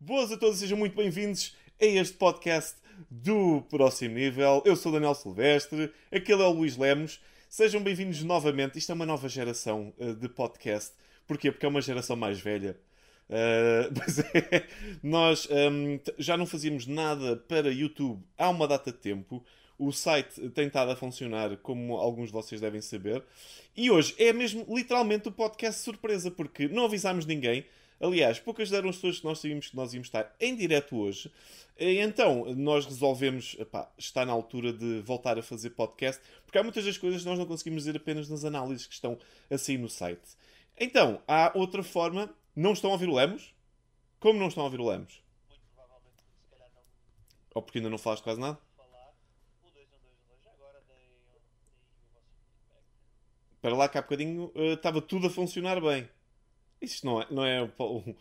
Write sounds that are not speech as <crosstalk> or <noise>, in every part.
Boas a todos, sejam muito bem-vindos a este podcast do Próximo Nível. Eu sou Daniel Silvestre, aquele é o Luís Lemos. Sejam bem-vindos novamente. Isto é uma nova geração uh, de podcast. Porquê? Porque é uma geração mais velha. <laughs> Uh, é, nós um, já não fazíamos nada para YouTube há uma data de tempo. O site tem estado a funcionar, como alguns de vocês devem saber. E hoje é mesmo literalmente o podcast surpresa, porque não avisámos ninguém. Aliás, poucas eram as pessoas que nós sabíamos que nós íamos estar em direto hoje. Então, nós resolvemos, epá, está na altura de voltar a fazer podcast, porque há muitas das coisas que nós não conseguimos dizer apenas nas análises que estão assim no site. Então, há outra forma. Não estão a ouvir o Lemos? Como não estão a ouvir o Lemos? Muito provavelmente, se calhar não Ou porque ainda não falaste quase nada? falar. O 2 1 2 1 2 já agora deem, deem o vosso feedback. Para lá que há bocadinho eh, estava tudo a funcionar bem. Isto não é, não, é <laughs> um,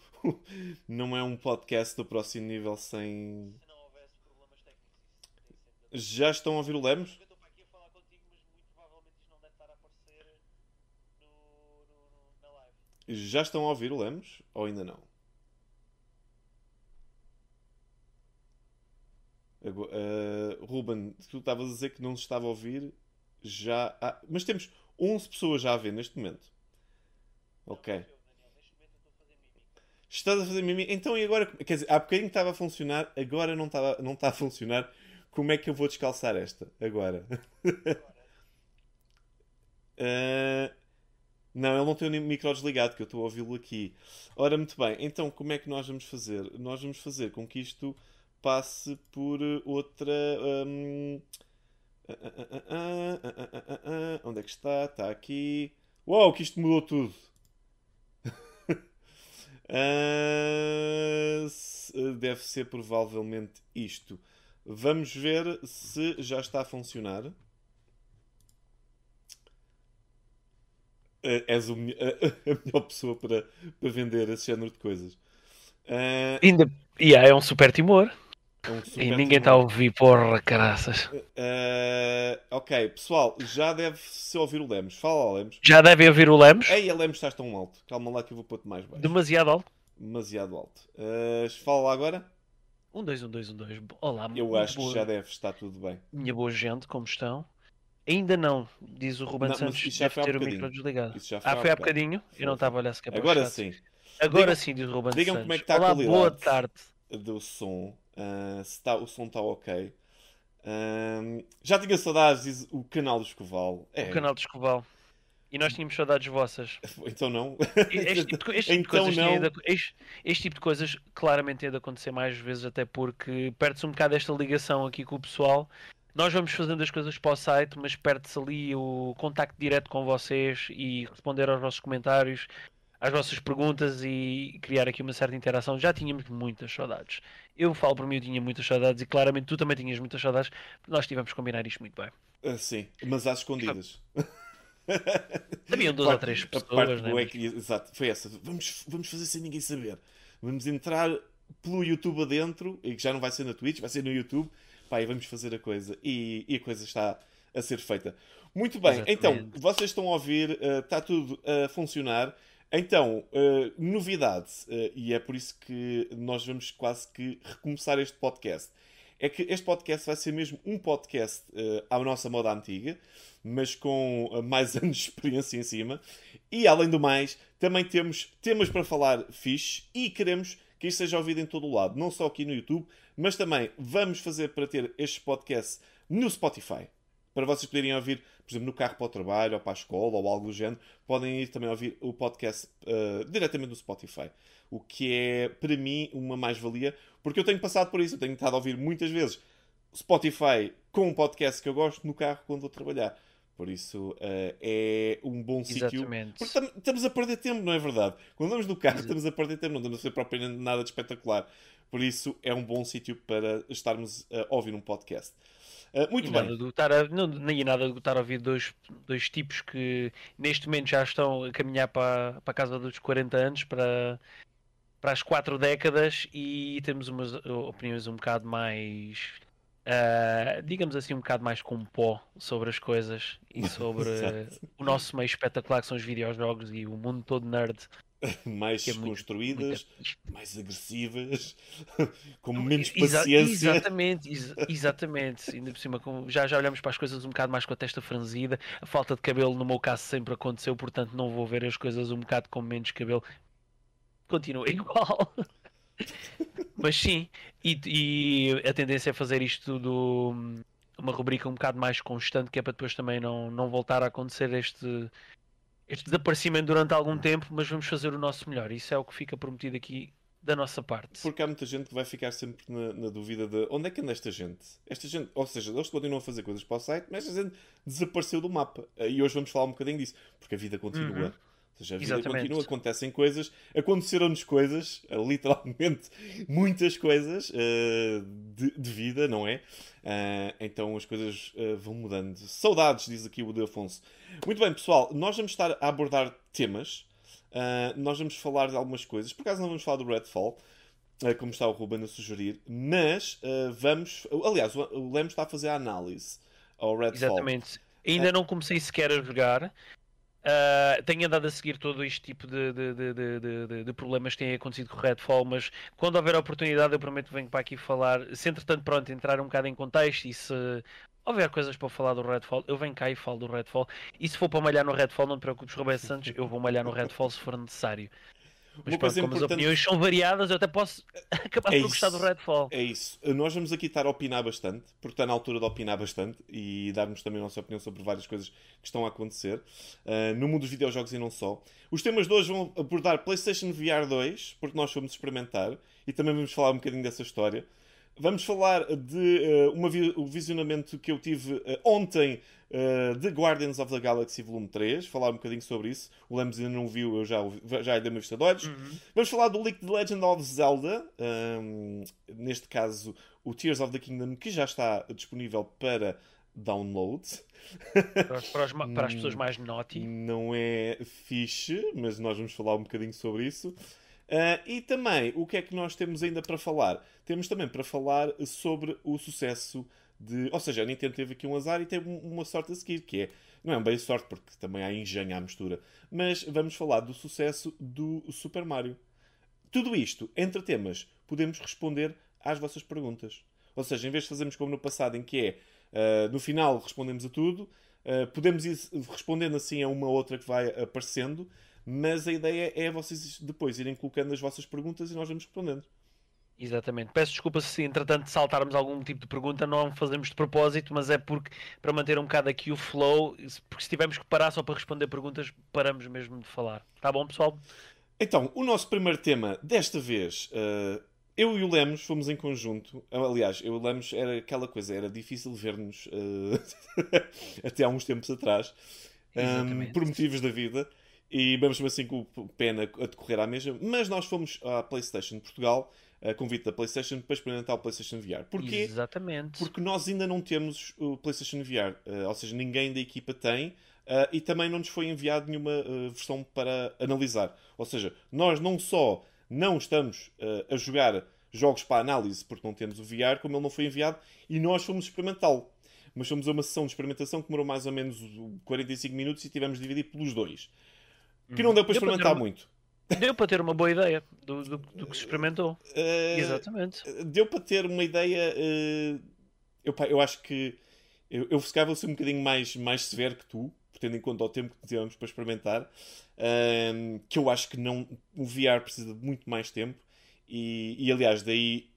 não é um podcast do próximo nível sem. Se não houvesse problemas técnicos, isso. Já estão a ouvir o Lemos? Já estão a ouvir o Lemos? Ou ainda não? Eh, Ruben, tu estavas a dizer que não se estava a ouvir. Já. há- mas temos 11 pessoas já a ver neste momento. Ok. Estás a fazer mimimi. Então e agora? Quer dizer, há bocadinho estava a funcionar, agora não, não está a funcionar. Como é que eu vou descalçar esta agora? uh, não, ele não tem o micro desligado, que eu estou a ouvi-lo aqui. Ora, muito bem. Então, como é que nós vamos fazer? Nós vamos fazer com que isto passe por outra. Um... Onde é que está? Está aqui. Uau, que isto mudou tudo! Se- deve ser provavelmente isto. Vamos ver se já está a funcionar. Eh, és o me- <laughs> a, melhor pessoa para, para vender esse género de coisas. Ah, Ainda. Yeah, é um super timor. Um E ninguém está a ouvir, porra, caraças. Ah, ok, pessoal, já deve-se ouvir o Lemos. Fala lá, Lemos. Já devem ouvir o Lemos. Ei, a Lemos estás tão alto. Calma lá que eu vou pôr-te mais baixo. Demasiado alto. Demasiado alto. Ah, fala lá agora. Um, dois, um, dois, um, dois. Olá, Eu acho que boa- já deve estar tudo bem. minha boa gente, como estão? Ainda não, diz o Ruben Não, Santos, já deve foi há ter o bocadinho. micro desligado. Isso já foi Ah, foi há bocadinho? Foi, Eu não estava a olhar para o Agora sim. Agora sim, diz o Ruben digam Santos. como é que está a qualidade. boa tarde. do som. Ah, se tá- o som está ok. Já tinha saudades, diz o canal do Escoval. É, O canal de Escoval. E nós tínhamos saudades vossas. <laughs> Então não. Este <laughs> tipo de, este tipo de Então coisas não. de, este, este tipo de coisas claramente tem de acontecer mais vezes, até porque perde-se um bocado esta ligação aqui com o pessoal. Nós vamos fazendo as coisas para o site, mas perde-se ali o contacto direto com vocês e responder aos vossos comentários, às vossas perguntas e criar aqui uma certa interação. Já tínhamos muitas saudades. Eu falo por mim, eu tinha muitas saudades e claramente tu também tinhas muitas saudades, porque nós tivemos que combinar isto muito bem. Ah, sim, mas às escondidas. <laughs> Haviam duas ou três A pessoas, parte né? é que- exato, foi essa. Vamos, vamos fazer sem ninguém saber. Vamos entrar pelo YouTube adentro, e que já não vai ser na Twitch, vai ser no YouTube. Pá, e vamos fazer a coisa. E, e a coisa está a ser feita. Muito bem, Exatamente. então, vocês estão a ouvir, eh, está tudo a funcionar. Então, eh, novidade, eh, e é por isso que nós vamos quase que recomeçar este podcast. É que este podcast vai ser mesmo um podcast eh, à nossa moda antiga, mas com mais <laughs> anos de experiência em cima. E além do mais, também temos temas para falar fixe e queremos que isto seja ouvido em todo o lado, não só aqui no YouTube, mas também vamos fazer para ter este podcast no Spotify. Para vocês poderem ouvir, por exemplo, no carro para o trabalho ou para a escola ou algo do género, podem ir também ouvir o podcast eh, diretamente no Spotify. O que é, para mim, uma mais-valia, porque eu tenho passado por isso, eu tenho estado a ouvir muitas vezes Spotify com um podcast que eu gosto no carro quando vou trabalhar. Por isso eh, é um bom sítio. Exatamente. Porque tam- estamos a perder tempo, não é verdade? Quando vamos no carro, estamos a perder tempo, não estamos a fazer propriamente nada de espetacular. Por isso é um bom sítio para estarmos a ouvir um podcast. Ah, muito E bem. nada de estar a, não, nem nada de estar a ouvir dois, dois tipos que neste momento já estão a caminhar para, para a casa dos 40 anos, para, para as quatro décadas, e temos umas opiniões um bocado mais, ah, digamos assim, um bocado mais com pó sobre as coisas e <laughs> sobre o nosso meio espetacular que são os videojogos e o mundo todo nerd <laughs> mais Que é muito- construídas, Muita- mais agressivas, <laughs> com menos Exa- paciência. Exatamente, ex- exatamente. Ainda por cima, como já, já olhamos para as coisas um bocado mais com a testa franzida. A falta de cabelo, no meu caso, sempre aconteceu, portanto, não vou ver as coisas um bocado com menos cabelo. Continua igual. <laughs> Mas sim, e, e a tendência é fazer isto do uma rubrica um bocado mais constante, que é para depois também não, não voltar a acontecer este, este desaparecimento durante algum tempo, mas vamos fazer o nosso melhor. Isso é o que fica prometido aqui da nossa parte. Porque há muita gente que vai ficar sempre na, na dúvida de onde é que anda esta gente? Esta gente, ou seja, eles continuam a fazer coisas para o site, mas esta gente desapareceu do mapa. E hoje vamos falar um bocadinho disso, porque a vida continua. Uhum. Ou seja, a vida Exatamente. continua, acontecem coisas, aconteceram-nos coisas, <laughs> literalmente muitas coisas eh, de, de vida, não é? Ah, então as coisas eh, vão mudando. Saudades, diz aqui o de Afonso. Muito bem, pessoal, nós vamos estar a abordar temas. Uh, nós vamos falar de algumas coisas. Por acaso não vamos falar do Redfall, uh, como está o Ruben a sugerir, mas uh, vamos. Aliás, o Lemos está a fazer a análise ao Redfall. Exatamente. Ainda não comecei sequer a jogar. Ah, tenho andado a seguir todo este tipo de, de, de, de- de- de- de problemas que têm acontecido com o Redfall, mas quando houver oportunidade eu prometo que venho para aqui falar. Se entretanto pronto, entrar um bocado em contexto e se houver coisas para falar do Redfall, eu venho cá e falo do Redfall. E se for para malhar no Redfall, não te preocupes, Roberto Santos, eu vou malhar no Redfall se for necessário. Mas Uma pronto, como as importante- opiniões são variadas, eu até posso <laughs> acabar É por gostar do. Redfall. É isso. Nós vamos aqui estar a opinar bastante, porque está na altura de opinar bastante e darmos também a nossa opinião sobre várias coisas que estão a acontecer uh, no mundo dos videojogos e não só. Os temas de hoje vão abordar PlayStation VR 2, porque nós fomos experimentar e também vamos falar um bocadinho dessa história. Vamos falar de uh, uma vi- o visionamento que eu tive uh, ontem uh, de Guardians of the Galaxy Volume 3, falar um bocadinho sobre isso. O Lemos ainda não viu, eu já, já lhe dei uma vista de olhos. Uhum. Vamos falar do Leaked Legend of Zelda, um, neste caso o Tears of the Kingdom, que já está disponível para download. Para, para ma- para as pessoas mais naughty. Não é fixe, mas nós vamos falar um bocadinho sobre isso. Ah, e também, o que é que nós temos ainda para falar? Temos também para falar sobre o sucesso de. Ou seja, a Nintendo teve aqui um azar e teve um- uma sorte a seguir, que é. Não é bem sorte, porque também há engenho à mistura. Mas vamos falar do sucesso do Super Mario. Tudo isto, entre temas, podemos responder às vossas perguntas. Ou seja, em vez de fazermos como no passado, em que é ah, no final respondemos a tudo, ah, podemos ir respondendo assim a uma ou outra que vai aparecendo, mas a ideia é vocês depois irem colocando as vossas perguntas e nós vamos respondendo. Exatamente. Peço desculpa se entretanto saltarmos algum tipo de pergunta, não fazemos de propósito, mas é porque para manter um bocado aqui o flow, porque se tivermos que parar só para responder perguntas, paramos mesmo de falar. Tá bom, pessoal? Então, o nosso primeiro tema, desta vez, ah, eu e o Lemos fomos em conjunto. Aliás, eu e o Lemos era aquela coisa, era difícil ver-nos ah, <laughs> até há uns tempos atrás, ah, Exatamente. por motivos da vida, e vamos assim com o pena a decorrer à mesma. Mas nós fomos à PlayStation Portugal, a convite da PlayStation, para experimentar o PlayStation VR. Porquê? Exatamente. Porque nós ainda não temos o PlayStation VR, eh, ou seja, ninguém da equipa tem eh, e também não nos foi enviado nenhuma eh, versão para analisar. Ou seja, nós não só não estamos eh, a jogar jogos para análise porque não temos o VR, como ele não foi enviado e nós fomos experimentá-lo. Mas fomos a uma sessão de experimentação que demorou mais ou menos 45 minutos e tivemos de dividir pelos dois. Que não deu para ter experimentar muito. Deu para ter uma boa ideia do, do, do que se experimentou. Eh, Exatamente. deu para ter uma ideia. eh, eu, eu acho que eu, eu vou ser um bocadinho mais, mais severo que tu, tendo em conta o tempo que tivemos para experimentar. ehm, que eu acho que não, o VR precisa de muito mais tempo. E, e, aliás, daí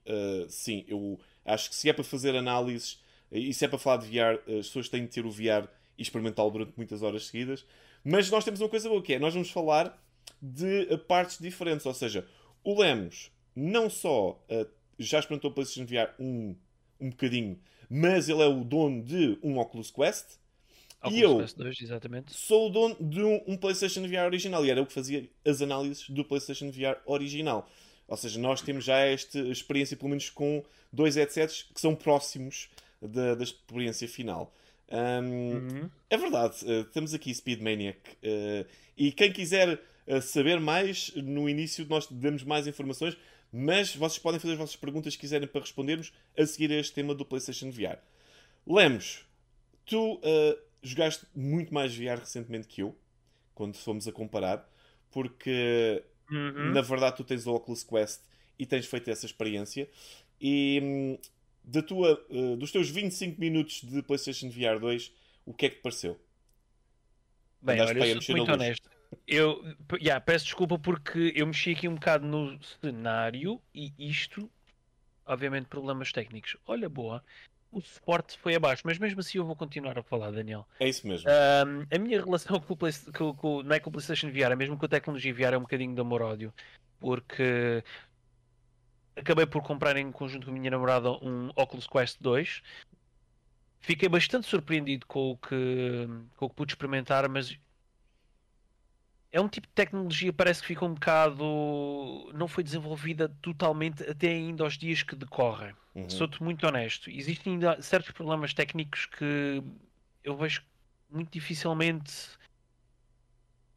sim, eu acho que se é para fazer análises e se é para falar de VR, as pessoas têm de ter o VR e experimentá-lo durante muitas horas seguidas. Mas nós temos uma coisa boa que é: nós vamos falar de eh, partes diferentes. Ou seja, o Lemos não só eh, já experimentou o PlayStation VR um, um bocadinho, mas ele é o dono de um Oculus Quest. Oculus e eu Quest 2, exatamente. sou o dono de um, um PlayStation VR original e era eu que fazia as análises do PlayStation VR original. Ou seja, nós temos já esta experiência, pelo menos com dois headsets que são próximos da, da experiência final. Ahm, Uhum. é verdade, eh, temos aqui Speed Maniac. eh, e quem quiser saber mais, no início nós damos mais informações, mas vocês podem fazer as vossas perguntas se quiserem para respondermos a seguir a este tema do PlayStation VR. Lemos, tu eh, jogaste muito mais VR recentemente que eu, quando fomos a comparar, porque Uhum. na verdade tu tens o Oculus Quest e tens feito essa experiência. E da tua, eh, dos teus 25 minutos de PlayStation VR 2, o que é que te pareceu? Bem, Andaste olha, eu sou muito honesto. Eu yeah, peço desculpa porque eu mexi aqui um bocado no cenário e isto, obviamente, problemas técnicos. Olha, boa, o suporte foi abaixo, mas mesmo assim eu vou continuar a falar, Daniel. É isso mesmo. Ahm, a minha relação <laughs> com o, Play, com, com, não é com o PlayStation VR, é mesmo com a tecnologia VR, é um bocadinho de amor-ódio. Porque acabei por comprar em conjunto com a minha namorada um Oculus Quest 2. Fiquei bastante surpreendido com o que, com o que pude experimentar, mas é um tipo de tecnologia parece que fica um bocado. não foi desenvolvida totalmente até ainda aos dias que decorrem. Uhum. Sou-te muito honesto. Existem ainda certos problemas técnicos que eu vejo muito dificilmente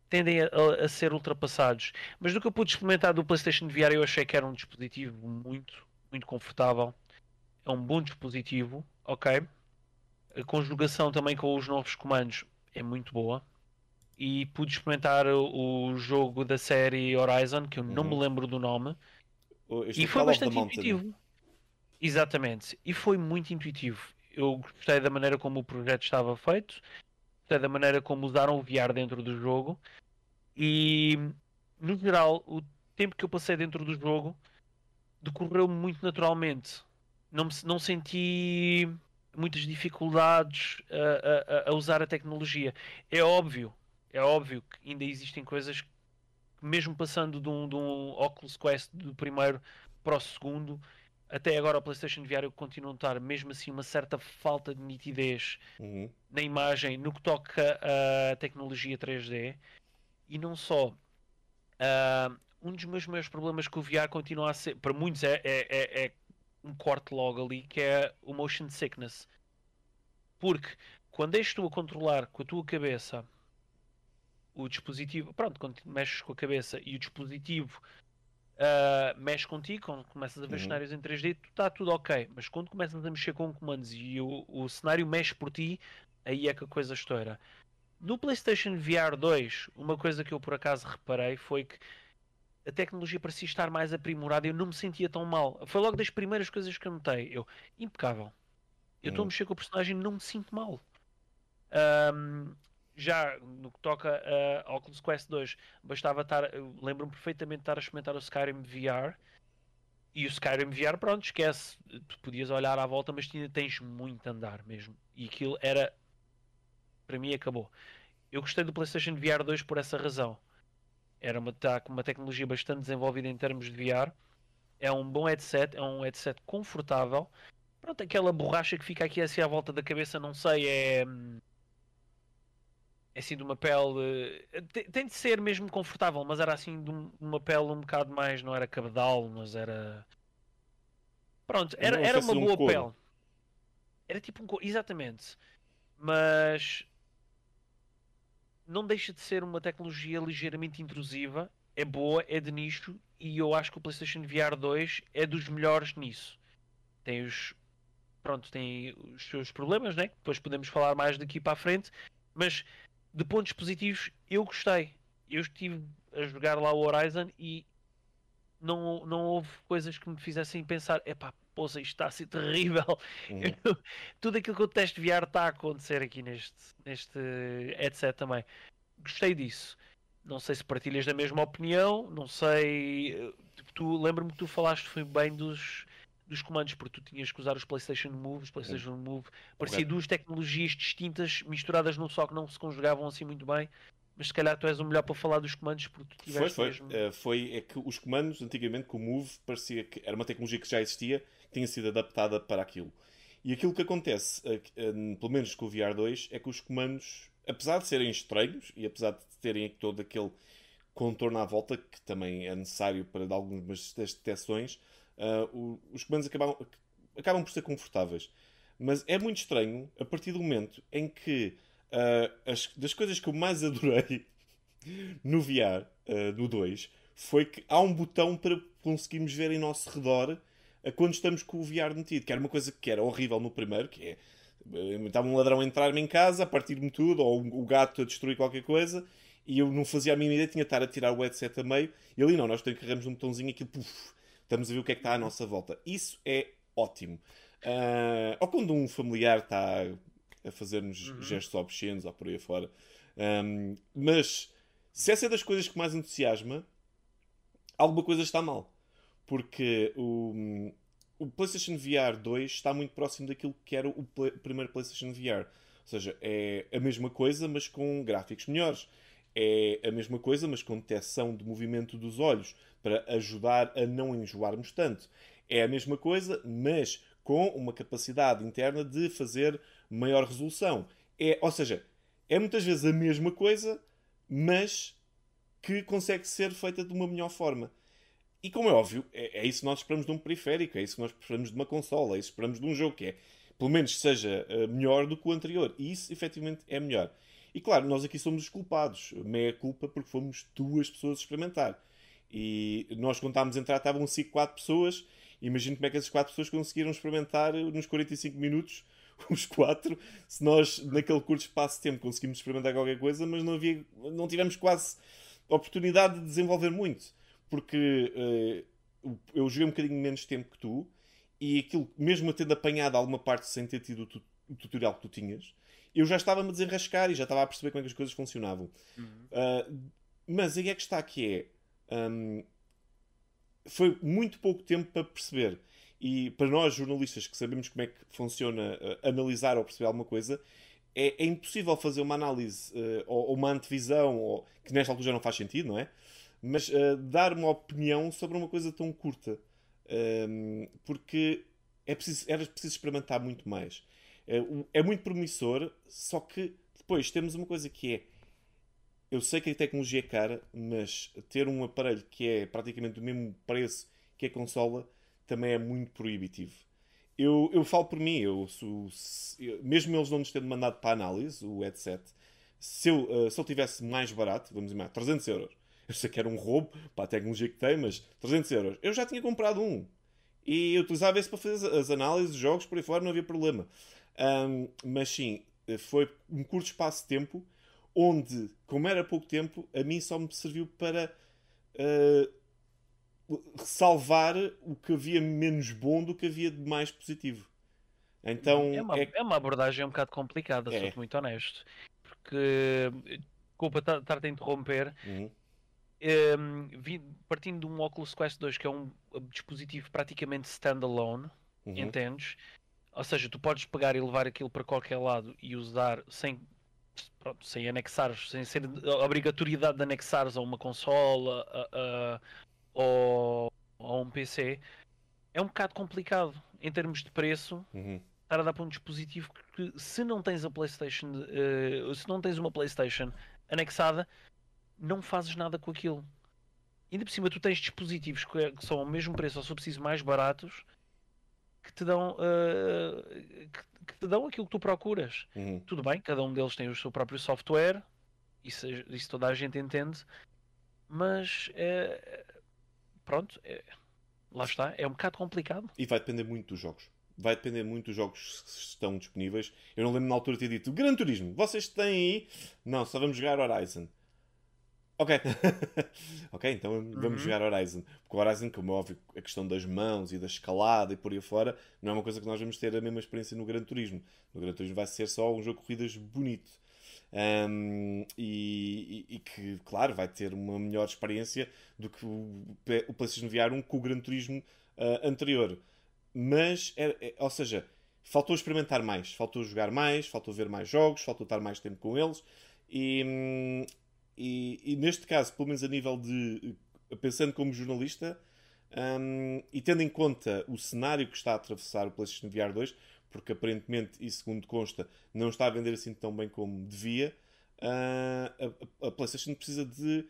tendem a, a- a ser ultrapassados. Mas do que eu pude experimentar do PlayStation VR, eu achei que era um dispositivo muito, muito confortável. É um bom dispositivo, ok? A conjugação também com os novos comandos é muito boa. E pude experimentar o, o jogo da série Horizon, que eu não Uhum. me lembro do nome. Este E é foi bastante intuitivo. Exatamente. E foi muito intuitivo. Eu gostei da maneira como o projeto estava feito, gostei da maneira como usaram o VR dentro do jogo. E, no geral, o tempo que eu passei dentro do jogo decorreu muito naturalmente. Não, não senti muitas dificuldades a, a- a usar a tecnologia. É óbvio, é óbvio que ainda existem coisas que, mesmo passando de um, de um Oculus Quest do primeiro para o segundo, até agora o PlayStation VR eu continuo a notar mesmo assim uma certa falta de nitidez Uhum. na imagem no que toca à tecnologia 3D e não só. Ah, um dos meus maiores problemas com o VR continua a ser, para muitos, é, é, é- é um corte logo ali, que é o motion sickness. Porque quando és tu a controlar com a tua cabeça o dispositivo, pronto, quando mexes com a cabeça e o dispositivo ah, mexe contigo, quando começas a ver Uhum. cenários em 3D, está tudo ok. Mas quando começas a mexer com comandos e o, o cenário mexe por ti, aí é que a coisa estoura. No PlayStation VR 2, uma coisa que eu por acaso reparei foi que a tecnologia parecia estar mais aprimorada e eu não me sentia tão mal. Foi logo das primeiras coisas que eu notei. Eu, impecável. Eu estou a Uhum. mexer com o personagem e não me sinto mal. Ahm, já no que toca a Oculus Quest 2, bastava estar. Lembro-me perfeitamente de estar a experimentar o Skyrim VR. E o Skyrim VR, pronto, esquece. Tu podias olhar à volta, mas ainda tens muito a andar mesmo. E aquilo era. Para mim, acabou. Eu gostei do PlayStation VR 2 por essa razão. Era uma, tá, uma tecnologia bastante desenvolvida em termos de VR. É um bom headset, é um headset confortável. Pronto, aquela borracha que fica aqui assim à volta da cabeça, não sei, é. É assim de uma pele. eh, Tem, de ser mesmo confortável, mas era assim de um- uma pele um bocado mais. Não era cabedal, mas era. Pronto, era, Uma era uma um boa couro. pele. Era tipo um couro, exatamente. Mas. Não deixa de ser uma tecnologia ligeiramente intrusiva. É boa, é de nicho. E eu acho que o PlayStation VR 2 é dos melhores nisso. Tem os. Pronto, tem os seus problemas, né? Depois podemos falar mais daqui para a frente. Mas de pontos positivos, eu gostei. Eu estive a jogar lá o Horizon e não, não houve coisas que me fizessem pensar: epá, poça, isto está a ser <laughs> terrível. Uhum. Eu- tudo aquilo que eu testo VR está a acontecer aqui neste, neste headset também. Gostei disso. Não sei se partilhas da mesma opinião, não sei. eh, Tu lembro-me que tu falaste foi bem dos, dos comandos, porque tu tinhas que usar os PlayStation Move, os PlayStation Move. Parecia duas tecnologias distintas misturadas num só que não se conjugavam assim muito bem. Mas se calhar tu és o melhor para falar dos comandos porque tu Foi, tiveste foi. mesmo. Eh, foi é que os comandos, antigamente, com o Move, parecia que era uma tecnologia que já existia, que tinha sido adaptada para aquilo. E aquilo que acontece, que, eh, pelo menos com o VR2, é que os comandos, apesar de serem estranhos e apesar de terem todo aquele contorno à volta, que também é necessário para dar algumas das detecções, o- os comandos acabam, acabam por ser confortáveis. Mas é muito estranho a partir do momento em que ah, as, das coisas que eu mais adorei <laughs> no VR, ah, no 2, foi que há um botão para conseguirmos ver em nosso redor quando estamos com o VR metido, que era uma coisa que era horrível no primeiro, que é eh, estava um ladrão a entrar-me em casa, a partir-me tudo, ou o gato a destruir qualquer coisa, e eu não fazia a mínima ideia, tinha de estar a tirar o headset a meio e ali não, nós carregamos um botãozinho aquilo, puf, estamos a ver o que é que está à nossa volta. Isso é ótimo. Uh, ou quando um familiar está a fazer-nos Uhum. gestos obscenos ou por aí afora. Um, mas se essa é das coisas que mais entusiasma, alguma coisa está mal. Porque o, o PlayStation VR 2 está muito próximo daquilo que era o play- primeiro PlayStation VR. Ou seja, é a mesma coisa, mas com gráficos melhores. É a mesma coisa, mas com detecção de movimento dos olhos para ajudar a não enjoarmos tanto. É a mesma coisa, mas com uma capacidade interna de fazer maior resolução. É, ou seja, é muitas vezes a mesma coisa, mas que consegue ser feita de uma melhor forma. E como é óbvio, é, é isso que nós esperamos de um periférico, é isso que nós esperamos de uma consola, é isso que esperamos de um jogo que é, pelo menos seja eh, melhor do que o anterior. E isso efetivamente é melhor. E claro, nós aqui somos os culpados, meia culpa, porque fomos duas pessoas experimentar. E nós a entrar estavam 5, 4 pessoas. Imagino como é que essas 4 pessoas conseguiram experimentar nos 45 minutos <laughs> os quatro, se nós naquele curto espaço de tempo conseguimos experimentar qualquer coisa, mas não havia, não tivemos quase oportunidade de desenvolver muito, porque eh, eu joguei um bocadinho menos tempo que tu e aquilo, mesmo tendo apanhado alguma parte sem ter tido o, tu- o tutorial que tu tinhas, eu já estava-me a desenrascar e já estava a perceber como é que as coisas funcionavam. Ah, mas aí é que está que é. Hum, foi muito pouco tempo para perceber. E para nós, jornalistas, que sabemos como é que funciona ah, analisar ou perceber alguma coisa, é, é impossível fazer uma análise ah, ou, ou uma antevisão, ou, que nesta altura já não faz sentido, não é? Mas ah, dar uma opinião sobre uma coisa tão curta. Hum, porque é preciso, era preciso experimentar muito mais. É, é muito promissor, só que depois temos uma coisa que é eu sei que a tecnologia é cara, mas ter um aparelho que é praticamente do mesmo preço que a consola também é muito proibitivo. Eu, eu falo por mim, eu, se- eu- mesmo eles não nos tendo mandado para análise, o headset, se eu, eh, se eu tivesse mais barato, vamos dizer, 300 euros, eu sei que era um roubo para a tecnologia que tem, mas 300 euros, eu já tinha comprado um. E eu utilizava esse para fazer as- análises, jogos, por aí fora, não havia problema. Ahm, mas sim, foi um curto espaço de tempo onde, como era pouco tempo, a mim só me serviu para ah, salvar o que havia menos bom do que havia de mais positivo. Então, É uma, é- é uma abordagem um bocado complicada, É. sou-te muito honesto. Porque, desculpa ta- estar-te a interromper, Uhum, Ehm, vi- partindo de um Oculus Quest 2, que é um dispositivo praticamente standalone, uhum. entendes? Ou seja, tu podes pegar e levar aquilo para qualquer lado e usar sem, pronto, sem anexares, sem ser a obrigatoriedade de anexares a uma consola a- a- ou a um PC. É um bocado complicado em termos de preço Uhum. estar a dar para um dispositivo que se não tens a PlayStation, eh, se não tens uma PlayStation anexada, não fazes nada com aquilo. Ainda por cima tu tens dispositivos que, que são ao mesmo preço ou se preciso mais baratos que te dão eh, que, que te dão aquilo que tu procuras. Uhum. Tudo bem, cada um deles tem o seu próprio software, isso, isso toda a gente entende, mas eh, pronto, eh, lá está, é um bocado complicado. E vai depender muito dos jogos. Vai depender muito dos jogos que estão disponíveis. Eu não lembro na altura de ter dito Gran Turismo, vocês têm aí. Não, só vamos jogar Horizon. Ok. <laughs> ok, então vamos Uhum. jogar Horizon. Porque o Horizon, como é óbvio, a questão das mãos e da escalada e por aí fora, não é uma coisa que nós vamos ter a mesma experiência no Gran Turismo. No Gran Turismo vai ser só um jogo de corridas bonito. Um, e, e- e que, claro, vai ter uma melhor experiência do que o, o PlayStation VR 1 com o Gran Turismo ah, anterior. Mas, é- é- ou seja, faltou experimentar mais, faltou jogar mais, faltou ver mais jogos, faltou estar mais tempo com eles. E, hum, e, e neste caso, pelo menos a nível de. Pensando como jornalista hum, e tendo em conta o cenário que está a atravessar o PlayStation VR 2, porque aparentemente, e segundo consta, não está a vender assim tão bem como devia, ah, a, a PlayStation precisa de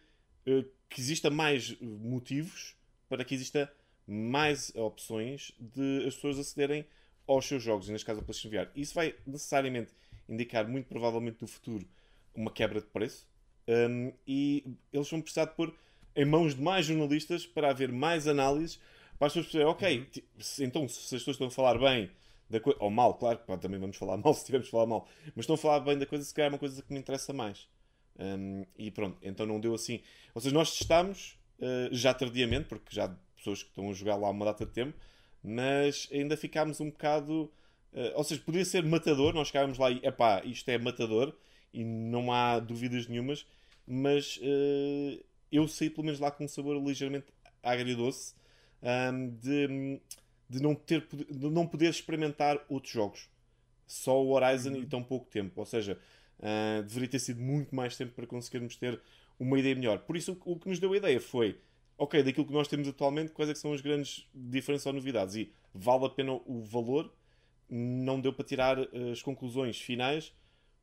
eh, que exista mais motivos para que exista mais opções de as pessoas acederem aos seus jogos, e neste caso a PlayStation VR. Isso vai necessariamente indicar, muito provavelmente no futuro, uma quebra de preço. Um, e eles vão precisar de pôr em mãos de mais jornalistas para haver mais análises para as pessoas perceberem, ok, ti- se- então se as pessoas estão a falar bem da coisa, ou mal, claro, pá, também vamos falar <laughs> mal se tivermos a falar mal, mas estão a falar bem da coisa, se calhar é uma coisa que me interessa mais. Um, e pronto, então não deu assim. Ou seja, nós testámos uh, já tardiamente, porque já há pessoas que estão a jogar lá uma data de tempo, mas ainda ficámos um bocado. Uh, ou seja, podia ser matador, nós chegámos lá e epá, isto é matador e não há dúvidas nenhumas, mas uh, eu saí pelo menos lá com um sabor ligeiramente agridoce um, de, de, não ter, de não poder experimentar outros jogos. Só o Horizon uhum. e tão pouco tempo. Ou seja, uh, deveria ter sido muito mais tempo para conseguirmos ter uma ideia melhor. Por isso, o, o que nos deu a ideia foi ok, daquilo que nós temos atualmente, quais é são as grandes diferenças ou novidades? E vale a pena o valor? Não deu para tirar uh, as conclusões finais,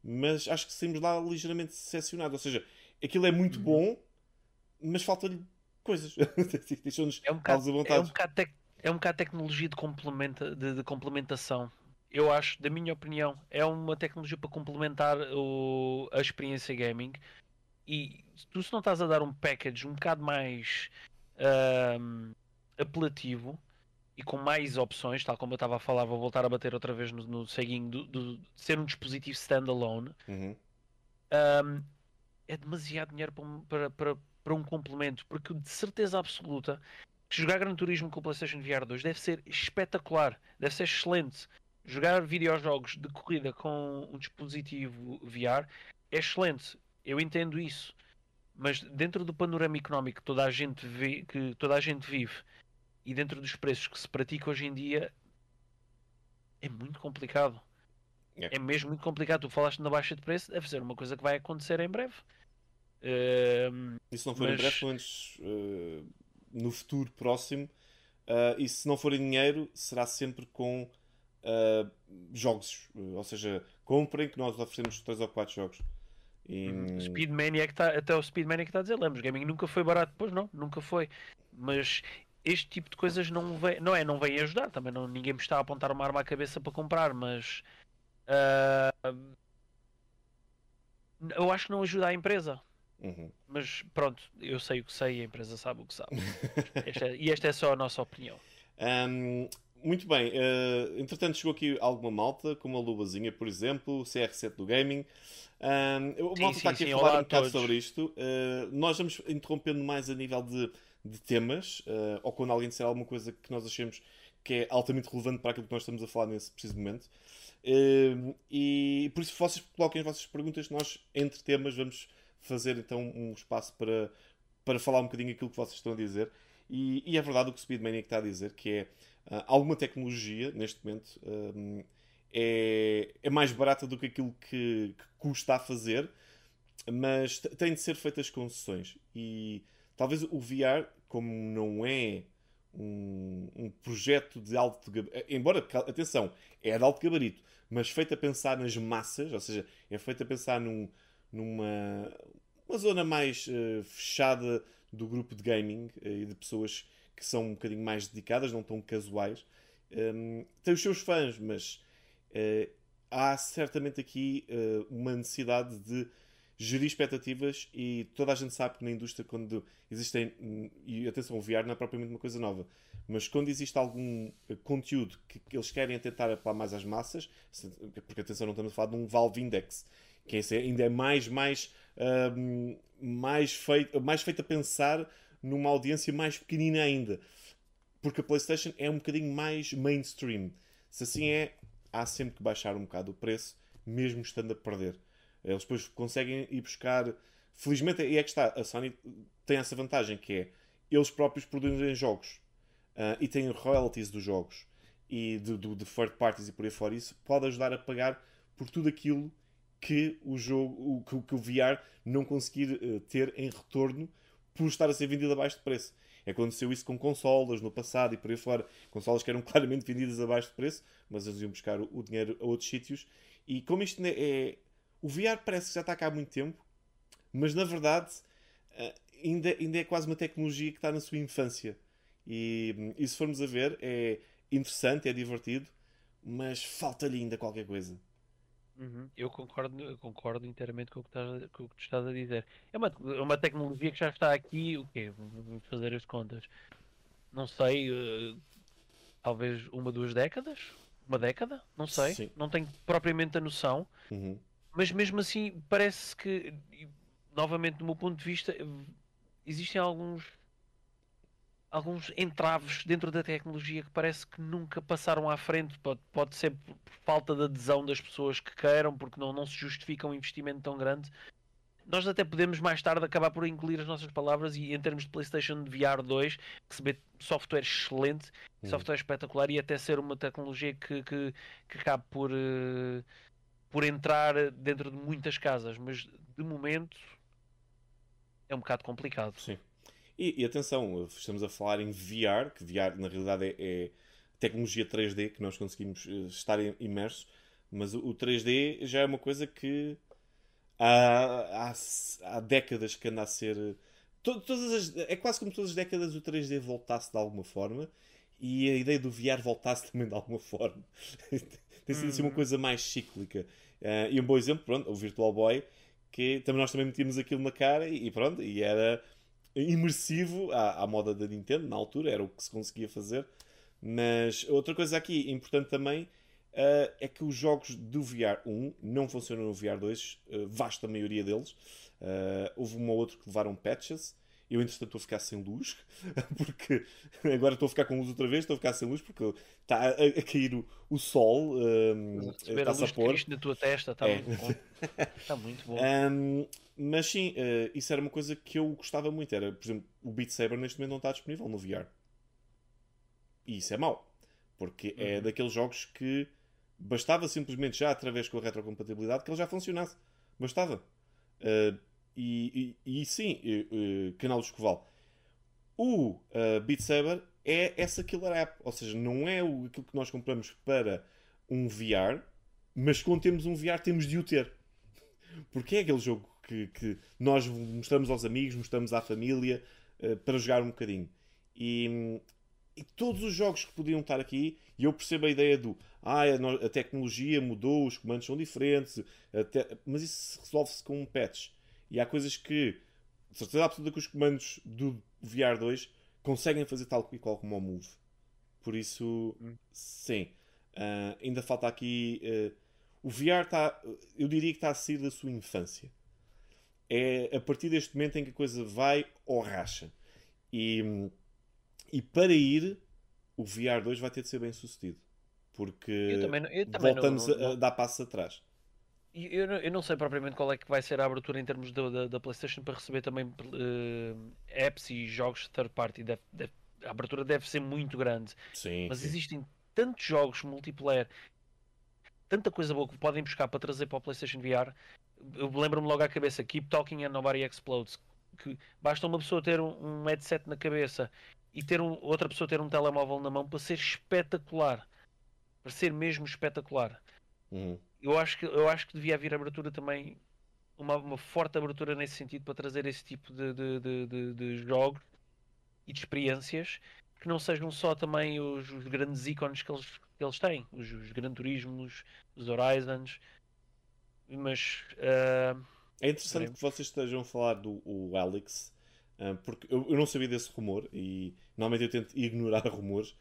mas acho que saímos lá ligeiramente decepcionados. Ou seja, aquilo é muito uhum. bom, mas falta-lhe coisas. <laughs> Deixou-nos é um bocado, é um bocado, tec, é um bocado tecnologia de, complementa, de, de, complementação. Eu acho, da minha opinião, é uma tecnologia para complementar o, a experiência gaming. E tu, se não estás a dar um package um bocado mais uh, apelativo e com mais opções, tal como eu estava a falar, vou voltar a bater outra vez no, no ceguinho do, do, de ser um dispositivo standalone. Uhum. Um, é demasiado dinheiro para, para, para um complemento, porque de certeza absoluta que jogar Gran Turismo com o PlayStation VR 2 deve ser espetacular, deve ser excelente. Jogar videojogos de corrida com um dispositivo VR é excelente, eu entendo isso, mas dentro do panorama económico que toda a gente, que toda a gente vive e dentro dos preços que se pratica hoje em dia, é muito complicado. É. é mesmo muito complicado. Tu falaste na baixa de preço, deve ser uma coisa que vai acontecer em breve. Uh, e se não for mas... em breve, pelo menos uh, no futuro próximo. Uh, e se não for em dinheiro, será sempre com uh, jogos. ou seja, comprem que nós oferecemos 3 ou 4 jogos. E... Speedmaniac tá, até o Speedmaniac está a dizer, lembres, gaming nunca foi barato, pois não, nunca foi. Mas este tipo de coisas não, vem, não é, não vem ajudar, também não, ninguém me está a apontar uma arma à cabeça para comprar, mas uh, eu acho que não ajuda a empresa. Uhum. Mas pronto, eu sei o que sei e a empresa sabe o que sabe. <laughs> esta é, e esta é só a nossa opinião. Um, muito bem, uh, entretanto chegou aqui alguma malta, como a Lubazinha, por exemplo, o CR7 do Gaming. Um, o malta está aqui sim, a falar um bocado sobre isto. Uh, nós vamos interrompendo mais a nível de, de temas, uh, ou quando alguém disser alguma coisa que nós achemos que é altamente relevante para aquilo que nós estamos a falar nesse preciso momento. Uh, e por isso vocês coloquem as vossas perguntas, nós entre temas vamos fazer então um espaço para, para falar um bocadinho aquilo que vocês estão a dizer. E, e é verdade o que o Speedmaniac está a dizer, que é uh, alguma tecnologia, neste momento, é, é mais barata do que aquilo que, que custa a fazer, mas tem de ser feitas concessões. E talvez o VR, como não é um, um projeto de alto gabarito, embora, atenção, é de alto gabarito, mas feito a pensar nas massas, ou seja, é feito a pensar num, numa uma zona mais uh, fechada do grupo de gaming uh, e de pessoas que são um bocadinho mais dedicadas, não tão casuais. Um, tem os seus fãs, mas uh, há certamente aqui uma necessidade de gerir expectativas e toda a gente sabe que na indústria quando existem e atenção, o VR não é propriamente uma coisa nova mas quando existe algum conteúdo que, eles querem tentar apelar mais às massas porque atenção, não estamos a falar de um Valve Index que esse ainda é mais, mais, uh, mais, feito, mais feito a pensar numa audiência mais pequenina ainda. Porque a PlayStation é um bocadinho mais mainstream. Se assim é, há sempre que baixar um bocado o preço, mesmo estando a perder. Eles depois conseguem ir buscar. Felizmente, e é que está. A Sony tem essa vantagem que é eles próprios produzem jogos uh, e têm royalties dos jogos e de, de, de third parties e por aí fora. Isso pode ajudar a pagar por tudo aquilo que o jogo, o, que, que o VR não conseguir uh, ter em retorno por estar a ser vendido abaixo de preço. Aconteceu isso com consolas no passado e por aí fora. Consolas que eram <laughs> claramente vendidas abaixo de preço, mas eles iam buscar o, o dinheiro a outros sítios. E como isto é, é. O VR parece que já está cá há muito tempo, mas na verdade uh, ainda, ainda é quase uma tecnologia que está na sua infância. E, e se formos a ver, é interessante, é divertido, mas falta-lhe ainda qualquer coisa. Uhum. Eu concordo, eu concordo inteiramente com o, que estás, com o que tu estás a dizer. É uma, é uma tecnologia que já está aqui, o quê? Vamos fazer as contas. Não sei, uh, talvez uma, duas décadas? Uma década? Não sei. Sim. Não tenho propriamente a noção. Uhum. Mas mesmo assim, parece que novamente, do meu ponto de vista, existem alguns alguns entraves dentro da tecnologia que parece que nunca passaram à frente. Pode, pode ser por falta de adesão das pessoas que queiram, porque não, não se justifica um investimento tão grande. Nós até podemos mais tarde acabar por incluir as nossas palavras e em termos de PlayStation VR 2, receber software excelente, Hum. software espetacular e até ser uma tecnologia que, que, que acabe por, eh, por entrar dentro de muitas casas, mas de momento é um bocado complicado. Sim. E, e atenção, estamos a falar em VR, que VR na realidade é, é tecnologia 3D que nós conseguimos eh, estar im- imersos, mas o, o 3D já é uma coisa que há, há, há décadas que anda a ser. to- todas as- é quase como todas as décadas o 3D voltasse de alguma forma e a ideia do VR voltasse também de alguma forma. <laughs> Tem sido assim uma Uhum. coisa mais cíclica. Eh, e um bom exemplo, pronto, o Virtual Boy, que também nós também metíamos aquilo na cara e, e pronto, e era imersivo à, à moda da Nintendo, na altura, era o que se conseguia fazer. Mas outra coisa aqui importante também eh, é que os jogos do VR 1 não funcionam no VR 2, eh, vasta maioria deles. Eh, houve um ou outro que levaram patches. Eu, entretanto, estou a ficar sem luz, <laughs> porque agora estou a ficar com luz outra vez, estou a ficar sem luz porque está a, a cair o, o sol, eh, Receber a luz a pôr. Na tua testa está É. muito bom. Está muito bom. Um, mas sim, eh, isso era uma coisa que eu gostava muito. Era, por exemplo, o Beat Saber neste momento não está disponível no VR. E isso é mau. Porque é Uhum. daqueles jogos que bastava simplesmente já através com a retrocompatibilidade que ele já funcionasse. Bastava. Eh, e, e, e sim, eh, eh, canal do Escoval. O eh, Beat Saber é essa killer app. Ou seja, não é o, aquilo que nós compramos para um VR, mas quando temos um VR temos de o ter. Porque é aquele jogo que, que nós mostramos aos amigos, mostramos à família eh, para jogar um bocadinho. E, e todos os jogos que podiam estar aqui, e eu percebo a ideia do ah, a, a tecnologia mudou, os comandos são diferentes, até- mas isso resolve-se com um patch. E há coisas que, de certeza absoluta, que os comandos do VR 2 conseguem fazer tal e qual como o Move. Por isso, Hum. sim. Ah, ainda falta aqui. eh, o VR está. Eu diria que está a sair da sua infância. É a partir deste momento em que a coisa vai ou racha. E, e para ir, o VR 2 vai ter de ser bem sucedido. Porque Eu também, não- eu também voltamos não- a, não- a dar passos atrás. Eu, não- eu não sei propriamente qual é que vai ser a abertura em termos da, da, da PlayStation para receber também eh, apps e jogos third party. Deve- deve- a abertura deve ser muito grande, Sim. mas sim. existem tantos jogos multiplayer, tanta coisa boa que podem buscar para trazer para o PlayStation VR. Eu lembro-me logo à cabeça: Keep Talking and Nobody Explodes. Que basta uma pessoa ter um, um headset na cabeça e ter um- outra pessoa ter um telemóvel na mão para ser espetacular, para ser mesmo espetacular Uhum. Eu acho que eu acho que devia haver abertura também uma, uma forte abertura nesse sentido para trazer esse tipo de, de, de, de- de jogos e de experiências que não sejam só também os, os grandes ícones que eles, que eles têm, os, os Gran Turismos, os Horizons, mas ah, É interessante Veremos. que vocês estejam a falar do o Alex, ah, porque eu, eu não sabia desse rumor e normalmente eu tento ignorar <laughs> rumores,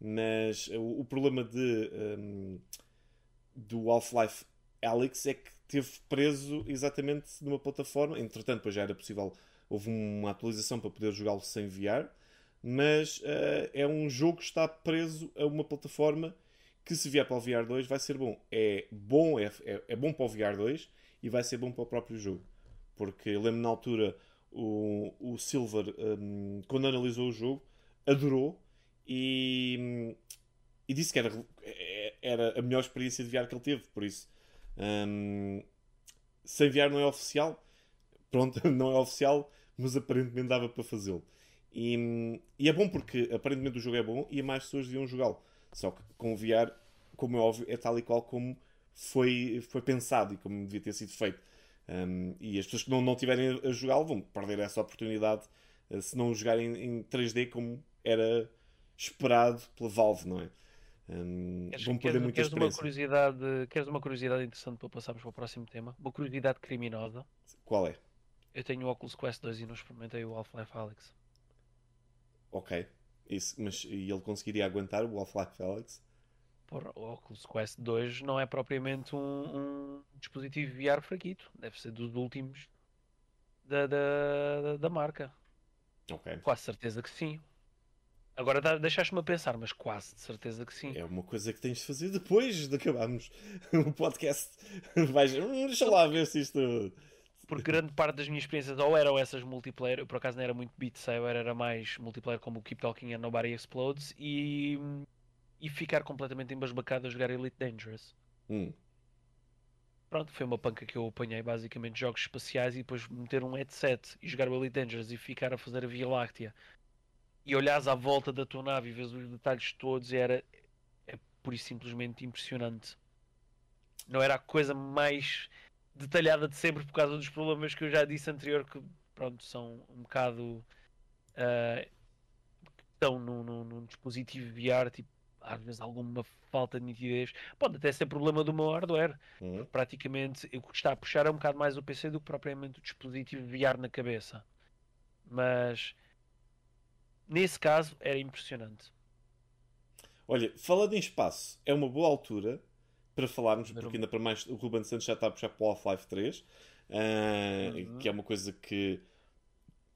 mas o, o problema de, ahm, do Half-Life Alex é que teve preso exatamente numa plataforma. Entretanto, depois já era possível, houve uma atualização para poder jogá-lo sem VR, mas ah, é um jogo que está preso a uma plataforma que se vier para o VR 2 vai ser bom. É bom, é, é, é bom para o VR 2 e vai ser bom para o próprio jogo. Porque eu lembro na altura o, o Silver, hum, quando analisou o jogo, adorou e, hum, e disse que era, era a melhor experiência de VR que ele teve. Por isso, hum, sem VR não é oficial. Pronto, <laughs> não é oficial, mas aparentemente dava para fazê-lo. E, hum, e é bom porque aparentemente o jogo é bom e mais pessoas deviam jogá-lo. Só que com VR, como é óbvio, é tal e qual como foi, foi pensado e como devia ter sido feito. Um, e as pessoas que não, não tiverem a jogá-lo vão perder essa oportunidade eh, se não jogarem em 3D como era esperado pela Valve, não é? Um, queres, vão perder queres- muita queres uma curiosidade, queres uma curiosidade interessante para passarmos para o próximo tema? Uma curiosidade criminosa. Qual é? Eu tenho o Oculus Quest 2 e não experimentei o Half-Life Alex. Ok. Isso, mas e ele conseguiria aguentar o Half-Life Alex? Porra, o Oculus Quest 2 não é propriamente um, um dispositivo VR fraquito. Deve ser dos últimos. da, da, da marca. Ok. Quase certeza que sim. Agora dá- deixaste-me a pensar, mas quase de certeza que sim. É uma coisa que tens de fazer depois de acabarmos <laughs> o podcast. Vais, "Hum, deixa lá ver se isto. Porque grande parte das minhas experiências ou eram essas multiplayer, eu por acaso não era muito Beat Saber, era mais multiplayer como o Keep Talking and Nobody Explodes e, e ficar completamente embasbacado a jogar Elite Dangerous. Hum, Pronto, foi uma panca que eu apanhei basicamente jogos espaciais e depois meter um headset e jogar o Elite Dangerous e ficar a fazer a Via Láctea e olhares à volta da tua nave e vês os detalhes todos e era é pura e simplesmente impressionante. Não era a coisa mais detalhada de sempre por causa dos problemas que eu já disse anterior que pronto, são um bocado que estão no, no, num dispositivo VR, tipo, às vezes alguma falta de nitidez. Pode até ser problema do meu hardware hum. praticamente o que está a puxar é um bocado mais o PC do que propriamente o dispositivo VR na cabeça. Mas nesse caso era impressionante. Olha, falando em espaço, é uma boa altura para falarmos, porque um- ainda para mais o Ruben Santos já está a puxar para o Half-Life 3, ah, Uhum. que é uma coisa que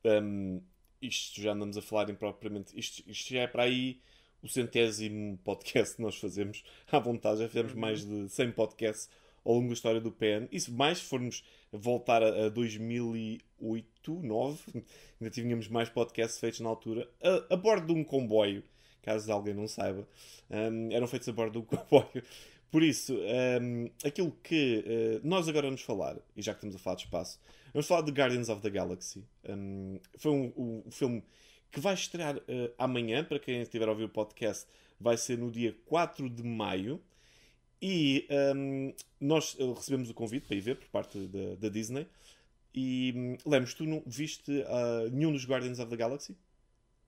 hum, isto já andamos a falar impropriamente. Isto, isto já é para aí o centésimo podcast que nós fazemos <laughs> à vontade. Já fizemos Uhum. mais de 100 podcasts ao longo da história do PN. E se mais formos voltar a, a 2008, 2009, ainda tínhamos mais podcasts feitos na altura, a, a bordo de um comboio, caso alguém não saiba. Um, eram feitos a bordo de um <laughs> comboio. Por isso, um, aquilo que uh, nós agora vamos falar, e já que estamos a falar de espaço, vamos falar de Guardians of the Galaxy. Um, foi um, um- filme que vai estrear uh, amanhã, para quem estiver a ouvir o podcast, vai ser no dia 4 de maio. E um, nós uh, recebemos o convite para ir ver por parte da, da Disney. E hum, Lemos, tu não viste uh, nenhum dos Guardians of the Galaxy?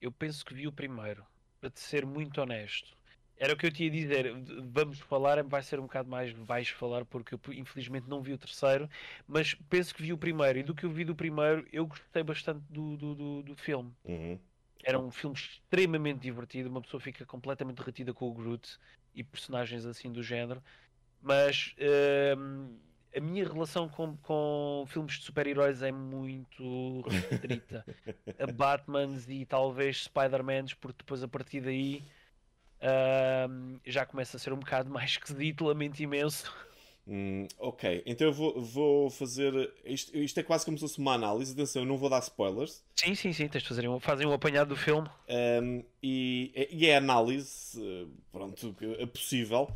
Eu penso que vi o primeiro, para te ser muito honesto. Era o que eu te ia dizer. Vamos falar, vai ser um bocado mais vais falar, porque eu infelizmente não vi o terceiro, mas penso que vi o primeiro. E do que eu vi do primeiro, eu gostei bastante do, do, do, do filme. Uhum. Era um filme extremamente divertido, uma pessoa fica completamente derretida com o Groot e personagens assim do género. Mas hum, a minha relação com, com filmes de super-heróis é muito <laughs> restrita a Batmans e talvez Spider-Mans, porque depois a partir daí hum, já começa a ser um bocado mais <laughs> esquisito, lamento imenso. Hum, ok, então eu vou, vou fazer. Isto, isto é quase como se fosse uma análise. Atenção, eu não vou dar spoilers. Sim, sim, sim, tens de fazer um, fazem um apanhado do filme. Um, e, e é análise, pronto, é possível.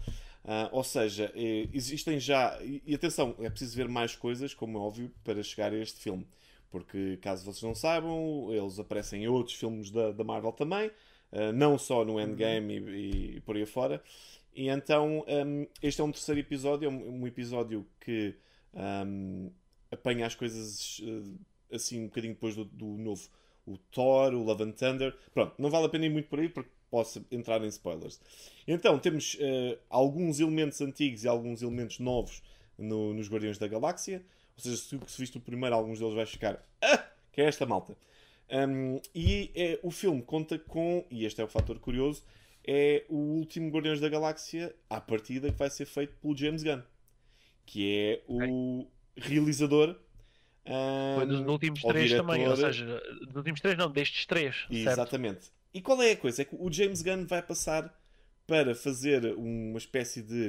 Ah, ou seja, eh, existem já. E, atenção, é preciso ver mais coisas, como é óbvio, para chegar a este filme. Porque, caso vocês não saibam, eles aparecem em outros filmes da, da Marvel também, ah, não só no Endgame e, e por aí fora. E então, um, este é um terceiro episódio, é um, um episódio que um, apanha as coisas eh, assim um bocadinho depois do, do novo. O Thor, o Love and Thunder. Pronto, não vale a pena ir muito por aí porque posso entrar em spoilers. Então, temos eh, alguns elementos antigos e alguns elementos novos no- nos Guardiões da Galáxia. Ou seja, se, se viste o primeiro, alguns deles vais ficar. Ah! Que é esta malta. Um, e eh, o filme conta com, e este é o fator curioso, é o último Guardiões da Galáxia à partida que vai ser feito pelo James Gunn, que é o realizador. Foi um, dos últimos três também, ou diretor- seja, dos últimos três não, destes três. certo? Exatamente. E qual é a coisa? É que o James Gunn vai passar para fazer uma espécie de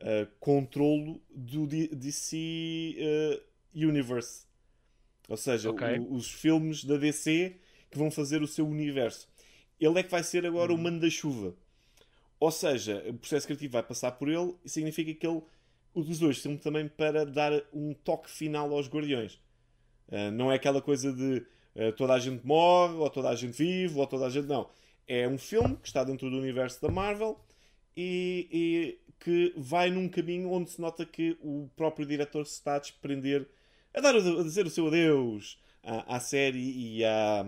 uh, controlo do DC uh, Universe. Ou seja, Ok. o- os filmes da DC que vão fazer o seu universo. Ele é que vai ser agora o manda-chuva. Ou seja, o processo criativo vai passar por ele e significa que ele utilizou este filme também para dar um toque final aos Guardiões. Uh, não é aquela coisa de uh, toda a gente morre, ou toda a gente vive, ou toda a gente. Não. É um filme que está dentro do universo da Marvel e, e que vai num caminho onde se nota que o próprio diretor se está a desprender, a, dar, a dizer o seu adeus à, à série e à,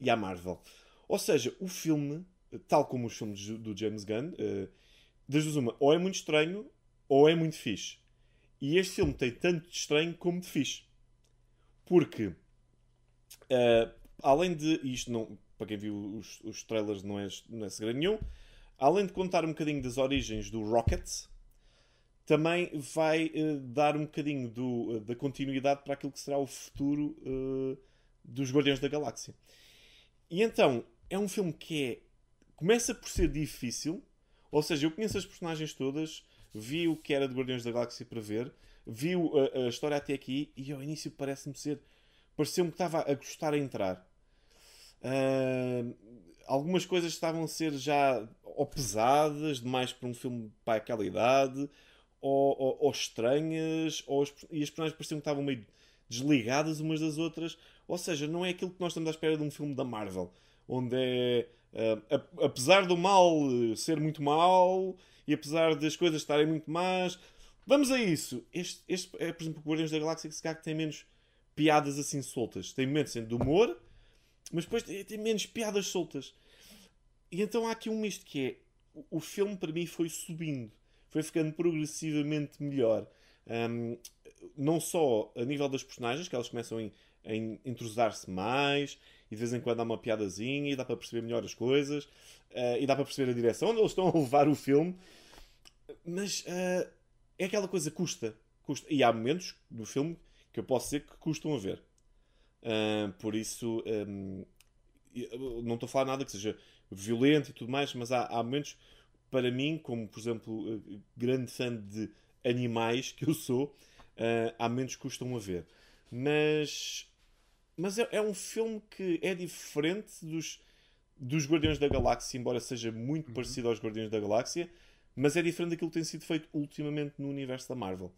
e à Marvel. Ou seja, o filme, tal como os filmes do James Gunn, uh, das duas uma, ou é muito estranho ou é muito fixe. E este filme tem tanto de estranho como de fixe. Porque, eh, além de isto, não, para quem viu os, os trailers, não é, não é segredo nenhum, além de contar um bocadinho das origens do Rocket, também vai uh, dar um bocadinho do, uh, da continuidade para aquilo que será o futuro uh, dos Guardiões da Galáxia. E então, é um filme que é. Começa por ser difícil, ou seja, eu conheço as personagens todas, vi o que era de Guardiões da Galáxia para ver, vi a, a história até aqui e ao início parece-me ser. pareceu-me que estava a gostar a entrar. Uh, algumas coisas estavam a ser já ou pesadas demais para um filme para aquela idade, ou, ou, ou estranhas, ou as, e as personagens pareciam que estavam meio desligadas umas das outras. Ou seja, não é aquilo que nós estamos à espera de um filme da Marvel, onde é. Uh, apesar do mal ser muito mau e apesar das coisas estarem muito más, vamos a isso. Este, este é, por exemplo, o Guardiões da Galáxia que se calhar tem menos piadas assim soltas. Tem momentos de humor, mas depois tem, menos piadas soltas. E então há aqui um misto que é o filme para mim foi subindo, foi ficando progressivamente melhor. Um, não só a nível das personagens, que elas começam a entrosar-se mais, e de vez em quando há uma piadazinha, e dá para perceber melhor as coisas, uh, e dá para perceber a direção onde eles estão a levar o filme, mas uh, é aquela coisa custa, custa. E há momentos do filme que eu posso dizer que custam a ver. Uh, por isso, um, não estou a falar nada que seja violento e tudo mais, mas há, há momentos, para mim, como por exemplo, grande fã de animais que eu sou, uh, há momentos que custam a ver. Mas, mas é, é, um filme que é diferente dos, dos Guardiões da Galáxia, embora seja muito uhum. parecido aos Guardiões da Galáxia, mas é diferente daquilo que tem sido feito ultimamente no universo da Marvel.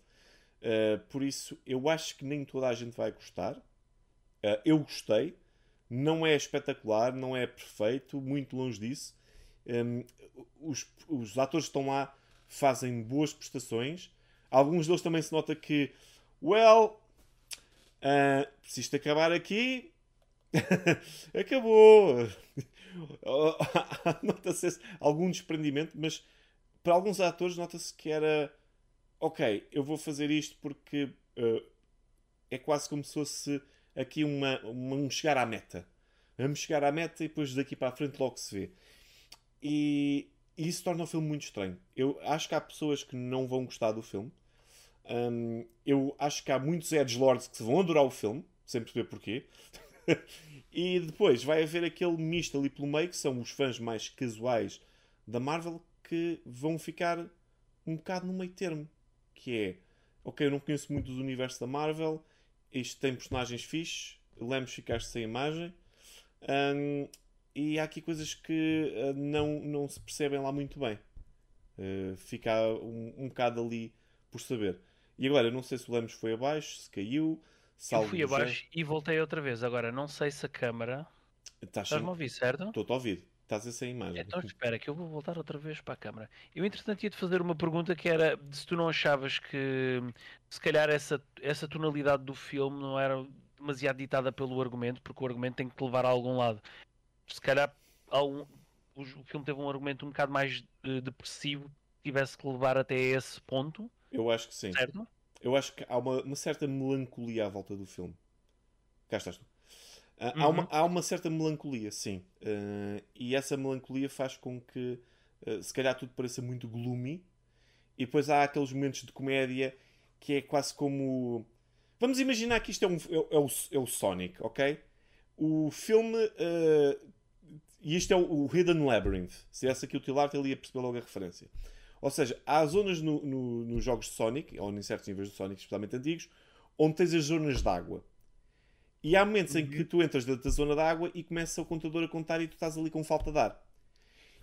Uh, por isso, eu acho que nem toda a gente vai gostar. Uh, eu gostei, não é espetacular, não é perfeito, muito longe disso. Um, os, os atores que estão lá fazem boas prestações. Alguns deles também se nota que, well, uh, se acabar aqui, <laughs> acabou. <laughs> <laughs> Nota-se algum desprendimento, mas para alguns atores nota-se que era ok, eu vou fazer isto porque uh, é quase como se fosse aqui uma, uma, um chegar à meta. Vamos chegar à meta e depois daqui para a frente logo se vê. E, e isso torna o filme muito estranho. Eu acho que há pessoas que não vão gostar do filme. Um, eu acho que há muitos edgelords que vão adorar o filme, sem perceber porquê. <laughs> e depois vai haver aquele misto ali pelo meio, que são os fãs mais casuais da Marvel, que vão ficar um bocado no meio termo. Que é, ok, eu não conheço muito do universo da Marvel, isto tem personagens fixes, Lemos ficaste sem imagem. Um, e há aqui coisas que uh, não, não se percebem lá muito bem. Uh, fica um, um bocado ali por saber. E agora, não sei se o Lemos foi abaixo, se caiu. Se eu fui abaixo e voltei outra vez. Agora, não sei se a câmara. Estás-me a ouvir, certo? Estou-te a ouvir. Estás a sem imagem. Então espera, que eu vou voltar outra vez para a câmara. Eu, entretanto, ia-te fazer uma pergunta que era se tu não achavas que se calhar essa, essa tonalidade do filme não era demasiado ditada pelo argumento, porque o argumento tem que te levar a algum lado. Se calhar algum, o, o filme teve um argumento um bocado mais uh, depressivo, tivesse que levar até esse ponto. Eu acho que sim. Certo? Eu acho que há uma, uma certa melancolia à volta do filme. Cá estás tu. Uh, uhum. há, uma, há uma certa melancolia, sim. Uh, e essa melancolia faz com que, uh, se calhar, tudo pareça muito gloomy. E depois há aqueles momentos de comédia que é quase como. Vamos imaginar que isto é, um, é, é, o, é o Sonic, ok? O filme. e isto é o, o, Hidden Labyrinth. Se essa aqui o Tilar, ele ia perceber logo a referência. Ou seja, há zonas no, no, nos jogos de Sonic, ou em certos níveis de Sonic, especialmente antigos, onde tens as zonas de água. E há momentos uhum. em que uhum. tu entras dentro da zona de água e começa o contador a contar e tu estás ali com falta de ar.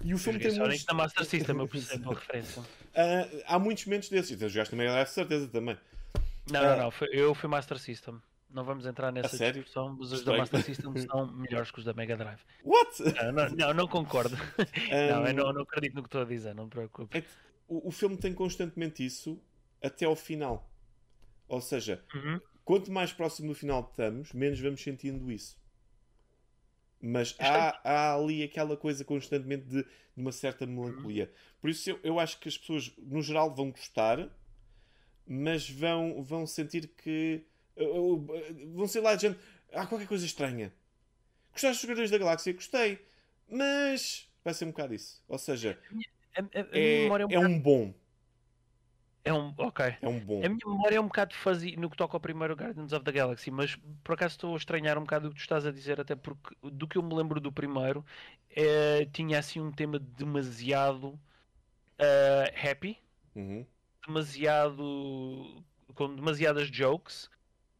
E o filme tem muitos... na Master System, eu percebo a referência. Uh, <laughs> há muitos momentos desses. Então jogaste também a certeza também. Não, uh, não, não. Eu fui Master System. Não vamos entrar nessa discussão, mas os da Master System <laughs> são melhores que os da Mega Drive. What? Não, não, não, não concordo. <laughs> Um... Não, eu não, não acredito no que estou a dizer, não te preocupes. O, o filme tem constantemente isso até ao final. Ou seja, uhum. Quanto mais próximo do final estamos, menos vamos sentindo isso. Mas há, há ali aquela coisa constantemente de, de uma certa melancolia. Por isso eu, eu acho que as pessoas, no geral, vão gostar, mas vão, vão sentir que. Uh, uh, vão ser lá de gente. Há qualquer coisa estranha. Gostaste dos Guardiões da Galáxia? Gostei. Mas vai ser um bocado isso. Ou seja, a, a, a é, é, um, é um bom É um. Ok. É um bom. A minha memória é um bocado fuzzy no que toca ao primeiro Guardians of the Galaxy, mas por acaso estou a estranhar um bocado o que tu estás a dizer, até porque do que eu me lembro do primeiro eh, tinha assim um tema demasiado eh, happy, Uhum. demasiado com demasiadas jokes,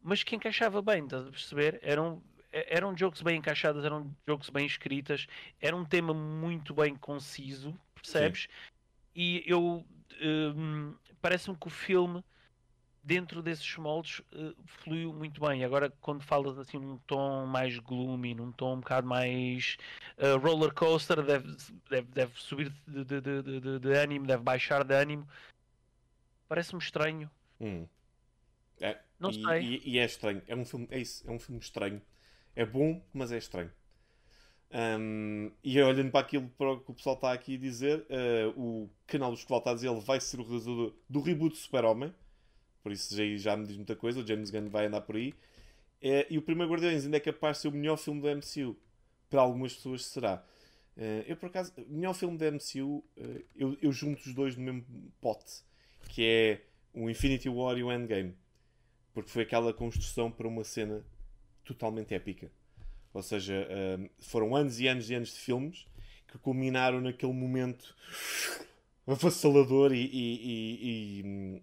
mas que encaixava bem, estás a perceber? Eram, eh, eram jokes bem encaixadas, eram jokes bem escritas, era um tema muito bem conciso, percebes? E eu hum, parece-me que o filme dentro desses moldes eh, fluiu muito bem. Agora, quando falas assim num tom mais gloomy, num tom um bocado mais eh, roller coaster, deve, deve, deve subir de, de, de, de- de- de ânimo, deve baixar de ânimo. Parece-me estranho. Hum. É, Não e, sei. E, e é estranho. É um filme, é isso, é um filme estranho. É bom, mas é estranho. Hum, e olhando para aquilo para o que o pessoal está aqui a dizer, eh, o canal dos Covaltados ele vai ser o realizador do reboot do Super-Homem. Por isso já, já me diz muita coisa. O James Gunn vai andar por aí. Eh, e o primeiro Guardiões ainda é capaz de ser o melhor filme do MCU. Para algumas pessoas será. Eh, eu, por acaso, o melhor filme do MCU, eu, eu junto os dois no mesmo pote. Que é o Infinity War e o Endgame. Porque foi aquela construção para uma cena totalmente épica. Ou seja, hum, foram anos e anos e anos de filmes que culminaram naquele momento avassalador e, e- e- e,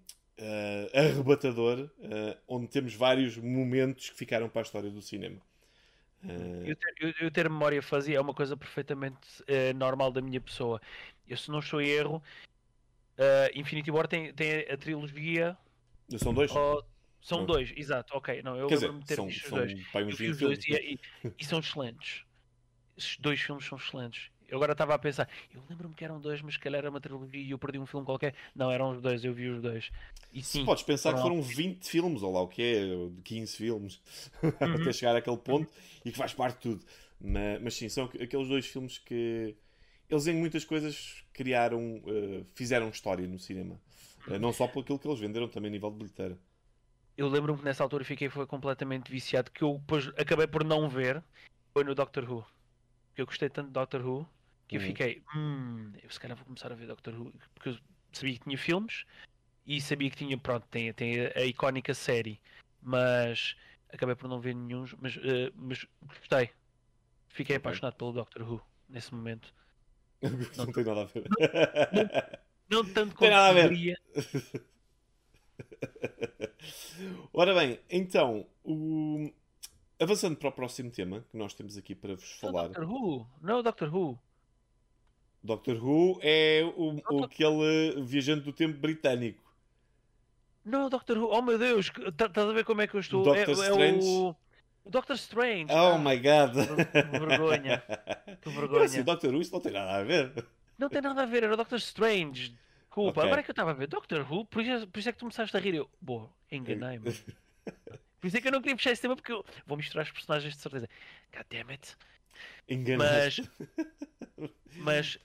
ah, arrebatador, ah, onde temos vários momentos que ficaram para a história do cinema. Ah, Eu ter, eu- eu ter memória fuzzy é uma coisa perfeitamente eh, normal da minha pessoa. Eu, se não estou erro, eh, Infinity War tem, tem a trilogia. são dois? ou- são dois, exato, ok. Não, eu lembro-me de ter são, visto os dois. Eu vi 20 os dois e, e- e são excelentes. Esses dois filmes são excelentes. Eu agora estava a pensar, eu lembro-me que eram dois, mas se calhar era uma trilogia e eu perdi um filme qualquer. Não, eram os dois, eu vi os dois. E Se sim, podes pensar que foram foram 20 filmes, ou lá o que é, ou de 15 filmes, <laughs> Uhum. até chegar àquele ponto e que faz parte de tudo. Mas, mas sim, são aqueles dois filmes que eles em muitas coisas criaram, eh, fizeram história no cinema. Eh, não só por aquilo que eles venderam, também a nível de bilheteira. Eu lembro-me que nessa altura fiquei foi completamente viciado que eu depois acabei por não ver foi no Doctor Who porque eu gostei tanto de Doctor Who que eu Uhum. fiquei hum, eu se calhar vou começar a ver Doctor Who porque eu sabia que tinha filmes e sabia que tinha pronto tem, tem a, a icónica série mas acabei por não ver nenhum mas, eh, mas gostei fiquei apaixonado pelo Doctor Who nesse momento <laughs> não tem nada a ver. não tanto Tem como nada a ver. deveria <laughs> <laughs> Ora bem, então, o- avançando para o próximo tema que nós temos aqui para vos não, falar. Doctor Who não Doctor Who Doctor Who é o, o- aquele viajante do tempo britânico. Não, Doctor Who, oh meu Deus, tá- estás a ver como é que eu estou? Doctor é, é Strange? o... o Doctor Strange. Oh ah, my god! Que vergonha, que vergonha. <laughs> assim, Doctor Who, isto não tem nada a ver. Não tem nada a ver, era o Doctor Strange. Desculpa, Ok. agora é que eu estava a ver Doctor Who, por isso, por isso é que tu começaste a rir. Eu, boa, enganei-me. <laughs> Por isso é que eu não queria puxar esse tema porque eu vou misturar os personagens de certeza. God damn it. Enganaste. Mas, mas,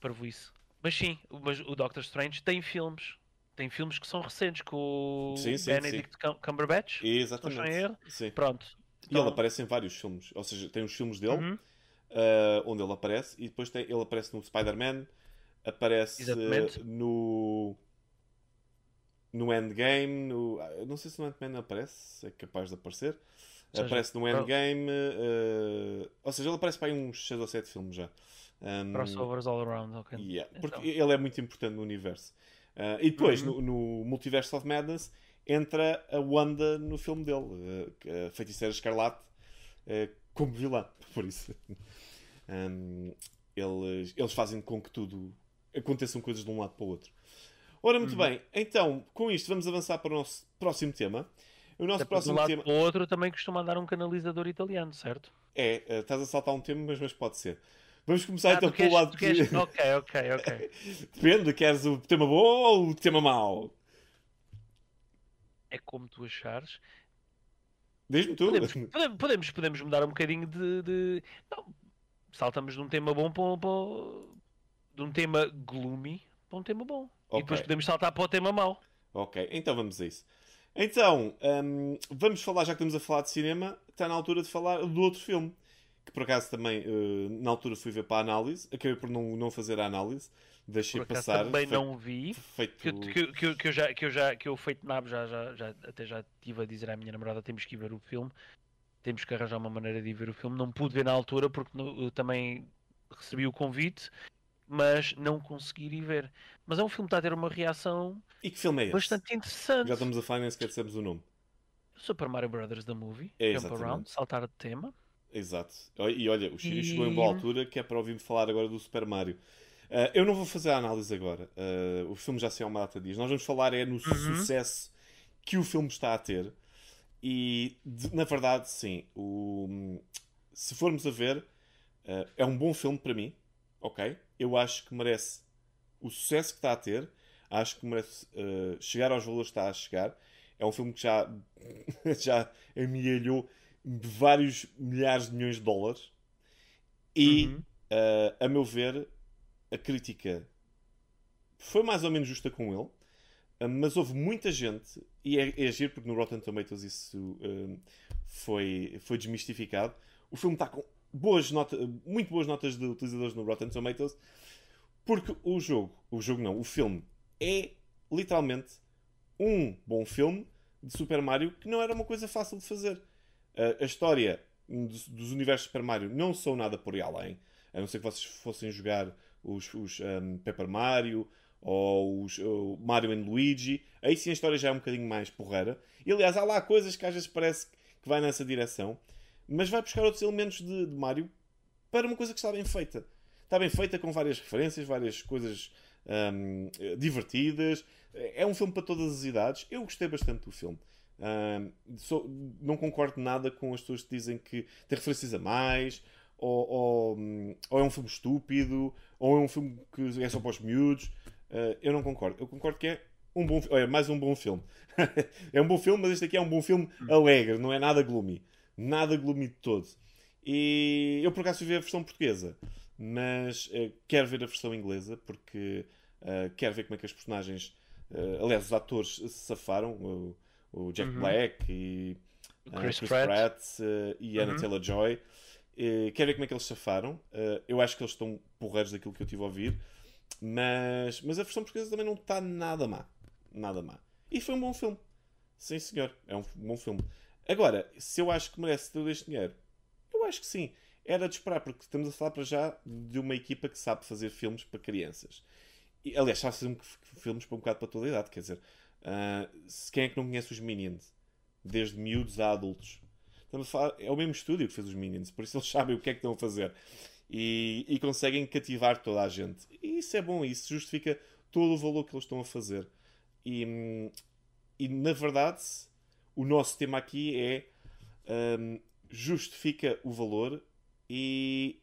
para isso. Mas sim, mas o Doctor Strange tem filmes. Tem filmes que são recentes com o Sim, sim, Benedict Cum- Cumberbatch. Exatamente. Erro? Sim. Pronto. E ele Então, aparece em vários filmes. Ou seja, tem os filmes dele, uhum. ah, onde ele aparece, e depois tem, ele aparece no Spider-Man, aparece Exatamente. no. No Endgame, no. ah, não sei se no Ant-Man aparece, é capaz de aparecer. Seja, aparece no Endgame, ah, ou seja, ele aparece para aí uns 6 ou 7 filmes já. Um, Crossovers all around, ok. Yeah, porque Então. ele é muito importante no universo. Ah, e depois, Uhum. no, no Multiverse of Madness, entra a Wanda no filme dele, a Feiticeira Escarlate, como vilã. <laughs> Por isso, Um, eles, eles fazem com que tudo aconteçam coisas de um lado para o outro. Ora, muito Uhum. bem, então, com isto, vamos avançar para o nosso próximo tema. O nosso Até porque de um próximo lado tema para o outro também costuma dar um canalizador italiano, certo? é. ah, estás a saltar um tema, mas, mas pode ser. Vamos começar Ah, então pelo queres- lado tu que. queres- Ok, ok, <laughs> ok. Depende, queres o tema bom ou o tema mau? É como tu achares. Diz-me tu. Podemos, <laughs> podemos, podemos, mudar um bocadinho de. de- Não, saltamos de um tema bom para, para de um tema gloomy para um tema bom. E depois podemos saltar para o tema mau. Ok, então vamos a isso. Então, hum, vamos falar, já que estamos a falar de cinema, está na altura de falar do outro filme. Que por acaso também, eh, na altura fui ver para a análise, acabei por não, não fazer a análise, deixei passar. também Foi- não vi. Feito... Que, eu- que, que, que eu já, que eu já, que eu feito nabo já, já, já, até já estive a dizer à minha namorada temos que ir ver o filme, temos que arranjar uma maneira de ir ver o filme. Não pude ver na altura porque no- também recebi o convite, mas não consegui ir ver. Mas é um filme que está a ter uma reação E que filme é esse? bastante interessante. Já estamos a falar e nem sequer dissemos o nome. Super Mario Brothers da movie, É, Jump exatamente. Around, saltar de tema. Exato. E olha, o Chico chegou em E- boa altura que é para ouvir-me falar agora do Super Mario. Ah, eu não vou fazer a análise agora. Ah, o filme já saiu há uma data de dias. Nós vamos falar é no Uhum. sucesso que o filme está a ter. E, de- na verdade, sim. O, se formos a ver, ah, é um bom filme para mim. Ok? Eu acho que merece o sucesso que está a ter. Acho que merece ah, chegar aos valores que está a chegar. É um filme que já, <laughs> já amealhou vários milhares de milhões de dólares. E, Uhum. ah, a meu ver, a crítica foi mais ou menos justa com ele. ah, mas houve muita gente, e é, é giro porque no Rotten Tomatoes isso foi, foi desmistificado. O filme está com boas muito boas notas de utilizadores no Rotten Tomatoes, porque o jogo, o jogo não, o filme é literalmente um bom filme de Super Mario que não era uma coisa fácil de fazer. A história dos, universos Super Mario não são nada por aí além, a não ser que vocês fossem jogar os, os um, Paper Mario ou os o Mario and Luigi. Aí sim a história já é um bocadinho mais porreira. E aliás, há lá coisas que às vezes parece que vai nessa direção, mas vai buscar outros elementos de, de Mario para uma coisa que está bem feita. Está bem feita com várias referências, várias coisas hum, divertidas. É um filme para todas as idades. Eu gostei bastante do filme. Hum, sou- não concordo nada com as pessoas que dizem que tem referências a mais, ou, ou, hum, ou é um filme estúpido, ou é um filme que é só para os miúdos. Uh, eu não concordo. Eu concordo que é um bom é mais um bom filme. <laughs> é um bom filme, mas este aqui é um bom filme alegre, não é nada gloomy. Nada gloomy de todo. E eu por acaso fui ver a versão portuguesa, mas eh, quero ver a versão inglesa porque eh, quero ver como é que as personagens, eh, aliás, os atores se safaram, o, o Jack Uhum. Black e Chris, Chris Pratt. Pratt e Anna Uhum. Taylor-Joy. Eh, quero ver como é que eles safaram. Eu acho que eles estão porreiros daquilo que eu tive a ouvir, mas, mas a versão portuguesa também não está nada má. Nada má. E foi um bom filme. Sim, senhor. É um bom filme. Agora, se eu acho que merece todo este dinheiro, eu acho que sim. Era de esperar, porque estamos a falar para já de uma equipa que sabe fazer filmes para crianças. E, aliás, sabe fazer filmes para um bocado para toda a idade. Quer dizer, se quem é que não conhece os Minions? Desde miúdos a adultos. Estamos a falar, é o mesmo estúdio que fez os Minions, por isso eles <laughs> sabem o que é que estão a fazer. E, e conseguem cativar toda a gente. E isso é bom, isso justifica todo o valor que eles estão a fazer. E, hum, e na verdade, o nosso tema aqui é hum, justifica o valor e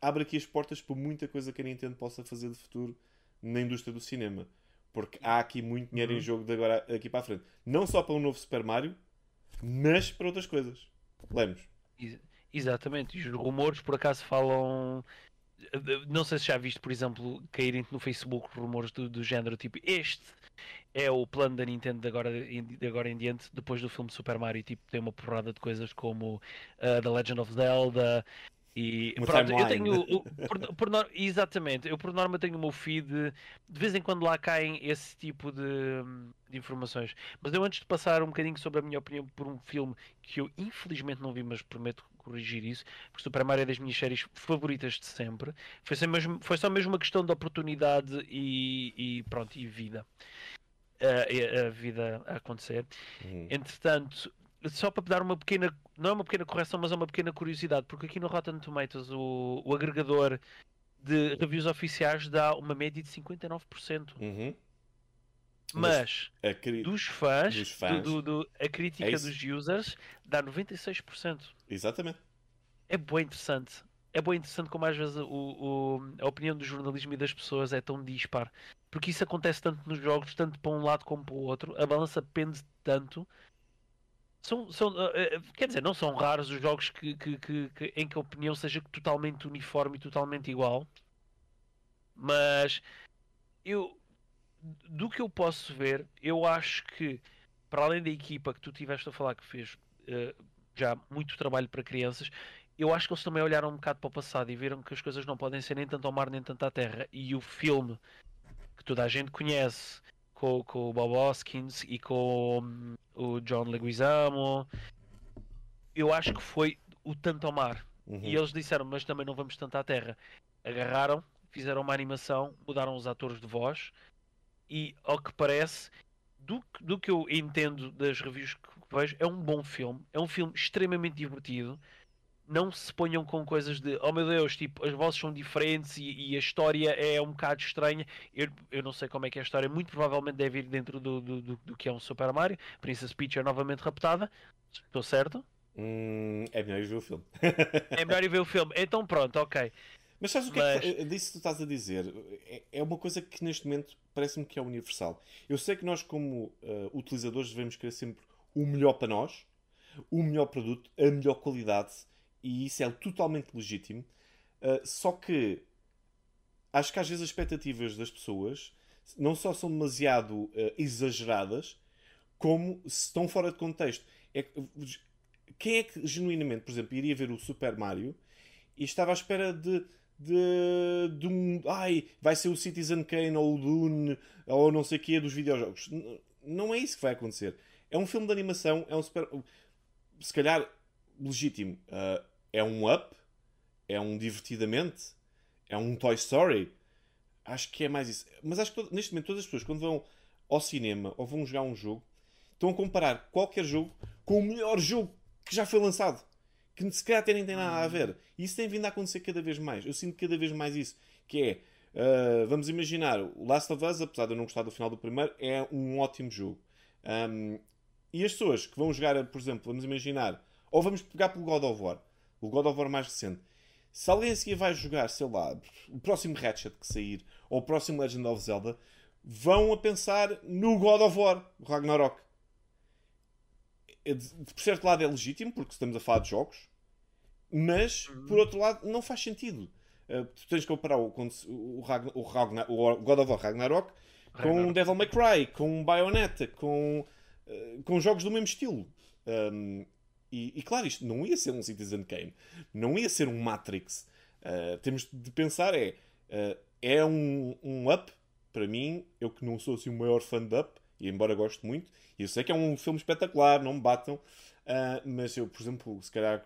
abre aqui as portas para muita coisa que a Nintendo possa fazer de futuro na indústria do cinema. Porque há aqui muito dinheiro em Uhum. jogo de agora aqui para a frente. Não só para um novo Super Mario, mas para outras coisas. Lemos. Ex- Exatamente, e os rumores por acaso falam. Não sei se já viste, por exemplo, caírem no Facebook rumores do, do género tipo este é o plano da Nintendo de agora, de agora em diante, depois do filme Super Mario, tipo, tem uma porrada de coisas como uh, The Legend of Zelda e Uma pronto, eu timeline. tenho o- <laughs> por, por nor- exatamente, eu por norma tenho o meu feed, de vez em quando lá caem esse tipo de, de informações. Mas eu antes de passar um bocadinho sobre a minha opinião por um filme que eu infelizmente não vi, mas prometo corrigir isso, porque Super Mario é das minhas séries favoritas de sempre. Foi só mesmo, foi só mesmo uma questão de oportunidade e, e pronto, e vida. A, e a vida a acontecer. Uhum. Entretanto, só para dar uma pequena, não é uma pequena correção, mas é uma pequena curiosidade, porque aqui no Rotten Tomatoes o, o agregador de reviews oficiais dá uma média de 59%. Uhum. Mas A cri- dos fãs, dos fãs. do- do- do- a crítica É dos users dá 96%. Exatamente. É bem interessante. É bem interessante como às vezes o, o- a opinião do jornalismo e das pessoas é tão dispar. Porque isso acontece tanto nos jogos, tanto para um lado como para o outro. A balança pende tanto. São, são, eh, eh, quer dizer, não são raros os jogos que, que- que- que- em que a opinião seja totalmente uniforme e totalmente igual. Mas eu, do que eu posso ver, eu acho que para além da equipa que tu tiveste a falar que fez eh, já muito trabalho para crianças, eu acho que eles também olharam um bocado para o passado e viram que as coisas não podem ser nem tanto ao mar nem tanto à terra. E o filme que toda a gente conhece, com, com o Bob Hoskins e com hum, o John Leguizamo, eu acho que foi o tanto ao mar. Uhum. E eles disseram, mas também não vamos tanto à terra. Agarraram, fizeram uma animação, mudaram os atores de voz e, ao que parece, do, do que eu entendo das reviews que vejo, é um bom filme. É um filme extremamente divertido. Não se ponham com coisas de, oh meu Deus, tipo, as vozes são diferentes e, e a história é um bocado estranha. Eu, eu não sei como é que é a história, muito provavelmente deve ir dentro do, do, do, do que é um Super Mario. Princess Peach é novamente raptada. Estou certo? Hum, é melhor ir ver o filme. <laughs> É melhor ir ver o filme. Então pronto, ok. Mas sabes o que é Mas- que disso que tu estás a dizer? É- É uma coisa que neste momento parece-me que é universal. Eu sei que nós, como eh, utilizadores, devemos querer sempre o melhor para nós, o melhor produto, a melhor qualidade, e isso é totalmente legítimo. Eh, só que acho que às vezes as expectativas das pessoas não só são demasiado eh, exageradas, como estão fora de contexto. É que- quem é que genuinamente, por exemplo, iria ver o Super Mario e estava à espera de, de, de um. Ai, vai ser o Citizen Kane ou o Dune ou não sei o que dos videojogos. N- Não é isso que vai acontecer. É um filme de animação, é um super. Se calhar legítimo. Ah, é um up, é um divertidamente, é um Toy Story. Acho que é mais isso. Mas acho que neste momento todas as pessoas, quando vão ao cinema ou vão jogar um jogo, estão a comparar qualquer jogo com o melhor jogo que já foi lançado. Que se calhar até nem tem nada a ver. E isso tem vindo a acontecer cada vez mais. Eu sinto cada vez mais isso. Que é, ah, vamos imaginar, o Last of Us, apesar de eu não gostar do final do primeiro, é um ótimo jogo. Ahm, e as pessoas que vão jogar, por exemplo, vamos imaginar, ou vamos pegar pelo God of War, o God of War mais recente. Se alguém a seguir vai jogar, sei lá, o próximo Ratchet que sair, ou o próximo Legend of Zelda, vão a pensar no God of War, o Ragnarok. É Por certo lado é legítimo, porque estamos a falar de jogos, mas por outro lado não faz sentido. Uh, tu tens que comparar o, o, o o God of War Ragnarok com Ragnarok. Devil May Cry, com Bayonetta, com, uh, com jogos do mesmo estilo. Um, e, e claro, isto não ia ser um Citizen Kane, não ia ser um Matrix. Uh, temos de pensar é uh, é um, um up para mim, eu que não sou assim o maior fã de up, e embora goste muito, eu sei que é um filme espetacular, não me batam, uh, mas eu, por exemplo, se calhar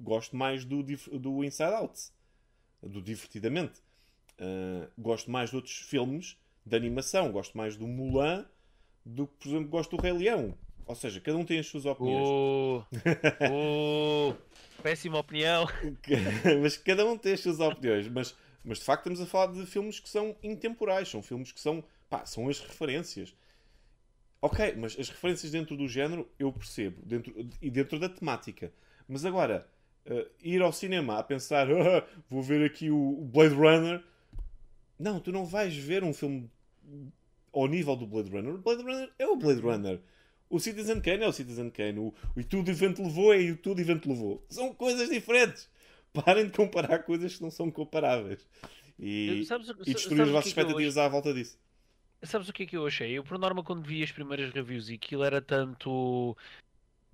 gosto mais do, do Inside Out, do Divertidamente. Gosto mais de outros filmes de animação, gosto mais do Mulan do que, por exemplo, gosto do Rei Leão. Ou seja, cada um tem as suas opiniões. Oh, oh, <laughs> péssima opinião. <laughs> mas cada um tem as suas opiniões. Mas, mas de facto estamos a falar de filmes que são intemporais, são filmes que são, pá, são as referências. Ok, mas as referências dentro do género eu percebo, dentro, e dentro da temática. Mas agora, eh, ir ao cinema a pensar, <laughs> "Ah, vou ver aqui o o Blade Runner. Não, tu não vais ver um filme ao nível do Blade Runner. O Blade Runner é o Blade Runner. O Citizen Kane é o Citizen Kane. O, o E Tudo e Vento Levou é e o Tudo e Vento Levou. São coisas diferentes. Parem de comparar coisas que não são comparáveis. E, Sabes e destruir as vossas é expectativas à volta disso. Sabes o que é que eu achei? Eu, por norma, quando vi as primeiras reviews e aquilo era tanto.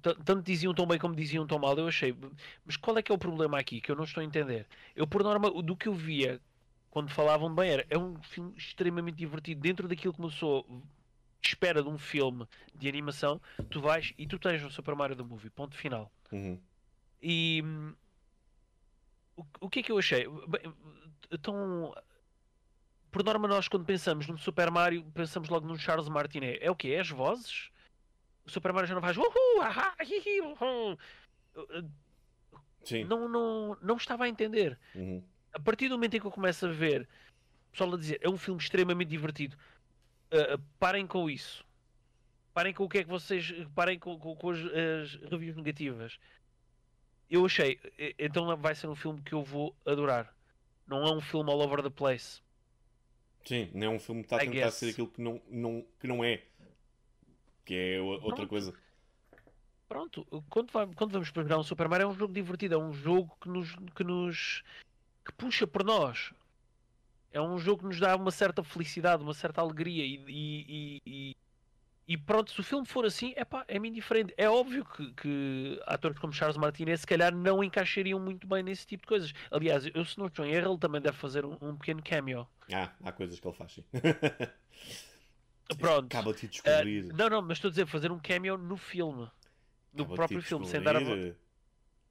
Tanto diziam tão bem como diziam tão mal, eu achei. Mas qual é que é o problema aqui que eu não estou a entender? Eu, por norma, do que eu via quando falavam bem era. É um filme extremamente divertido. Dentro daquilo que uma pessoa espera de um filme de animação, tu vais e tu tens o Super Mario The Movie. Ponto final. Uhum. E hum, o, o que é que eu achei? Bem, Então, por norma, nós quando pensamos num Super Mario, pensamos logo num Charles Martinet. É o quê? É as vozes? O Super Mario já não faz uhul, ahá, hihi. Sim. Não, não, não estava a entender. Uhum. A partir do momento em que eu começo a ver o pessoal a dizer é um filme extremamente divertido, ah, ah, parem com isso. Parem com o que é que vocês. Parem com, com- com as, as reviews negativas. Eu achei, então vai ser um filme que eu vou adorar. Não é um filme all over the place. Sim, não é um filme que está a I tentar guess. ser aquilo que não, não, que não é. Que é o- outra Pronto. coisa. Pronto, quando, vai- quando vamos para jogar um Super Mario é um jogo divertido, é um jogo que nos, que nos que puxa por nós. É um jogo que nos dá uma certa felicidade, uma certa alegria e, e, e, e- pronto, se o filme for assim, epá, é-me indiferente. É óbvio que, que atores como Charles Martinez se calhar não encaixariam muito bem nesse tipo de coisas. Aliás, eu se não estou em erro, ele também deve fazer um, um pequeno cameo. Ah, há coisas que ele faz, sim. <laughs> Pronto. Acaba-te de descobrir. não, não, mas estou a dizer fazer um cameo no filme. No Acaba-te próprio de filme, sem dar a vo- descobrir.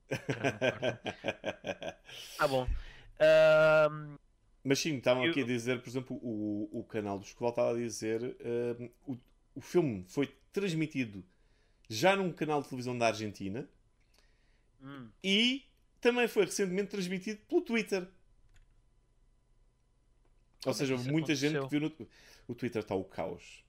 <laughs> Ah, bom. Ahm, Mas sim, estavam Eu- aqui a dizer, por exemplo, o, o canal do Escoval estava a dizer hum, o, o filme foi transmitido já num canal de televisão da Argentina hum, e também foi recentemente transmitido pelo Twitter. Ou seja, que houve muita gente que aconteceu? viu no... O Twitter está o caos.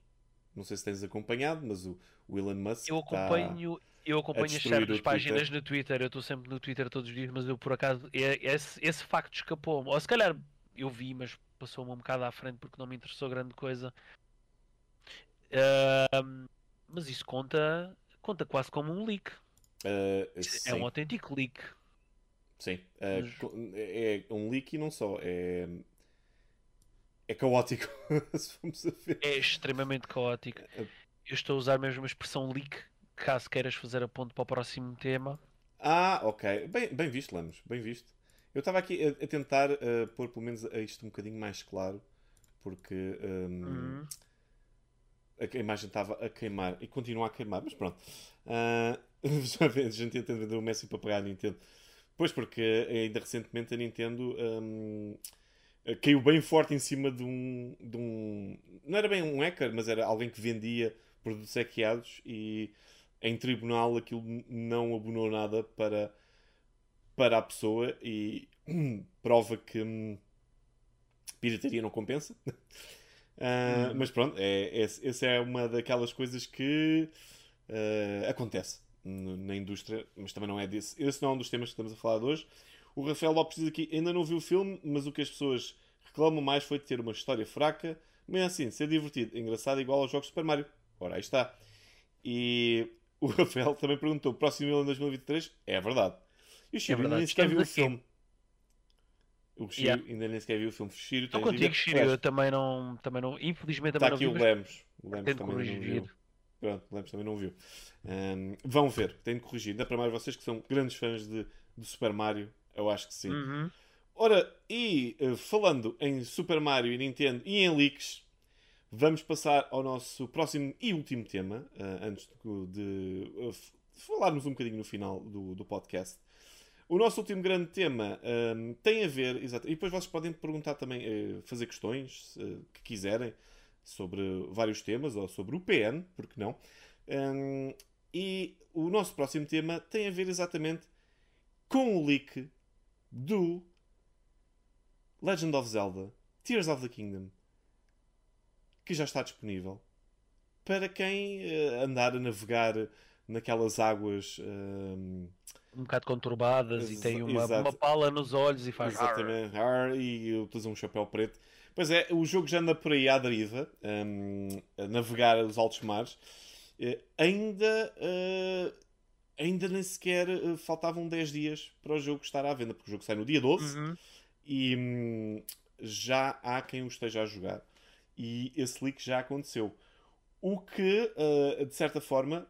Não sei se tens acompanhado, mas o, o Elon Musk eu está... acompanho, eu acompanho as certas páginas Twitter. no Twitter. Eu estou sempre no Twitter todos os dias, mas eu por acaso é- esse, esse facto escapou-me. Ou se calhar eu vi, mas passou-me um bocado à frente porque não me interessou grande coisa. Ahm, mas isso conta, conta quase como um leak. Ah, É um autêntico leak. sim. Ah, Mas- co- é um leak e não só. É, é caótico, <laughs> se formos a ver. É extremamente caótico. É. Eu estou a usar mesmo a expressão leak, caso queiras fazer a ponto para o próximo tema. Ah, ok. Bem, bem visto, Lemos. Bem visto. Eu estava aqui a, a tentar ah, pôr pelo menos isto um bocadinho mais claro, porque hum, Hum. a, a imagem estava a queimar e continua a queimar, mas pronto. Ah, <laughs> já vê, a gente tenta vender o Messi para pagar a Nintendo. Pois, porque ainda recentemente a Nintendo hum, caiu bem forte em cima de um, de um. Não era bem um hacker, mas era alguém que vendia produtos hackeados e em tribunal aquilo não abonou nada para, para a pessoa e hum, prova que hum, pirataria não compensa. <laughs> Ah, Hum. Mas pronto, é, é, essa é uma daquelas coisas que ah, acontece na indústria, mas também não é desse. Esse não é um dos temas que estamos a falar de hoje. O Rafael Lopes diz aqui: ainda não viu o filme, mas o que as pessoas reclamam mais foi de ter uma história fraca, mas assim, ser divertido, engraçado, igual aos jogos de Super Mario. Ora, aí está. E o <laughs> Rafael também perguntou: próximo ano em 2023? É verdade. E o Shiro ainda verdade, nem sequer viu o aqui. filme. O Shiro Yeah. ainda nem sequer viu o filme. Shiro, Estou contigo. Shiro. Eu também não, também não. Infelizmente Está também aqui não o vi, mas Lemos. O Lemos tento também não viu. Pronto, o Lemos também não viu. Ahm, vão ver, tenho de corrigir. Ainda para mais vocês que são grandes fãs de, de Super Mario, eu acho que sim. Uhum. Ora, e eh, falando em Super Mario e Nintendo e em leaks, vamos passar ao nosso próximo e último tema, eh, antes de, de, eh, falarmos um bocadinho no final do, do podcast. O nosso último grande tema ehm, tem a ver, exato, e depois vocês podem perguntar também, eh, fazer questões eh, que quiserem sobre vários temas ou sobre o PN, porque não? Ehm, e o nosso próximo tema tem a ver exatamente com o leak do Legend of Zelda Tears of the Kingdom que já está disponível para quem eh, andar a navegar naquelas águas ehm, Um bocado conturbadas e Exa- tem uma, uma pala nos olhos e faz. exatamente ar, e utiliza um chapéu preto pois é, o jogo já anda por aí à deriva ehm, a navegar os altos mares Eh, ainda eh, ainda nem sequer eh, faltavam 10 dias para o jogo estar à venda porque o jogo sai no dia 12 Uhum. e hum, já há quem o esteja a jogar. E esse leak já aconteceu. O que, uh, de certa forma,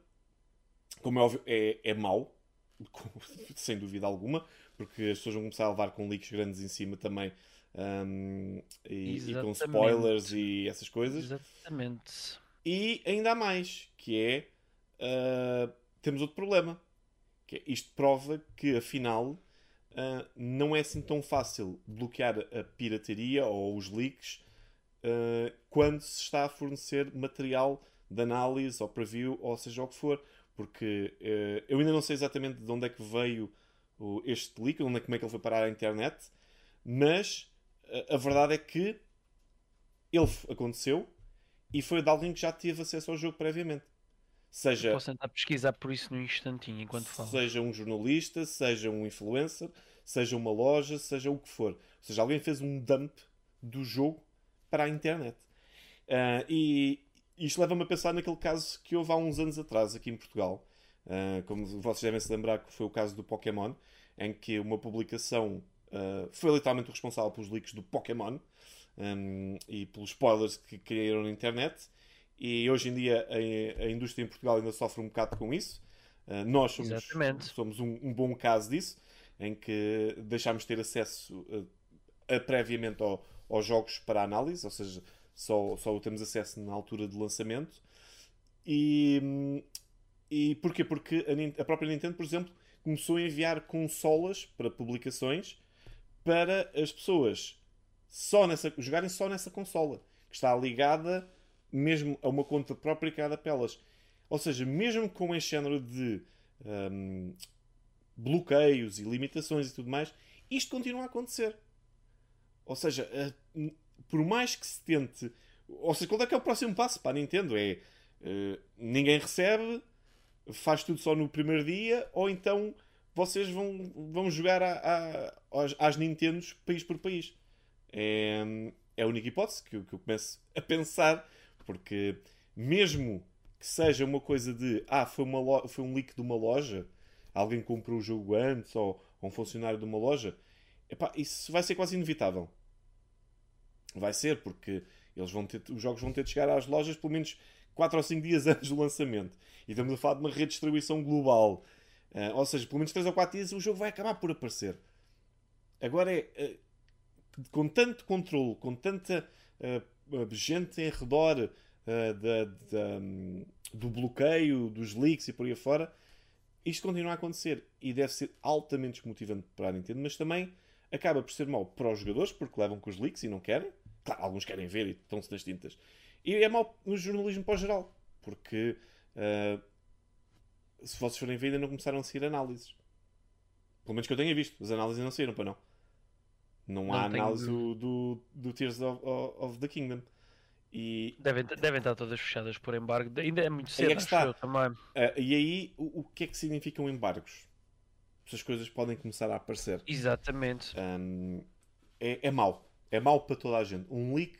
como é óbvio, é, é mau, <laughs> sem dúvida alguma, porque as pessoas vão começar a levar com leaks grandes em cima também hum, e, e com spoilers e essas coisas. Exatamente. E ainda há mais, que é uh, temos outro problema. Que é, isto prova que afinal uh, não é assim tão fácil bloquear a pirataria ou os leaks uh, quando se está a fornecer material de análise ou preview ou seja o que for. Porque uh, eu ainda não sei exatamente de onde é que veio o- este leak, onde é, como é que ele foi parar à internet, mas uh, a verdade é que ele aconteceu e foi de alguém que já teve acesso ao jogo previamente. Seja, Posso tentar pesquisar por isso num instantinho enquanto falo. seja um jornalista, seja um influencer, seja uma loja, seja o que for. Ou seja, alguém fez um dump do jogo para a internet. Ah, e isto leva-me a pensar naquele caso que houve há uns anos atrás aqui em Portugal. Ah, como vocês devem se lembrar que foi o caso do Pokémon, em que uma publicação ah, foi literalmente o responsável pelos leaks do Pokémon um, e pelos spoilers que caíram na internet. E hoje em dia a, a indústria em Portugal ainda sofre um bocado com isso. Uh, nós somos, Exatamente. somos um, um bom caso disso, em que deixámos de ter acesso uh, a- previamente ao- aos jogos para análise, ou seja, só, só temos acesso na altura de lançamento. E, e porquê? Porque a, a própria Nintendo, por exemplo, começou a enviar consolas para publicações para as pessoas só nessa, jogarem só nessa consola, que está ligada mesmo a uma conta própria criada pelas. Ou seja, mesmo com este género de hum, bloqueios e limitações e tudo mais, isto continua a acontecer. Ou seja, por mais que se tente. Ou seja, qual é que é o próximo passo para a Nintendo? É eh, ninguém recebe, faz tudo só no primeiro dia, ou então vocês vão, vão jogar a- a- às, às Nintendos país por país. É, é a única hipótese que, eu- que eu começo a pensar, porque mesmo que seja uma coisa de ah, foi, uma foi um leak de uma loja, alguém comprou o jogo antes, ou, ou um funcionário de uma loja, epá, isso vai ser quase inevitável. Vai ser, porque eles vão ter, os jogos vão ter de chegar às lojas pelo menos 4 ou 5 dias <laughs> antes do lançamento. E estamos a falar de uma redistribuição global. Ah, ou seja, pelo menos 3 ou 4 dias o jogo vai acabar por aparecer. Agora é. ah, com tanto controle, com tanta ah, gente em redor da- da, hum, do bloqueio, dos leaks e por aí afora, isto continua a acontecer. E deve ser altamente desmotivante para a Nintendo, mas também acaba por ser mau para os jogadores, porque levam com os leaks e não querem. Claro, alguns querem ver e estão-se nas tintas. E é mau no jornalismo para o geral, porque ah, se vocês forem ver, ainda não começaram a sair análises. Pelo menos que eu tenha visto, as análises não saíram, para não. Não, Não há análise do, do, do Tears of, of- the Kingdom. E, Devem, devem estar todas fechadas por embargo. Ainda é muito Aí cedo, é que está. também. ah, e aí, o, o que é que significam embargos? Essas coisas podem começar a aparecer. Exatamente. Hum, é, é mau. É mau para toda a gente. Um leak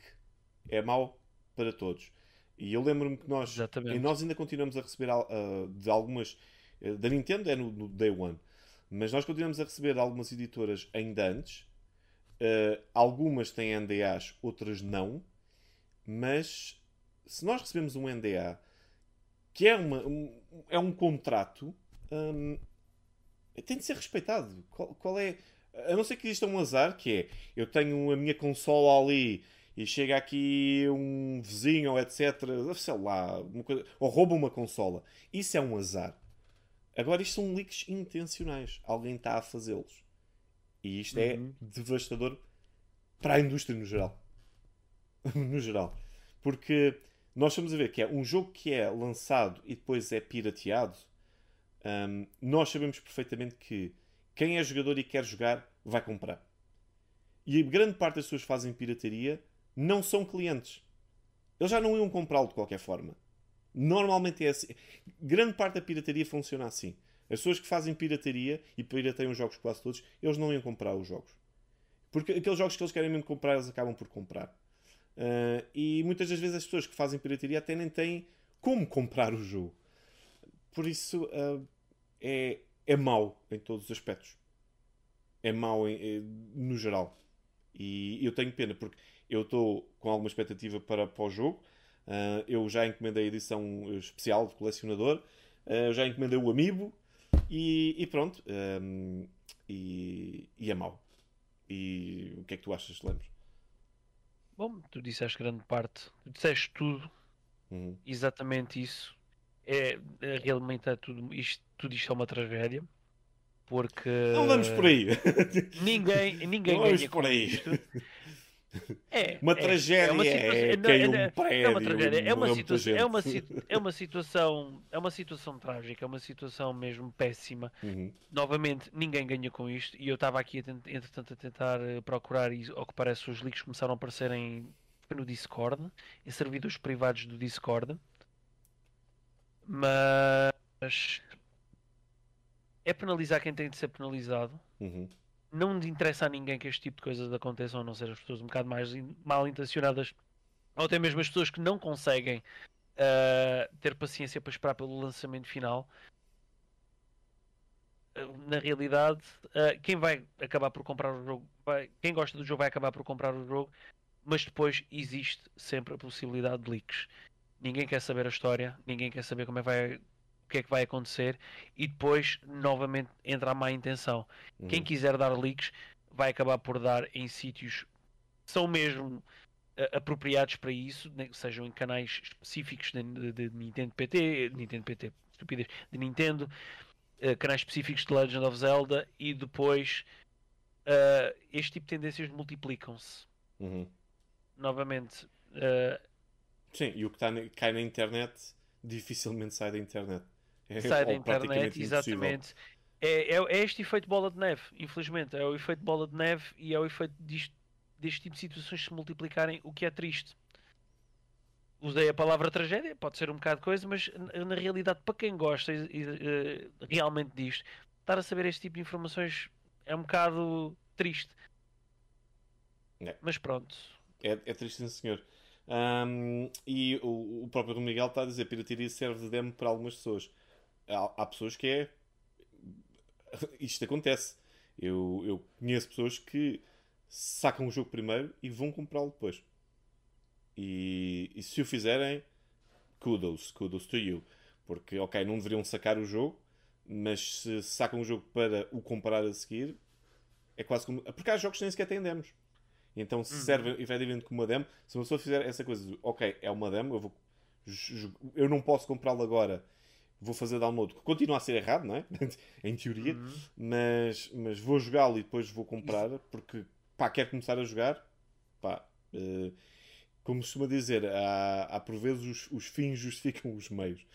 é mau para todos. E eu lembro-me que nós, Exatamente. e nós ainda continuamos a receber ah, de algumas. eh, da Nintendo é no, no Day One. Mas nós continuamos a receber de algumas editoras ainda antes. Ah, algumas têm NDAs, outras não. Mas se nós recebemos um NDA que é, uma, um, é um contrato, hum, tem de ser respeitado. Qual, qual é. A não ser que exista um azar, que é eu tenho a minha consola ali e chega aqui um vizinho ou etc. Sei lá, coisa, ou rouba uma consola. Isso é um azar. Agora, isto são leaks intencionais. Alguém está a fazê-los. E isto é Uhum. devastador para a indústria no geral. <laughs> no geral. Porque nós estamos a ver que é um jogo que é lançado e depois é pirateado. hum, nós sabemos perfeitamente que quem é jogador e quer jogar vai comprar. E grande parte das pessoas que fazem pirataria não são clientes. Eles já não iam comprá-lo de qualquer forma. Normalmente é assim. Grande parte da pirataria funciona assim. As pessoas que fazem pirataria e pirateiam os jogos quase todos, eles não iam comprar os jogos. Porque aqueles jogos que eles querem mesmo comprar, eles acabam por comprar. Ah, e muitas das vezes as pessoas que fazem pirataria até nem têm como comprar o jogo. Por isso ah, é, é mau em todos os aspectos. É mau em- eh, no geral. E eu tenho pena porque eu estou com alguma expectativa para, para o jogo. Ah, eu já encomendei a edição especial de colecionador. Eu já encomendei o Amiibo. E, e pronto. ahm, e, e é mau. E o que é que tu achas, Lemos? Bom, tu disseste grande parte. Tu disseste tudo. Uhum. exatamente isso. É, é realmente é tudo isto, tudo isto é uma tragédia. Porque Não vamos por aí. <laughs> ninguém, ninguém vamos ganha por aí. isto. É, Uma é- tragédia uma é, situação- é- um prédio. é uma tragédia, é uma, situa é, é situação, é uma situação trágica, é uma situação mesmo péssima. Uhum. Novamente, ninguém ganha com isto. E eu estava aqui, entretanto, a tentar eh, procurar e ao que parece os leaks começaram a aparecer em, no Discord, em servidores privados do Discord. Mas é penalizar quem tem de ser penalizado. Uhum. Não interessa a ninguém que este tipo de coisas aconteçam, a não ser as pessoas um bocado mais mal intencionadas ou até mesmo as pessoas que não conseguem ah, ter paciência para esperar pelo lançamento final. Ah, Na realidade, ah, quem vai acabar por comprar o jogo, vai- quem gosta do jogo vai acabar por comprar o jogo, mas depois existe sempre a possibilidade de leaks. ninguém quer saber a história, ninguém quer saber como é que vai, o que é que vai acontecer e depois novamente entra a má intenção. Quem Uhum. quiser dar leaks vai acabar por dar em sítios que são mesmo eh, apropriados para isso, né, sejam em canais específicos de, de- de Nintendo PT, Nintendo PT, estupidez, de Nintendo, eh, canais específicos de Legend of Zelda e depois eh, este tipo de tendências multiplicam-se. Uhum. Novamente, Sim, e o que tá na- cai na internet dificilmente sai da internet. É, sai da internet, exatamente. É, é, é este efeito bola de neve, infelizmente. É o efeito bola de neve e é o efeito disto, deste tipo de situações se multiplicarem, o que é triste. Usei a palavra tragédia, pode ser um bocado de coisa, mas na, realidade, para quem gosta e- e, eh, realmente disto, estar a saber este tipo de informações é um bocado triste. É. Mas pronto. É, é triste, sim, senhor. Ahm, e o, o próprio Miguel está a dizer: pirataria serve de demo para algumas pessoas. Há, há pessoas que é. Isto acontece. Eu, eu conheço pessoas que sacam o jogo primeiro e vão comprá-lo depois. E, e se o fizerem, kudos, kudos to you. Porque, ok, não deveriam sacar o jogo, mas se sacam o jogo para o comprar a seguir, é quase como. Porque há jogos que nem sequer têm demos. Então se Uhum. serve efetivamente como uma demo. Se uma pessoa fizer essa coisa ok, é uma demo, eu, vou, eu não posso comprá-lo agora, vou fazer download, que continua a ser errado, não é? <laughs> em teoria, Uhum. mas, mas vou jogá-lo e depois vou comprar, porque pá, quero começar a jogar, pá, eh, como se costuma dizer, há, há por vezes os, os fins justificam os meios,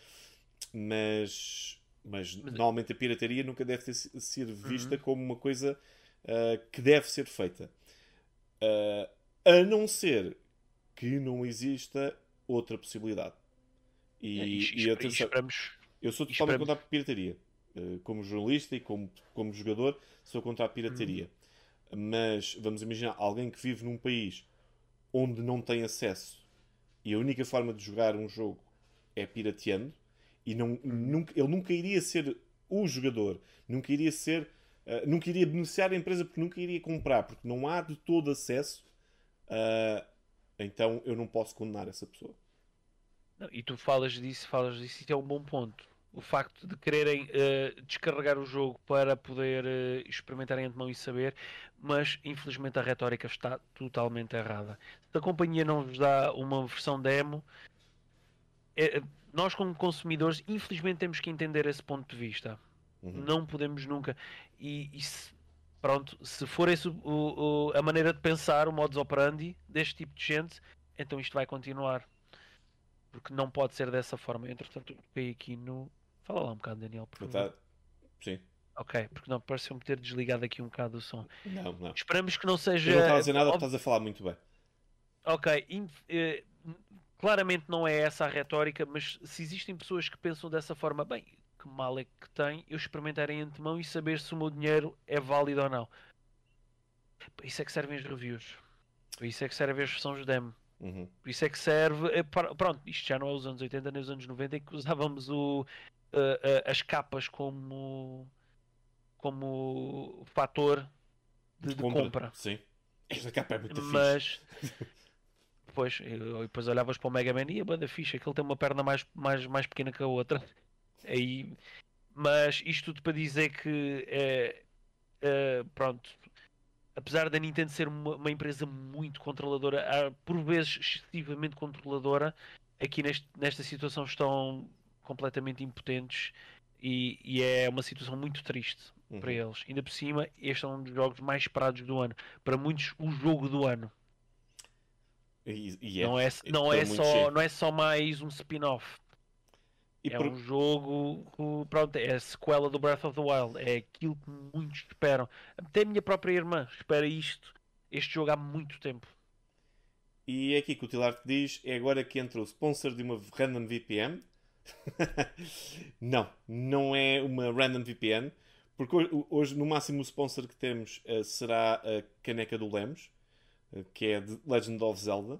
mas, mas Mas- normalmente a pirataria nunca deve ter, ser vista Uhum. como uma coisa ah, que deve ser feita. Ah, a não ser que não exista outra possibilidade. E, É, e, e e esperamos eu sou totalmente contra a pirataria. Uh, Como jornalista e como, como jogador, sou contra a pirataria. Uhum. Mas vamos imaginar alguém que vive num país onde não tem acesso e a única forma de jogar um jogo é pirateando e não, nunca, ele nunca iria ser o jogador, nunca iria ser, uh, nunca iria beneficiar a empresa porque nunca iria comprar, porque não há de todo acesso. uh, então eu não posso condenar essa pessoa. Não, e tu falas disso, falas disso, e é um bom ponto. O facto de quererem eh, descarregar o jogo para poder eh, experimentar em antemão e saber, mas infelizmente a retórica está totalmente errada. Se a companhia não vos dá uma versão demo, é- nós como consumidores, infelizmente temos que entender esse ponto de vista. Uhum. Não podemos nunca. E, e se, pronto, se for esse o- o- a maneira de pensar, o modus operandi deste tipo de gente, então isto vai continuar. Porque não pode ser dessa forma. Entretanto, eu fiquei aqui no. Fala lá um bocado, Daniel, por favor. Sim. Ok, porque não pareceu-me ter desligado aqui um bocado o som. Não, não. Esperamos que não seja. Eu não estava a dizer nada porque óbvio- estás a falar muito bem. Ok, in- eh, claramente não é essa a retórica, mas se existem pessoas que pensam dessa forma, bem, que mal é que tem eu experimentar em antemão e saber se o meu dinheiro é válido ou não. Para isso é que servem as reviews. Para isso é que servem as versões demo. Uhum. Por isso é que serve. para- pronto, isto já não é os anos 80 nem os anos 90 em que usávamos o, eh, as capas como, como fator de, de compra. Sim. Esta capa é muito fixe. Mas <laughs> depois, eu, depois olhavas para o Mega Man e a banda ficha, que ele tem uma perna mais, mais, mais pequena que a outra. <laughs> Aí, mas isto tudo para dizer que é, é, pronto, apesar da Nintendo ser uma, uma empresa muito controladora, por vezes excessivamente controladora, aqui neste, nesta situação estão completamente impotentes e, e é uma situação muito triste Uhum. para eles. Ainda por cima, este é um dos jogos mais esperados do ano. Para muitos, o jogo do ano. E, e é. Não é, não, é só, não é só mais um spin-off. É por- um jogo, que, pronto, é a sequela do Breath of the Wild. É aquilo que muitos esperam. Até a minha própria irmã espera isto, este jogo há muito tempo. E é aqui que o Tilar te diz: é agora que entra o sponsor de uma random VPN. <laughs> não, não é uma random VPN, porque ho- hoje, no máximo, o sponsor que temos eh, será a caneca do Lemos, eh, que é de Legend of Zelda.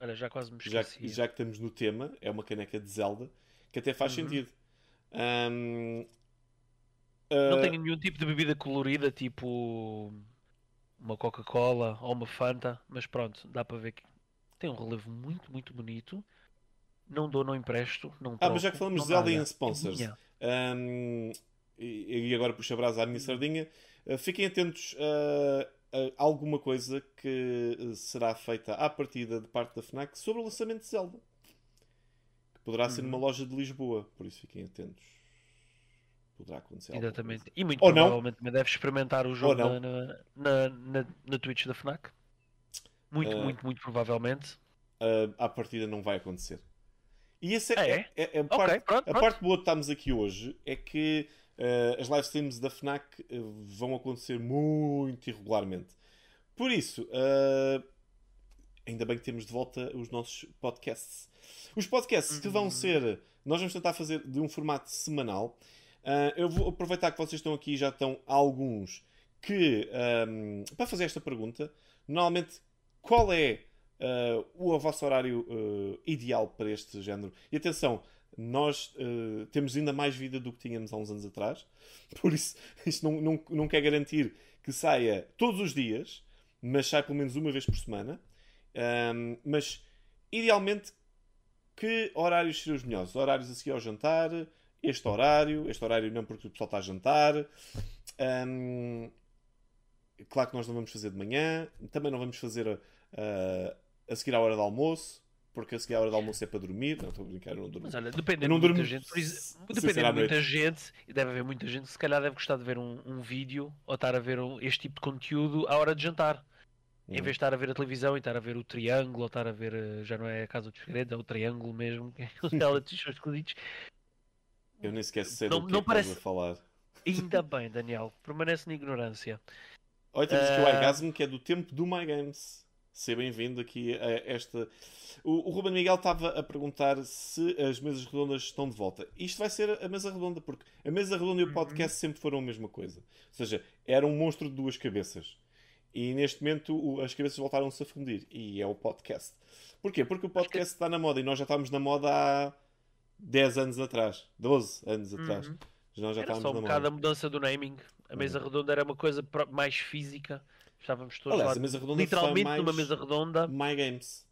Olha, já quase me Já, esqueci. já que estamos no tema, é uma caneca de Zelda, que até faz Uhum. sentido. Ahm, Não ah, tenho nenhum tipo de bebida colorida, tipo uma Coca-Cola ou uma Fanta, mas pronto, dá para ver que tem um relevo muito, muito bonito. Não dou, não empresto. Não Ah, mas já que falamos não de Zelda nada. em sponsors, É. Ahm, e, e agora puxa a brasa à minha sardinha. Uh, fiquem atentos uh, a alguma coisa que uh, será feita à partida de parte da FNAC sobre o lançamento de Zelda. Que poderá ser Uhum. numa loja de Lisboa, por isso fiquem atentos. Poderá acontecer Exatamente. E muito Ou não. provavelmente também deves experimentar o jogo não. na, na, na, na Twitch da FNAC. Muito, Ah. muito, muito provavelmente. Uh, à partida não vai acontecer. E essa Ah, é, é? é- é a Ok, parte, pronto, a pronto. parte boa de estarmos aqui hoje é que uh, as live streams da FNAC uh, vão acontecer muito irregularmente. Por isso, uh, ainda bem que temos de volta os nossos podcasts. Os podcasts que vão Uhum. ser, nós vamos tentar fazer de um formato semanal. Eu vou aproveitar que vocês estão aqui e já estão alguns que um, para fazer esta pergunta, normalmente qual é uh, o vosso horário uh, ideal para este género? E atenção, nós uh, temos ainda mais vida do que tínhamos há uns anos atrás, <laughs> por isso isto não, não, não quer garantir que saia todos os dias, mas sai pelo menos uma vez por semana. Um, mas idealmente, que horários seriam os melhores? Horários a seguir ao jantar, este horário, este horário não porque o pessoal está a jantar. Um, claro que nós não vamos fazer de manhã, também não vamos fazer uh, a seguir à hora do almoço, porque a seguir à hora do almoço é para dormir. Não estou a brincar, eu não durmo. Mas olha, dependendo não de muita gente, dependendo de muita gente, e deve haver muita gente que se calhar deve gostar de ver um, um vídeo ou estar a ver um- este tipo de conteúdo à hora de jantar. Em Uhum. vez de estar a ver a televisão e estar a ver o triângulo, ou estar a ver, eh, já não é a Casa dos Segredos, é o triângulo mesmo, que é os realities shows escondidos. Eu nem sequer sei Não- do que não é parece- a falar. Ainda <laughs> bem, Daniel, permanece na ignorância. Olha, temos aqui o Ah. iGasm, que é do tempo do My Games. Seja bem-vindo aqui a esta. O, o Ruben Miguel estava a perguntar se as mesas redondas estão de volta. Isto vai ser a mesa redonda, porque a mesa redonda e o Uhum. podcast sempre foram a mesma coisa. Ou seja, era um monstro de duas cabeças. E neste momento as cabeças voltaram-se a fundir. E é o podcast. Porquê? Porque o podcast está na moda e nós já estávamos na moda há 10 anos atrás. 12 anos atrás. Uhum. Nós já Era estávamos só um na bocado moda. a mudança do naming. A mesa redonda era uma coisa mais física. Estávamos todos Aliás, lá, literalmente foi numa mesa redonda. My Games.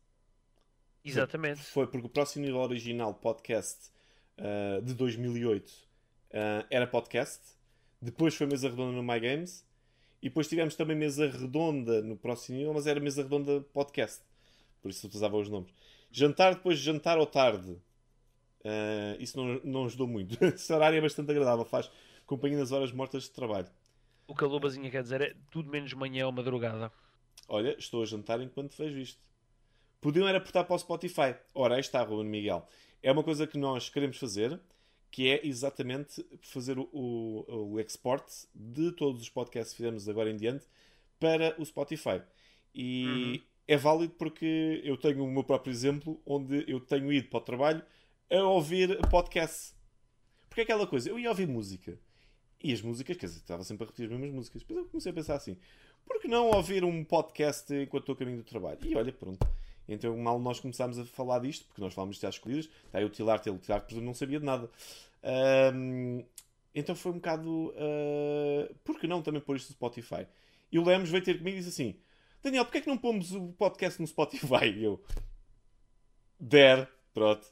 Exatamente. Foi porque o próximo nível original podcast uh, de 2008 uh, era podcast. Depois foi mesa redonda no My Games. E depois tivemos também mesa redonda no próximo nível, mas era mesa redonda podcast. Por isso utilizava os nomes. Jantar depois de jantar ou tarde. Uh, isso não, não ajudou muito. <laughs> Esse horário é bastante agradável. Faz companhia nas horas mortas de trabalho. O que a Lubazinha quer dizer é tudo menos manhã ou madrugada. Olha, estou a jantar enquanto vejo isto. Podiam era portar para o Spotify. Ora, aí está, Ruben Miguel. É uma coisa que nós queremos fazer, que é exatamente fazer o, o, o export de todos os podcasts que fizemos agora em diante para o Spotify. E Uhum. é válido porque eu tenho o meu próprio exemplo onde eu tenho ido para o trabalho a ouvir podcasts. Porque é aquela coisa, eu ia ouvir música. E as músicas, quer dizer, estava sempre a repetir as mesmas músicas. Depois eu comecei a pensar assim: por que não ouvir um podcast enquanto estou a caminho do trabalho? E olha, pronto. Então, mal nós começámos a falar disto, porque nós falámos de às escolhidas, está aí o Tilar, o Tilar, por exemplo, não sabia de nada. Ahm, então foi um bocado. ah, por que não também pôr isto no Spotify? E o Lemos veio ter comigo e disse assim: Daniel, porquê é que não pomos o podcast no Spotify? <laughs> E eu. Der, pronto.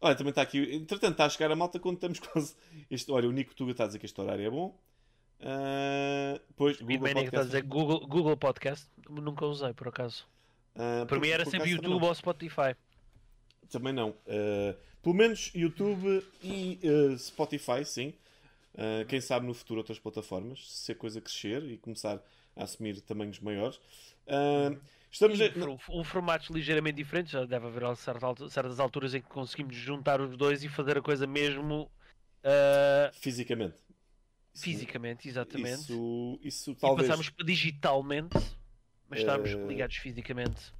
Olha, também está aqui. Entretanto, está a chegar a malta quando estamos <laughs> quase. Este, olha, o Nico Tuga está a dizer que este horário é bom. Depois, E Google Manic está a Podcast. dizer Google, Google Podcast. Nunca usei, por acaso. Ah, Para mim era sempre YouTube ou Spotify. Também não. Uh, pelo menos YouTube e uh, Spotify, sim. Uh, quem sabe no futuro outras plataformas, se a coisa crescer e começar a assumir tamanhos maiores. Uh, estamos E um formatos ligeiramente diferentes. Já deve haver certas altu- certas alturas em que conseguimos juntar os dois e fazer a coisa mesmo ah, fisicamente. Fisicamente, exatamente. Isso, isso E talvez. passamos para digitalmente, mas estamos Eh, ligados fisicamente.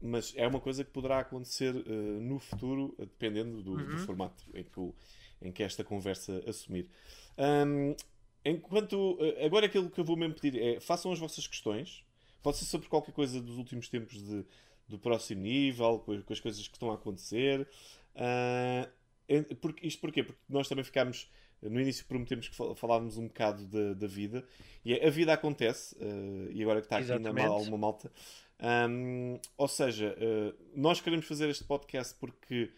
Mas é uma coisa que poderá acontecer uh, no futuro, uh, dependendo do, do Uhum. formato em que, o- em que esta conversa assumir. Um, enquanto. uh, agora aquilo que eu vou mesmo pedir é façam as vossas questões. Pode ser sobre qualquer coisa dos últimos tempos de, do próximo nível, com, as coisas que estão a acontecer. Uh, em- porque, isto porquê? Porque nós também ficámos. No início prometemos que fal- falávamos um bocado da, da vida e a vida acontece, uh, e agora que está aqui ainda Exatamente. mal, alguma malta, Um, ou seja, uh, nós queremos fazer este podcast porque,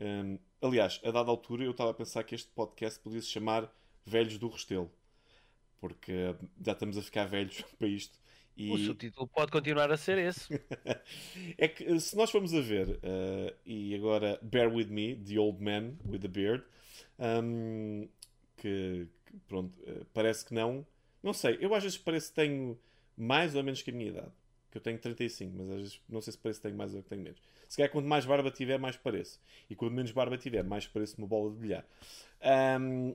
um, aliás, a dada altura eu estava a pensar que este podcast podia se chamar Velhos do Restelo, porque já estamos a ficar velhos <laughs> para isto. E... O subtítulo pode continuar a ser esse. <laughs> é que se nós formos a ver, uh, e agora Bear With Me, The Old Man with the Beard, um, que, que, pronto, uh, parece que não. Não sei, eu às vezes parece que tenho mais ou menos que a minha idade. Que eu tenho 35, mas às vezes não sei se parece que tenho mais ou que tenho menos. Se calhar quanto mais barba tiver, mais pareço. E quanto menos barba tiver, mais pareço uma bola de bilhar. Um,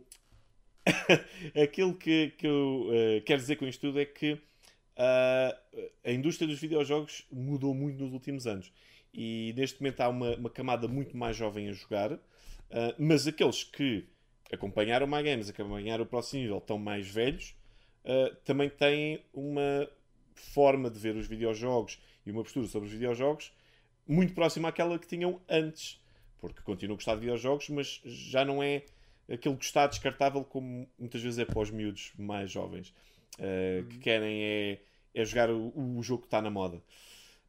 <laughs> aquilo que, que eu uh, quero dizer com isto tudo é que uh, a indústria dos videojogos mudou muito nos últimos anos. E neste momento há uma, uma camada muito mais jovem a jogar, uh, mas aqueles que acompanharam My Games, acompanharam o próximo nível, estão mais velhos, uh, também têm uma forma de ver os videojogos e uma postura sobre os videojogos muito próxima àquela que tinham antes. Porque continuam a gostar de videojogos, mas já não é aquele gostar descartável como muitas vezes é para os miúdos mais jovens uh, que querem é, é jogar o, o, jogo que está na moda.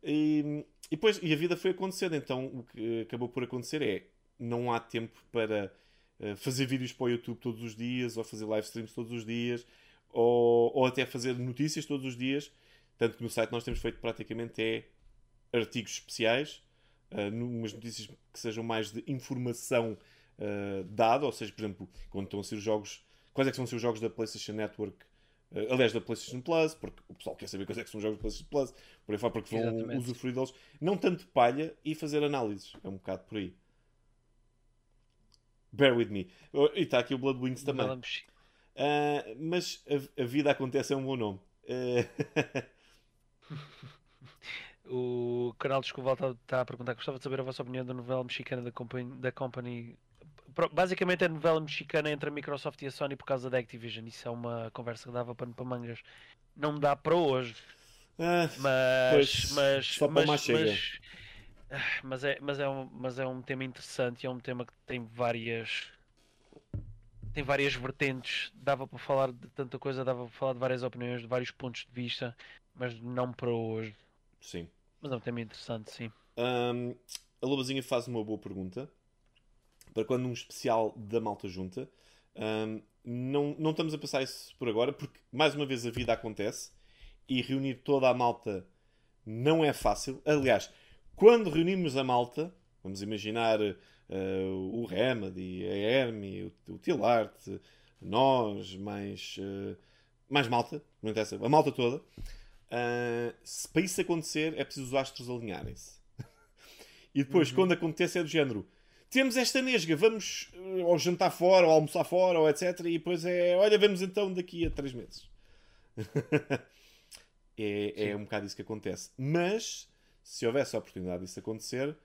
E, e, depois, e a vida foi acontecendo, então o que acabou por acontecer é não há tempo para uh, fazer vídeos para o YouTube todos os dias, ou fazer live streams todos os dias, ou, ou até fazer notícias todos os dias. Tanto que no site nós temos feito praticamente é artigos especiais, uh, umas notícias que sejam mais de informação uh, dada, ou seja, por exemplo, quando estão a ser os jogos, quais é que são os seus jogos da PlayStation Network Uh, aliás, da PlayStation Plus, porque o pessoal quer saber quais é que são os jogos da PlayStation Plus, por aí fora, porque vão Exatamente. usufruir deles. Não tanto palha e fazer análises. É um bocado por aí. Bear with me. Oh, e está aqui o Blood Wings também. Uh, mas a, a, vida acontece é um bom nome. Uh... <laughs> o canal de está, está a perguntar: gostava de saber a vossa opinião da novela mexicana da Company, da company basicamente é a novela mexicana entre a Microsoft e a Sony por causa da Activision. Isso é uma conversa que dava pano para mangas. Não dá para hoje. Ah, mas, pois, mas, só mas, mas, mas, ah, mas, é, mas, é um, mas é um tema interessante e é um tema que tem várias tem várias vertentes. Dava para falar de tanta coisa, dava para falar de várias opiniões, de vários pontos de vista, mas não para hoje. Sim. Mas é um tema interessante, sim. Um, a Lobazinha faz uma boa pergunta para quando um especial da malta junta. Um, não, não estamos a passar isso por agora, porque mais uma vez a vida acontece e reunir toda a malta não é fácil. Aliás, quando reunimos a malta, vamos imaginar uh, o Remedy, a Hermie, o, o Tilart, nós, mais, uh, mais malta, não interessa, a malta toda. Uh, se para isso acontecer é preciso os astros alinharem-se. <laughs> e depois, uhum. quando acontece, é do género temos esta nesga, vamos eh, ou jantar fora, ou almoçar fora, ou etc. E depois é, olha, vemos então daqui a 3 meses. <laughs> é, é um bocado isso que acontece. Mas, se houvesse a oportunidade disso acontecer,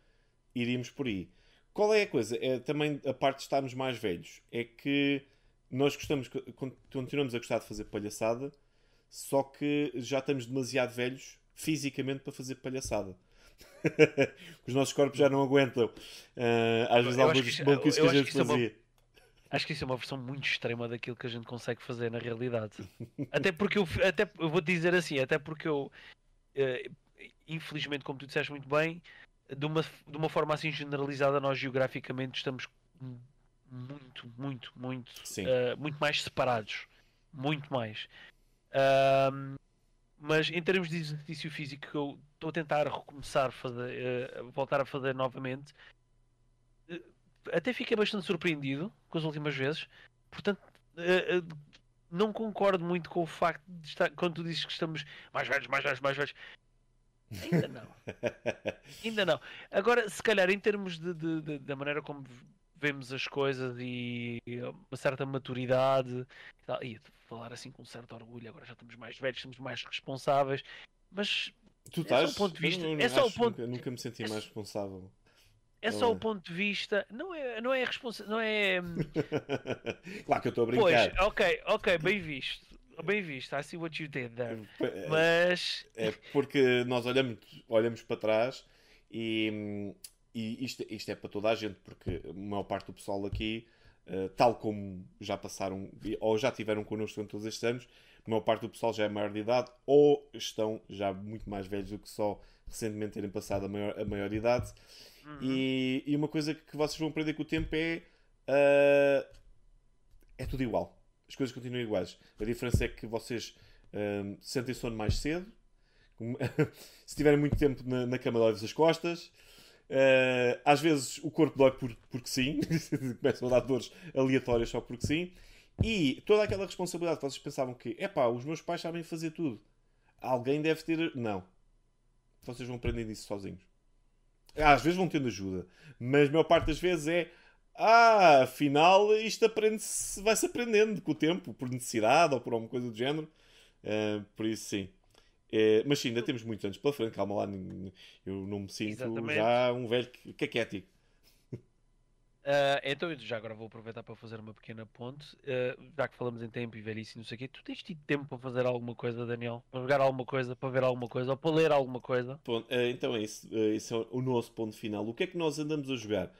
iríamos por aí. Qual é a coisa? É também a parte de estarmos mais velhos. É que nós gostamos, continuamos a gostar de fazer palhaçada, só que já estamos demasiado velhos fisicamente para fazer palhaçada. Os nossos corpos já não aguentam. Uh, às vezes há alguns maluquices que a gente que fazia. É uma, acho que isso é uma versão muito extrema daquilo que a gente consegue fazer na realidade. até porque eu, até, eu vou dizer assim, até porque eu, uh, infelizmente, como tu disseste muito bem, de uma, de uma forma assim generalizada, nós geograficamente estamos muito, muito, muito, uh, muito mais separados. Muito mais. Uh, mas em termos de exercício físico que eu estou a tentar recomeçar a fazer, uh, voltar a fazer novamente, uh, até fiquei bastante surpreendido com as últimas vezes. Portanto, uh, não concordo muito com o facto de estar, quando tu dizes que estamos mais velhos, mais velhos, mais velhos. Ainda não. <laughs> Ainda não. Agora, se calhar, em termos de, de, de, da maneira como vemos as coisas e uma certa maturidade e, falar assim com um certo orgulho, agora já estamos mais velhos, somos mais responsáveis, mas tu estás, é só o ponto de vista. Não, não, é só o ponto... nunca, nunca me senti é mais responsável. É só o ponto de vista, não é, não é responsa... não é <laughs> Claro que eu estou a brincar. Pois, ok, ok, bem visto. Bem visto, I see what you did there. É, mas é porque nós olhamos, olhamos para trás e, e isto, isto é para toda a gente, porque a maior parte do pessoal aqui uh, tal como já passaram ou já tiveram connosco durante todos estes anos. A maior parte do pessoal já é maior de idade ou estão já muito mais velhos do que só recentemente terem passado a maior, a maior idade. Uhum. E, e, uma coisa que vocês vão aprender com o tempo é. Uh, é tudo igual. As coisas continuam iguais. A diferença é que vocês uh, sentem sono mais cedo. <laughs> Se tiverem muito tempo na, na cama, dói as costas. Uh, às vezes o corpo dói por, porque sim. <laughs> Começam a dar dores aleatórias só porque sim. E toda aquela responsabilidade que vocês pensavam que, é pá, os meus pais sabem fazer tudo. Alguém deve ter. Não. Vocês vão aprendendo isso sozinhos. Às vezes vão tendo ajuda, mas a maior parte das vezes é. Ah, afinal isto aprende-se, vai-se aprendendo com o tempo, por necessidade ou por alguma coisa do género. Uh, por isso, sim. É, mas sim, ainda temos muitos anos pela frente, calma lá, eu não me sinto Exatamente. já um velho caquético. Uh, então, já agora vou aproveitar para fazer uma pequena ponte. Uh, já que falamos em tempo e velhice e não sei o quê, tu tens tido tempo para fazer alguma coisa, Daniel? Para jogar alguma coisa, para ver alguma coisa ou para ler alguma coisa? Bom, uh, então é isso. esse é o nosso ponto final. O que é que nós andamos a jogar?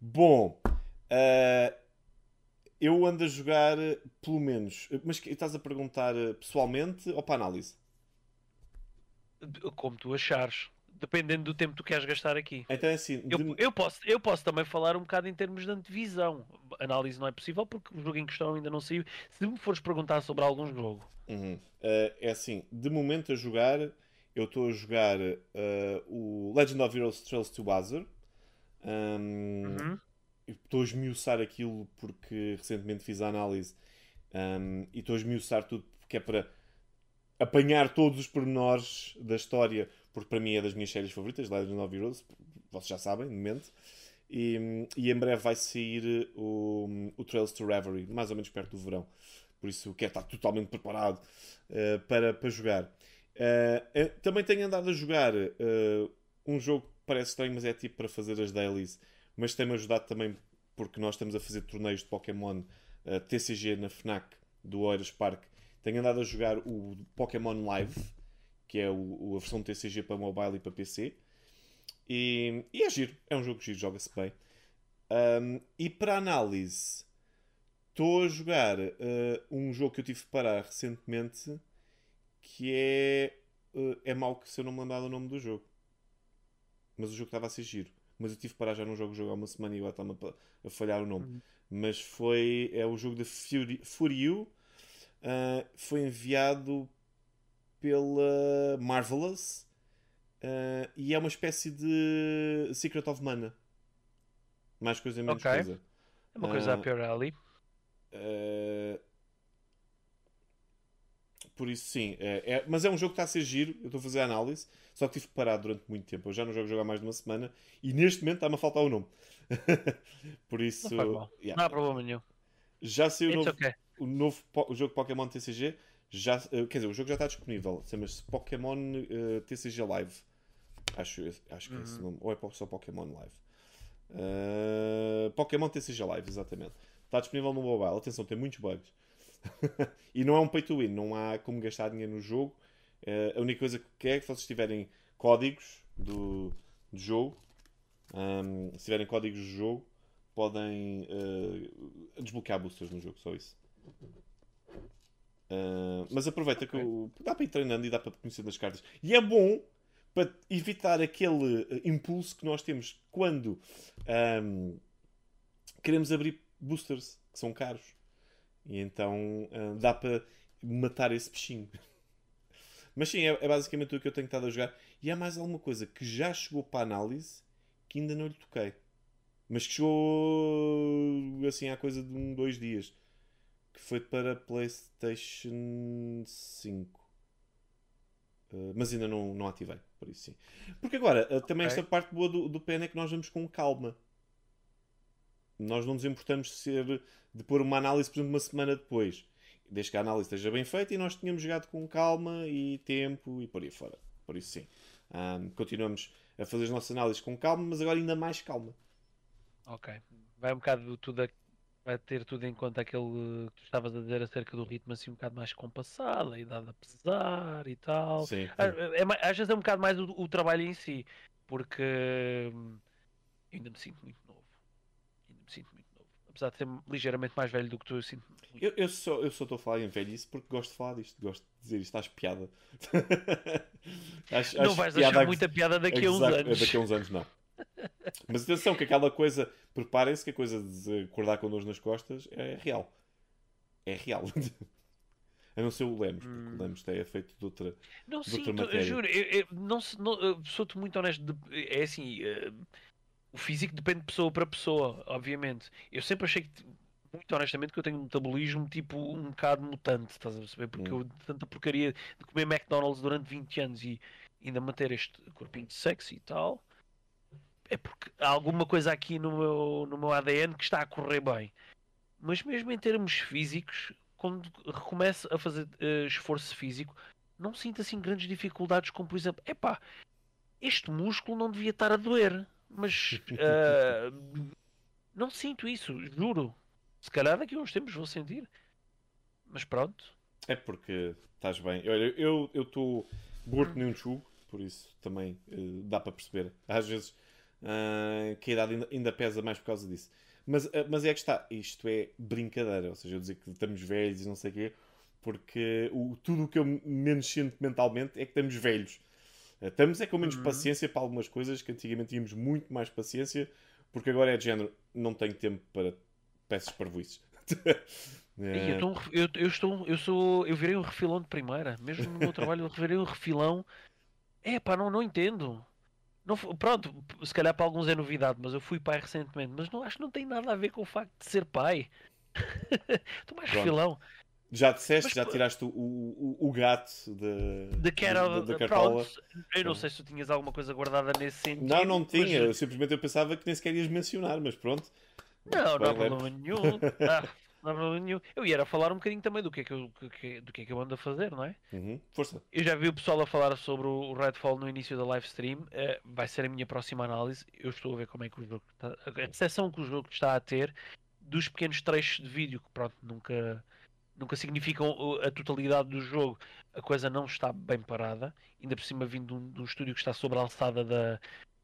Bom, eu ando a jogar pelo menos. Mas estás a perguntar pessoalmente ou para análise? Como tu achares dependendo do tempo que tu queres gastar aqui. Então é assim. Eu, de... eu, posso, eu posso também falar um bocado em termos de antevisão. Análise não é possível porque o jogo em questão ainda não saiu. Se me fores perguntar sobre algum jogo. Uhum. Uh, é assim, de momento a jogar, eu estou a jogar uh, o Legend of Heroes Trails to Buzzer. Um, uhum. Estou a esmiuçar aquilo porque recentemente fiz a análise um, e estou a esmiuçar tudo porque é para apanhar todos os pormenores da história porque para mim é das minhas séries favoritas, Legend of Heroes, vocês já sabem, de momento. E, e em breve vai sair o, o Trails to Reverie, mais ou menos perto do verão. Por isso quero estar totalmente preparado uh, para, para jogar. Uh, também tenho andado a jogar uh, um jogo que parece estranho, mas é tipo para fazer as dailies. Mas tem-me ajudado também porque nós estamos a fazer torneios de Pokémon TCG na FNAC do Oeiras Park. Tenho andado a jogar o Pokémon Live que é o, a versão TCG para mobile e para PC. E, e é giro, é um jogo giro, joga-se bem. Um, e para análise, estou a jogar uh, um jogo que eu tive que parar recentemente que é. Uh, é mau que se eu não me lembrar do nome do jogo. Mas o jogo estava a ser giro. Mas eu tive que parar já num jogo há uma semana e agora está-me a, a, falhar o nome. Uhum. Mas foi. É o jogo de Fury, Fury uh, foi enviado pela Marvelous uh, e é uma espécie de Secret of Mana. Mais coisa, menos okay. coisa. É uma coisa uh, a pior ali. Uh, por isso, sim. É, é, mas é um jogo que está a ser giro. Eu estou a fazer a análise. Só que tive parar durante muito tempo. Eu já não jogo jogar mais de uma semana. E neste momento está-me a faltar o nome. <laughs> por isso. Não, yeah. não há problema nenhum. Já saiu o novo, okay. o novo o jogo Pokémon TCG já, uh, quer dizer, o jogo já está disponível. Chama-se Pokémon uh, TCG Live. Acho, acho que uhum. é esse uhum. nome. Ou é só Pokémon Live. Uh, Pokémon TCG Live, exatamente. Está disponível no mobile. Atenção, tem muitos bugs. <laughs> e não é um pay to win. Não há como gastar dinheiro no jogo. Uh, a única coisa que é que vocês tiverem códigos do, do jogo, um, se tiverem códigos do jogo, podem desbloquear boosters no jogo. Só isso. Uh, mas aproveita okay. que o, dá para ir treinando e dá para conhecer das cartas. E é bom para evitar aquele uh, impulso que nós temos quando um, queremos abrir boosters que são caros. E então uh, dá para matar esse peixinho. <laughs> Mas sim, é, é, basicamente o que eu tenho estado a jogar. E há mais alguma coisa que já chegou para análise que ainda não lhe toquei. Mas que chegou assim há coisa de um, dois dias que foi para PlayStation 5. Uh, mas ainda não, não ativei, por isso sim. Porque agora, uh, também okay. esta parte boa do, do PN é que nós vamos com calma. Nós não nos importamos de ser de pôr uma análise, por exemplo, uma semana depois. Desde que a análise esteja bem feita e nós tínhamos jogado com calma e tempo e por aí fora. Por isso sim. Um, continuamos a fazer as nossas análises com calma, mas agora ainda mais calma. Ok. Vai um bocado tudo vai ter tudo em conta aquele que tu estavas a dizer acerca do ritmo assim um bocado mais compassado, a idade a pesar e tal. Sim, sim. É, é, às vezes é um bocado mais o, o trabalho em si, porque hum, ainda me sinto muito novo. Ainda me sinto muito novo. apesar de ser ligeiramente mais velho do que tu, eu sinto. Eu, eu só eu só estou a falar em velhice porque gosto de falar disto, gosto de dizer isto, acho piada. acho, <laughs> não acho vais achar que- muita piada daqui a uns anos. Daqui a uns anos não. Mas atenção, que aquela coisa, preparem-se que a coisa de acordar com dores nas costas é real. É real. <laughs> A não ser o Lemos, porque Hum. o Lemos é feito de outra. Não de sinto, outra matéria. juro, eu, eu não, não, sou-te muito honesto. de- é assim, eh, o físico depende de pessoa para pessoa, obviamente. Eu sempre achei que, muito honestamente, que eu tenho um metabolismo tipo um bocado mutante, estás a perceber? Porque Hum. eu, de tanta porcaria de comer McDonald's durante 20 anos e ainda manter este corpinho sexy e tal, é porque há alguma coisa aqui no meu, no meu ADN que está a correr bem. Mas mesmo em termos físicos, quando recomeço a fazer eh, esforço físico, não sinto assim grandes dificuldades, como por exemplo, epá, este músculo não devia estar a doer, mas <laughs> eh, não sinto isso, juro. Se calhar daqui a uns tempos vou sentir. Mas pronto. É porque estás bem. Olha, eu estou gordo nem um chugo, por isso também eh, dá para perceber. Às vezes ah, que a idade ainda, ainda pesa mais por causa disso. Mas, ah, mas é que está, isto é brincadeira, ou seja, eu dizer que estamos velhos e não sei o quê, porque o, tudo o que eu menos sinto mentalmente é que estamos velhos. Ah, Estamos é com menos Uhum. paciência para algumas coisas que antigamente tínhamos muito mais paciência, porque agora é de género, não tenho tempo para peças parvoices. É, <laughs> Eu, tô ref- eu, eu estou, eu sou, eu virei um refilão de primeira, mesmo no meu trabalho eu virei um refilão. É pá, não, não entendo. Não, pronto, se calhar para alguns é novidade, mas eu fui pai recentemente, mas não, acho que não tem nada a ver com o facto de ser pai. <laughs> Estou mais Pronto. refilão. Já disseste, Mas, já tiraste o, o, o gato De da, pronto, eu não sei se tu tinhas alguma coisa guardada nesse sentido. Não, não mas- tinha. Eu simplesmente eu pensava que nem sequer ias mencionar, mas pronto. Não, não há Spoiler. problema nenhum. Ah, <laughs> não há problema nenhum. Eu ia falar um bocadinho também do que é que eu, que- do que é que eu ando a fazer, não é? Uhum. Força. Eu já vi o pessoal a falar sobre o Redfall no início da live stream. eh, vai ser a minha próxima análise. Eu estou a ver como é que o jogo está. A recepção que o jogo está a ter dos pequenos trechos de vídeo que, pronto, nunca, nunca significam a totalidade do jogo. A coisa não está bem parada. Ainda por cima, vindo de um, de um estúdio que está sobre a alçada da,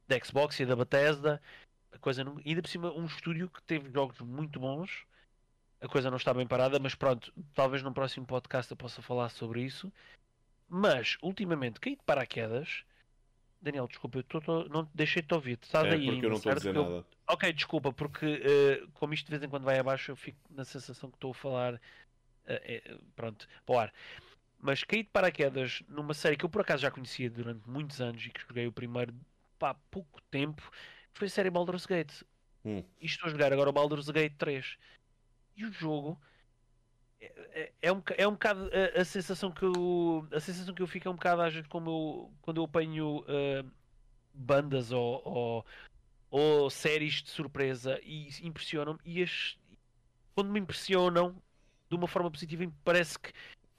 da Xbox e da Bethesda. A coisa não, ainda por cima, um estúdio que teve jogos muito bons. A coisa não está bem parada, mas pronto, talvez num próximo podcast eu possa falar sobre isso. Mas, ultimamente, caí de paraquedas. Daniel, desculpa, eu tô, tô- não deixei de te ouvir. Tu estás É aí porque ainda, eu não estou a dizer eu- nada. Ok, desculpa, porque eh, como isto de vez em quando vai abaixo, eu fico na sensação que estou a falar. eh, eh, pronto, para o ar. Mas caí de paraquedas numa série que eu por acaso já conhecia durante muitos anos e que joguei o primeiro há pouco tempo, foi a série Baldur's Gate. Hum. E estou a jogar agora o Baldur's Gate 3. E o jogo é, é- é um, é um bocado a, a sensação que eu a sensação que eu fico é um bocado às vezes como eu, quando eu apanho eh, bandas ou, ou, ou séries de surpresa e impressionam-me e as, quando me impressionam de uma forma positiva parece que,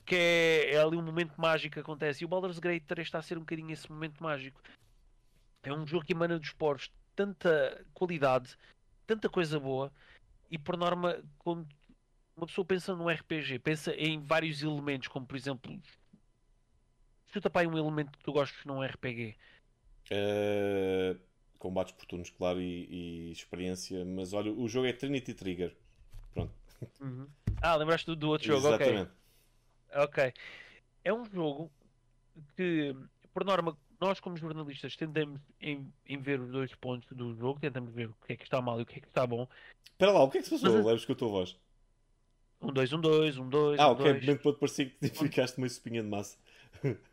que é, é ali um momento mágico que acontece. E o Baldur's Gate 3 está a ser um bocadinho esse momento mágico. É um jogo que emana dos poros tanta qualidade tanta coisa boa e por norma quando uma pessoa pensa num RPG pensa em vários elementos como por exemplo chuta para aí um elemento que tu gostes num RPG Uh, combates por turnos, claro, e, e experiência. Mas olha, o jogo é Trinity Trigger. Pronto. ah lembraste do, do outro jogo ok Exatamente. Ok. É um jogo que, por norma, nós como jornalistas tentamos em, em ver os dois pontos do jogo, tentamos ver o que é que está mal e o que é que está bom. Espera lá, o que é que se passou? Mas- Leves com a tua voz. Um, dois, um, dois, um, dois, Ah, um, ok, dois. momento todo parecia que ficaste uma espinha de massa. <laughs>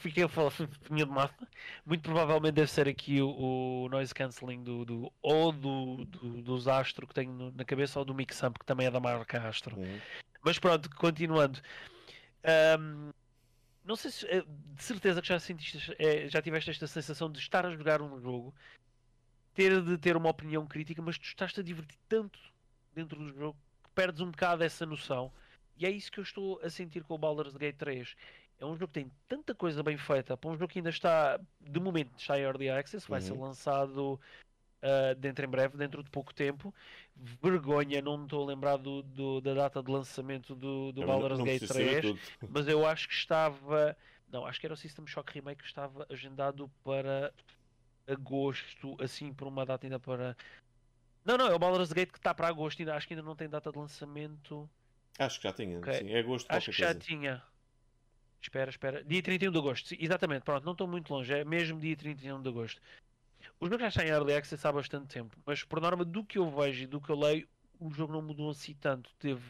Fiquei a falar pinha de massa. Muito provavelmente deve ser aqui o, o noise cancelling do, do ou do, do, dos Astro que tenho na cabeça ou do Mixamp que também é da marca Astro. Uhum. Mas pronto, continuando. Ahm, não sei se eh, de certeza que já sentiste, eh, já tiveste esta sensação de estar a jogar um jogo, ter de ter uma opinião crítica, mas tu estás-te a divertir tanto dentro do jogo que perdes um bocado essa noção. E é isso que eu estou a sentir com o Baldur's Gate 3. É um jogo que tem tanta coisa bem feita para um jogo que ainda está, de momento, está em Early Access, vai ser Uhum. lançado ah, dentro em breve, dentro de pouco tempo. Vergonha, não me estou a lembrar do, do- da data de lançamento do, do Não- Baldur's não Gate preciso saber 3, tudo. <laughs> mas eu acho que estava. Não, acho que era o System Shock Remake que estava agendado para agosto, assim, por uma data ainda para Não, não, é o Baldur's Gate que está para agosto, ainda, acho que ainda não tem data de lançamento. Acho que já tinha, Ok. sim. É agosto Acho que já coisa. tinha. Espera, espera. Dia 31 de agosto, sim, exatamente, pronto, não estou muito longe, é mesmo dia 31 de agosto. O jogo já está em Early Access há bastante tempo, mas por norma do que eu vejo e do que eu leio, o jogo não mudou assim tanto, teve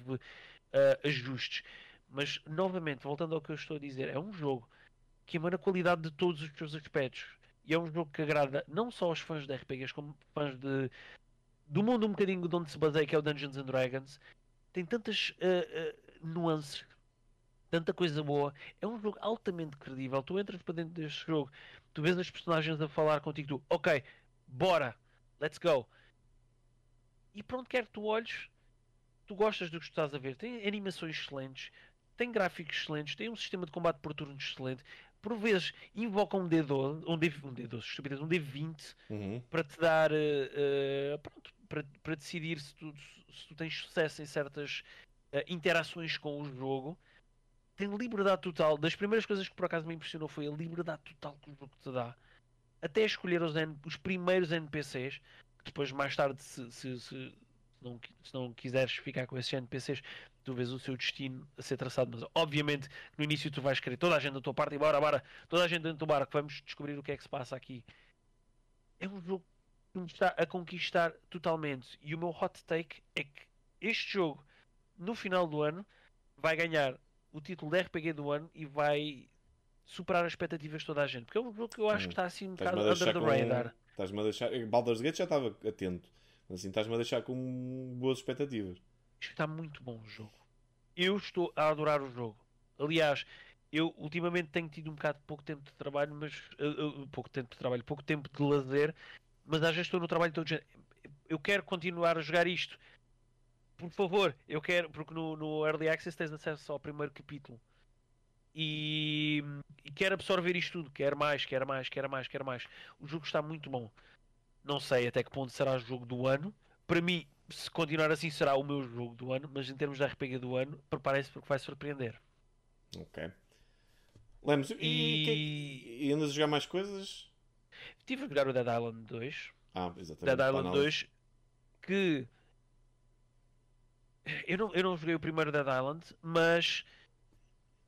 ah, ajustes. Mas, novamente, voltando ao que eu estou a dizer, é um jogo que emana qualidade de todos os seus aspectos. E é um jogo que agrada não só aos fãs de RPGs, como fãs de, do mundo um bocadinho de onde se baseia, que é o Dungeons and Dragons. Tem tantas ah, ah, nuances, tanta coisa boa. É um jogo altamente credível. Tu entras para dentro deste jogo, tu vês as personagens a falar contigo, tu, ok, bora, let's go. E pronto, quer que tu olhes, tu gostas do que estás a ver. Tem animações excelentes, tem gráficos excelentes, tem um sistema de combate por turnos excelente. Por vezes invoca um D12, um, D, um D12, estupidez, um D20 Uhum. para te dar eh, pronto, para, para decidir se tu, se tu tens sucesso em certas eh, interações com o jogo. Tem liberdade total. Das primeiras coisas que por acaso me impressionou foi a liberdade total que o jogo te dá. Até escolher os, os primeiros NPCs, que depois mais tarde, se, se, se não, se não quiseres ficar com esses NPCs, tu vês o seu destino a ser traçado. Mas obviamente no início tu vais querer toda a gente da tua parte e bora, bora, toda a gente dentro do barco, vamos descobrir o que é que se passa aqui. É um jogo que me está a conquistar totalmente. E o meu hot take é que este jogo, no final do ano, vai ganhar o título de RPG do ano e vai superar as expectativas de toda a gente. Porque é um jogo que eu acho que está assim um bocado under the radar. Estás-me a deixar... Baldur's Gate já estava atento. Mas assim, estás-me a deixar com boas expectativas. Isto está muito bom o jogo. Eu estou a adorar o jogo. Aliás, eu ultimamente tenho tido um bocado pouco tempo de trabalho, mas uh, uh, pouco tempo de trabalho, pouco tempo de lazer, mas às vezes estou no trabalho todo. Eu quero continuar a jogar isto. Por favor, eu quero, porque no, no Early Access tens acesso ao primeiro capítulo. E, e quero absorver isto tudo, quero mais, quero mais, quero mais, quero mais. O jogo está muito bom. Não sei até que ponto será o jogo do ano. Para mim, se continuar assim, será o meu jogo do ano, mas em termos de RPG do ano, preparem-se porque vai surpreender. Ok. Lemos, e, E- e andas a jogar mais coisas? Estive a jogar o Dead Island 2. Ah, exatamente. Dead Island análise. 2 que eu não, eu não joguei o primeiro Dead Island, mas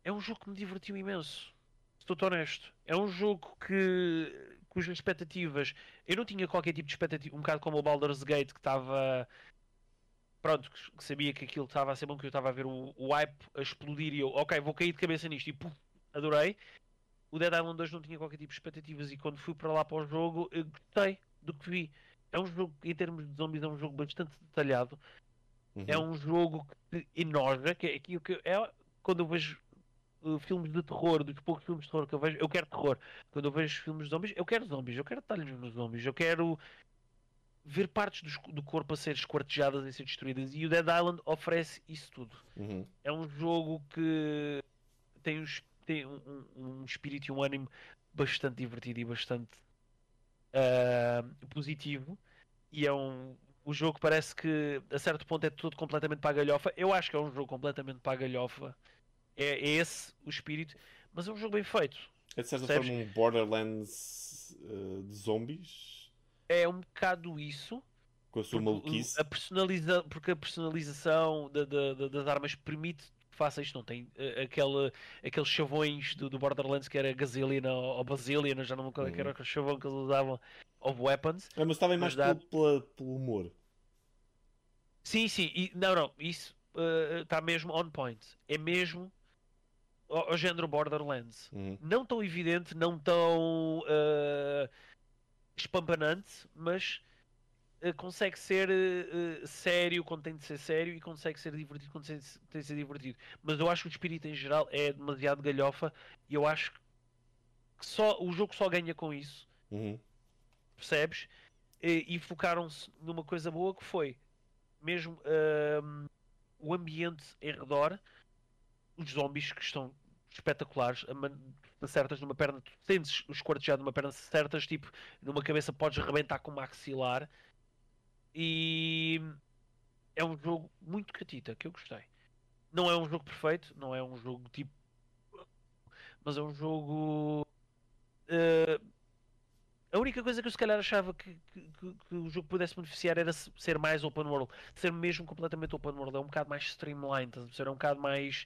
é um jogo que me divertiu imenso. Estou honesto. É um jogo que cujas expectativas eu não tinha qualquer tipo de expectativa, um bocado como o Baldur's Gate que estava pronto, que sabia que aquilo estava a ser bom, que eu estava a ver o, o hype a explodir e eu, ok, vou cair de cabeça nisto e pum, adorei. O Dead Island 2 não tinha qualquer tipo de expectativas e quando fui para lá para o jogo, eu gostei do que vi. É um jogo, em termos de zombies, é um jogo bastante detalhado. Uhum. É um jogo que enoja, que é aquilo que é quando eu vejo uh, filmes de terror, dos poucos filmes de terror que eu vejo, eu quero terror. Quando eu vejo filmes de zombies, eu quero zombies, eu quero detalhes nos zombies, eu quero ver partes do, do corpo a ser esquartejadas e a ser destruídas. E o Dead Island oferece isso tudo. Uhum. É um jogo que tem, um, tem um, um- espírito e um ânimo bastante divertido e bastante ah, positivo. E é um. O jogo parece que a certo ponto é tudo completamente para a galhofa. Eu acho que é um jogo completamente para a galhofa. É, é esse o espírito, mas é um jogo bem feito. É de certa Percebes? forma um Borderlands uh, de zombies, É um bocado isso. com a sua Porque, maluquice. a personaliza... porque a personalização da- da- da- das armas permite que faça isto. Não tem eh, aquele, aqueles chavões do, do Borderlands que era Gazillion ou, ou Basilian, eu já não me lembro qual é que era Uhum. o chavão que eles usavam, of weapons. Ah, mas estava mais dá- pelo, pelo humor. Sim, sim, e, não, não, isso está mesmo on point. É mesmo ao, ao género Borderlands. Uhum. Não tão evidente, não tão eh, espampanante, mas eh, consegue ser eh, eh, sério quando tem de ser sério e consegue ser divertido quando tem de se- tem de ser divertido. Mas eu acho que o espírito em geral é demasiado galhofa e eu acho que só, o jogo só ganha com isso, Uhum. Percebes? E, e focaram-se numa coisa boa que foi mesmo ahm, o ambiente em redor, os zombies que estão espetaculares, acertas numa perna, tu os cortes numa perna, certas, tipo, numa cabeça podes rebentar com o maxilar e é um jogo muito catita que eu gostei. Não é um jogo perfeito, não é um jogo tipo, mas é um jogo eh, A única coisa que eu se calhar achava que, que- que- o jogo pudesse beneficiar era se- ser mais open world. Ser mesmo completamente open world. É um bocado mais streamlined, perceber? É um bocado mais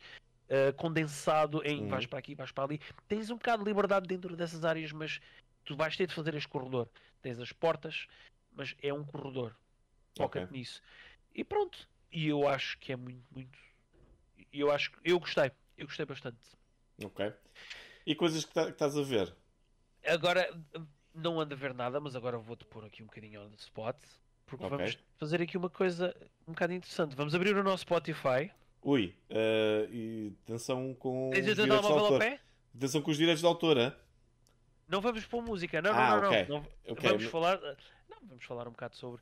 uh, condensado em Uhum. vais para aqui, vais para ali. Tens um bocado de liberdade dentro dessas áreas, mas tu vais ter de fazer este corredor. Tens as portas, mas é um corredor. Foca-te Ok. nisso. E pronto. E eu acho que é muito, muito. Eu acho que eu gostei. Eu gostei bastante. Ok. E coisas que, tá- que estás a ver? Agora não ando a ver nada, mas agora vou-te pôr aqui um bocadinho on the spot. Porque Ok. vamos fazer aqui uma coisa um bocado interessante. Vamos abrir o nosso Spotify. Ui, eh, e atenção com os Tens o teu direitos de autor. Atenção com os direitos de autor, hein? Não vamos pôr música, não, não, Ah, não, não. ok. não. Ok, Vamos falar. Não, vamos falar um bocado sobre.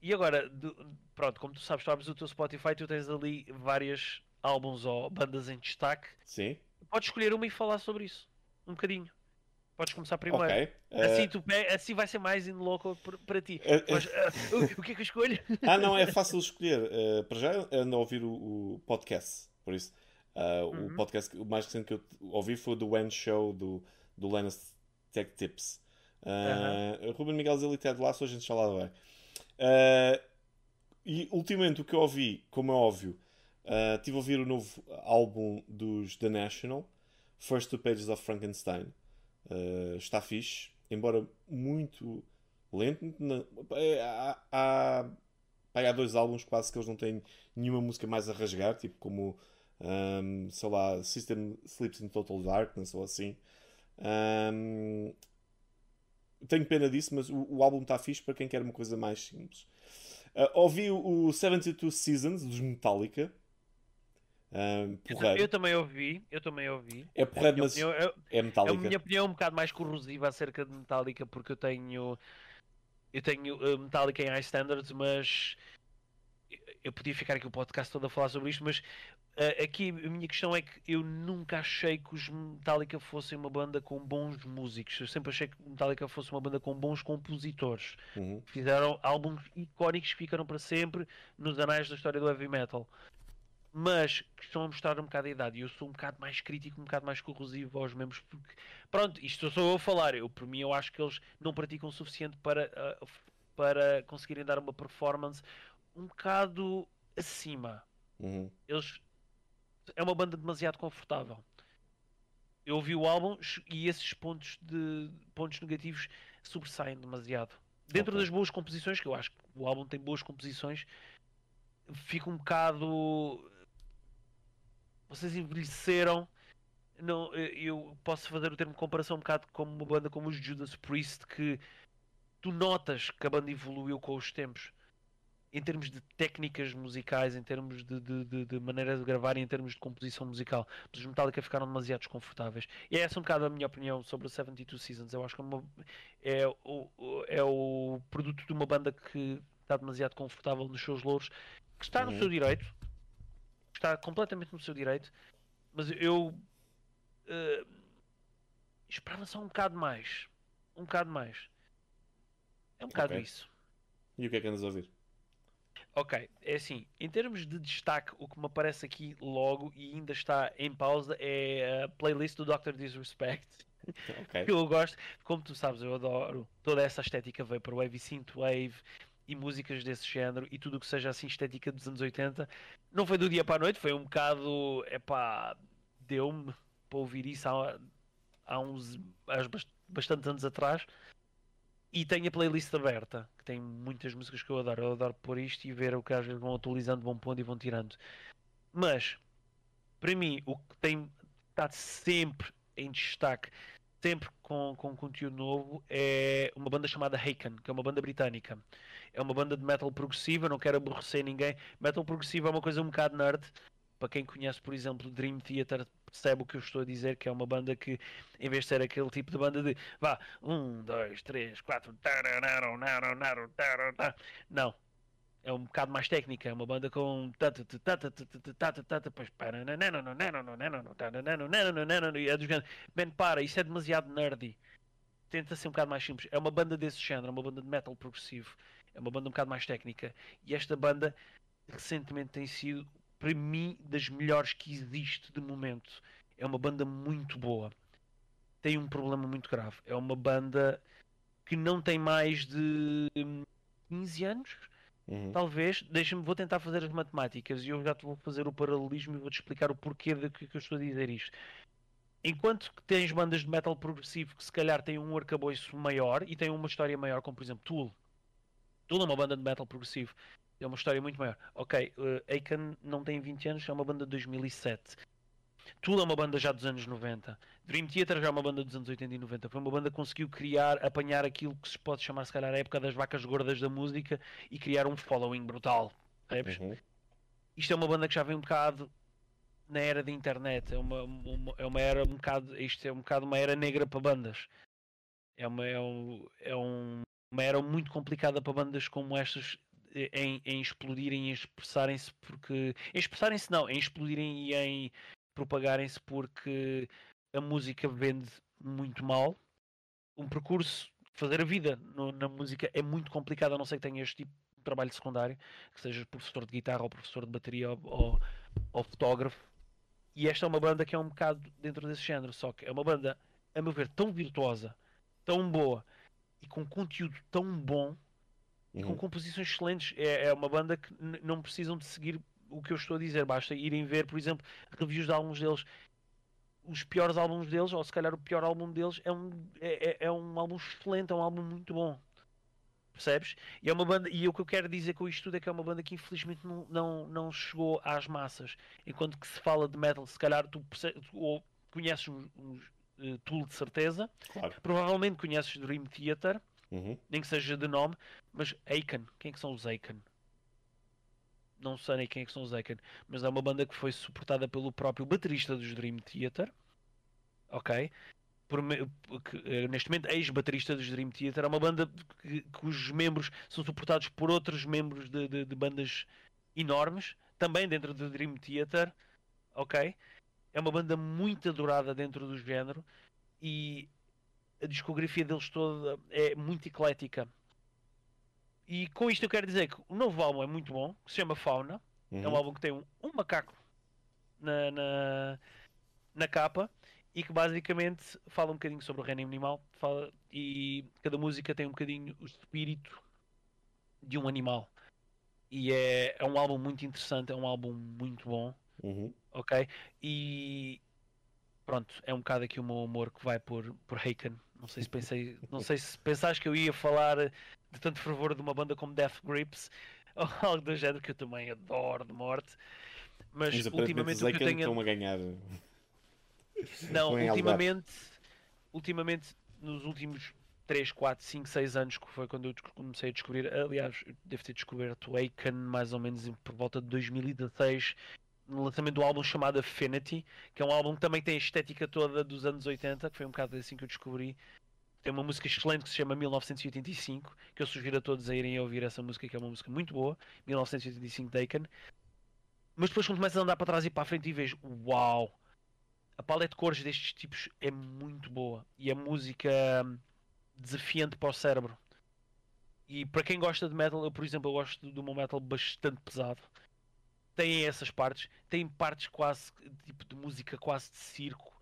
E agora, de- pronto, como tu sabes, tu abres o teu Spotify, tu tens ali várias álbuns ou bandas em destaque. Sim. Podes escolher uma e falar sobre isso. Um bocadinho. Podes começar primeiro. Ok. Eh, Assim, tu pe- assim vai ser mais in loco para, ti. eh, Mas, ah, o, o que é que eu escolho? <laughs> Ah, não, é fácil escolher. Eh, para já ando a ouvir o, o podcast, por isso. ah, O Uhum. podcast, o mais recente que eu ouvi foi o do When Show, do, do Linus Tech Tips. Uh, Ruben Miguel Zil e Ted Lasso, a gente já lá vai. E ultimamente o que eu ouvi, como é óbvio, estive a ouvir o novo álbum dos The National, First Two Pages of Frankenstein. Ah, está fixe, embora muito lento. é, há, há, há dois álbuns quase que eles não têm nenhuma música mais a rasgar, tipo como, ahm, sei lá, System Sleeps in Total Darkness ou assim. Ahm, tenho pena disso, mas o, o álbum está fixe para quem quer uma coisa mais simples. Ah, ouvi o, o 72 Seasons dos Metallica. Ahm, Eu, ta- porreiro. eu também ouvi, eu também ouvi. É porreiro, minha mas opinião- eu- é É Metallica. a minha opinião um bocado mais corrosiva acerca de Metallica, porque eu tenho. Eu tenho uh, Metallica em high standards, mas. Eu podia ficar aqui o podcast todo a falar sobre isto, mas uh, aqui a minha questão é que eu nunca achei que os Metallica fossem uma banda com bons músicos. Eu sempre achei que Metallica fosse uma banda com bons compositores. Uhum. Fizeram álbuns icónicos que ficaram para sempre nos anais da história do heavy metal. Mas que estão a mostrar um bocado a idade. E eu sou um bocado mais crítico, um bocado mais corrosivo aos membros. Porque, pronto, isto sou eu a falar. Eu, por mim, eu acho que eles não praticam o suficiente para, ah, para conseguirem dar uma performance um bocado acima. Uhum. Eles. É uma banda demasiado confortável. Eu ouvi o álbum e esses pontos, de, pontos negativos sobressaem demasiado. Dentro Ok. das boas composições, que eu acho que o álbum tem boas composições, fica um bocado. Vocês envelheceram. Não, eu- eu posso fazer o termo de comparação um bocado como uma banda como os Judas Priest, que tu notas que a banda evoluiu com os tempos em termos de técnicas musicais, em termos de, de, de- de maneira de gravar em termos de composição musical. Mas os Metallica ficaram demasiado desconfortáveis. E é essa um bocado a minha opinião sobre o 72 Seasons. Eu acho que é, uma- é o, o- é o produto de uma banda que está demasiado confortável nos seus louros, que está no Uhum. seu direito, está completamente no seu direito, mas eu eh, esperava só um bocado mais. Um bocado mais. É um bocado Ok. isso. E o que é que andas a ouvir? Ok, é assim, em termos de destaque, o que me aparece aqui logo e ainda está em pausa é a playlist do Dr. Disrespect. Ok. <laughs> Que eu gosto, como tu sabes, eu adoro toda essa estética veio para o Wave Synthwave e músicas desse género e tudo o que seja assim estética dos anos 80. Não foi do dia para a noite, foi um bocado, epá, deu-me para ouvir isso há, há uns há bas- bastantes anos atrás. E tenho a playlist aberta, que tem muitas músicas que eu adoro. Eu adoro pôr isto e ver o que às vezes vão atualizando, vão pondo e vão tirando. Mas, para mim, o que tem estado sempre em destaque, sempre com, com conteúdo novo, é uma banda chamada Haken, que é uma banda britânica. É uma banda de metal progressiva, não quero aborrecer ninguém. Metal progressivo é uma coisa um bocado nerd. Para quem conhece, por exemplo, Dream Theater, percebe o que eu estou a dizer, que é uma banda que, em vez de ser aquele tipo de banda de vá, um, dois, três, quatro, tá. não. É um bocado mais técnica, é uma banda com e é grandes. Man, para, isso é demasiado nerdy. Tenta ser um bocado mais simples. É uma banda desse género, é uma banda de metal progressivo. É uma banda um bocado mais técnica. E esta banda recentemente tem sido, para mim, das melhores que existe de momento. É uma banda muito boa. Tem um problema muito grave. É uma banda que não tem mais de hum, 15 anos, Uhum. talvez. Deixa-me, vou tentar fazer as matemáticas e eu já te vou fazer o paralelismo e vou-te explicar o porquê de que, que eu estou a dizer isto. Enquanto que tens bandas de metal progressivo que se calhar têm um arcabouço maior e têm uma história maior, como por exemplo Tool. Tool é uma banda de metal progressivo. É uma história muito maior. Ok, uh, Aiken não tem 20 anos, é uma banda de 2007. Tool é uma banda já dos anos 90. Dream Theater já é uma banda dos anos 80 e 90. Foi uma banda que conseguiu criar, apanhar aquilo que se pode chamar, se calhar, a época das vacas gordas da música e criar um following brutal. Uhum. Isto é uma banda que já vem um bocado na era da internet. É uma, uma- é uma era um bocado. Isto é um bocado uma era negra para bandas. É uma, é um, é um- uma era muito complicada para bandas como estas eh, em, em explodirem e expressarem-se porque. Em expressarem-se não, em explodirem e em propagarem-se porque a música vende muito mal. Um percurso, fazer a vida no- na música é muito complicado, a não ser que tenha este tipo de trabalho secundário, que sejas professor de guitarra ou professor de bateria ou, ou, ou fotógrafo. E esta é uma banda que é um bocado dentro desse género, só que é uma banda, a meu ver, tão virtuosa, tão boa e com conteúdo tão bom e com Uhum. composições excelentes. É, é uma banda que não precisam de seguir o que eu estou a dizer, basta irem ver, por exemplo, reviews de álbuns deles. Os piores álbuns deles, ou se calhar o pior álbum deles, é um, é, é- é um álbum excelente, é um álbum muito bom. Percebes? E é uma banda, e o que eu quero dizer com isto tudo é que é uma banda que infelizmente não, não, não chegou às massas. Enquanto que se fala de metal, se calhar tu, perce- tu ou conheces uns, uns, eh, Tool de certeza, Claro. provavelmente conheces Dream Theater, Uhum. nem que seja de nome, mas Aiken, quem é que são os Aiken? Não sei nem quem é que são os Aiken, mas é uma banda que foi suportada pelo próprio baterista dos Dream Theater, ok? Por que, eh, neste momento, ex-baterista dos Dream Theater, é uma banda que- cujos membros são suportados por outros membros de, de- de bandas enormes, também dentro do Dream Theater, ok? É uma banda muito adorada dentro do género e a discografia deles toda é muito eclética. E com isto eu quero dizer que o novo álbum é muito bom, que se chama Fauna. É um Uhum. álbum que tem um, um macaco na, na, na capa e que basicamente fala um bocadinho sobre o reino animal fala, e cada música tem um bocadinho o espírito de um animal. E é, é um álbum muito interessante, é um álbum muito bom Uhum. ok? E pronto, é um bocado aqui o meu humor que vai por, por Haken. Não sei se pensei, não sei se pensaste que eu ia falar de tanto fervor de uma banda como Death Grips <laughs> ou algo do género que eu também adoro de morte. Mas, Mas ultimamente o que eu tenho. estão a ganhar. Não, ultimamente, ultimamente, nos últimos 3, 4, 5, 6 anos, que foi quando eu comecei a descobrir, aliás, eu devo ter descoberto Aiken mais ou menos por volta de 2016, no lançamento do álbum chamado Affinity, que é um álbum que também tem a estética toda dos anos 80, que foi um bocado assim que eu descobri. Tem uma música excelente que se chama 1985, que eu sugiro a todos a irem ouvir essa música, que é uma música muito boa, 1985 de Aiken. Mas depois quando começas a andar para trás e para a frente e vês, uau, a paleta de cores destes tipos é muito boa e a música hum, desafiante para o cérebro. E para quem gosta de metal, eu por exemplo eu gosto de um metal bastante pesado. Tem essas partes, tem partes quase tipo de música quase de circo.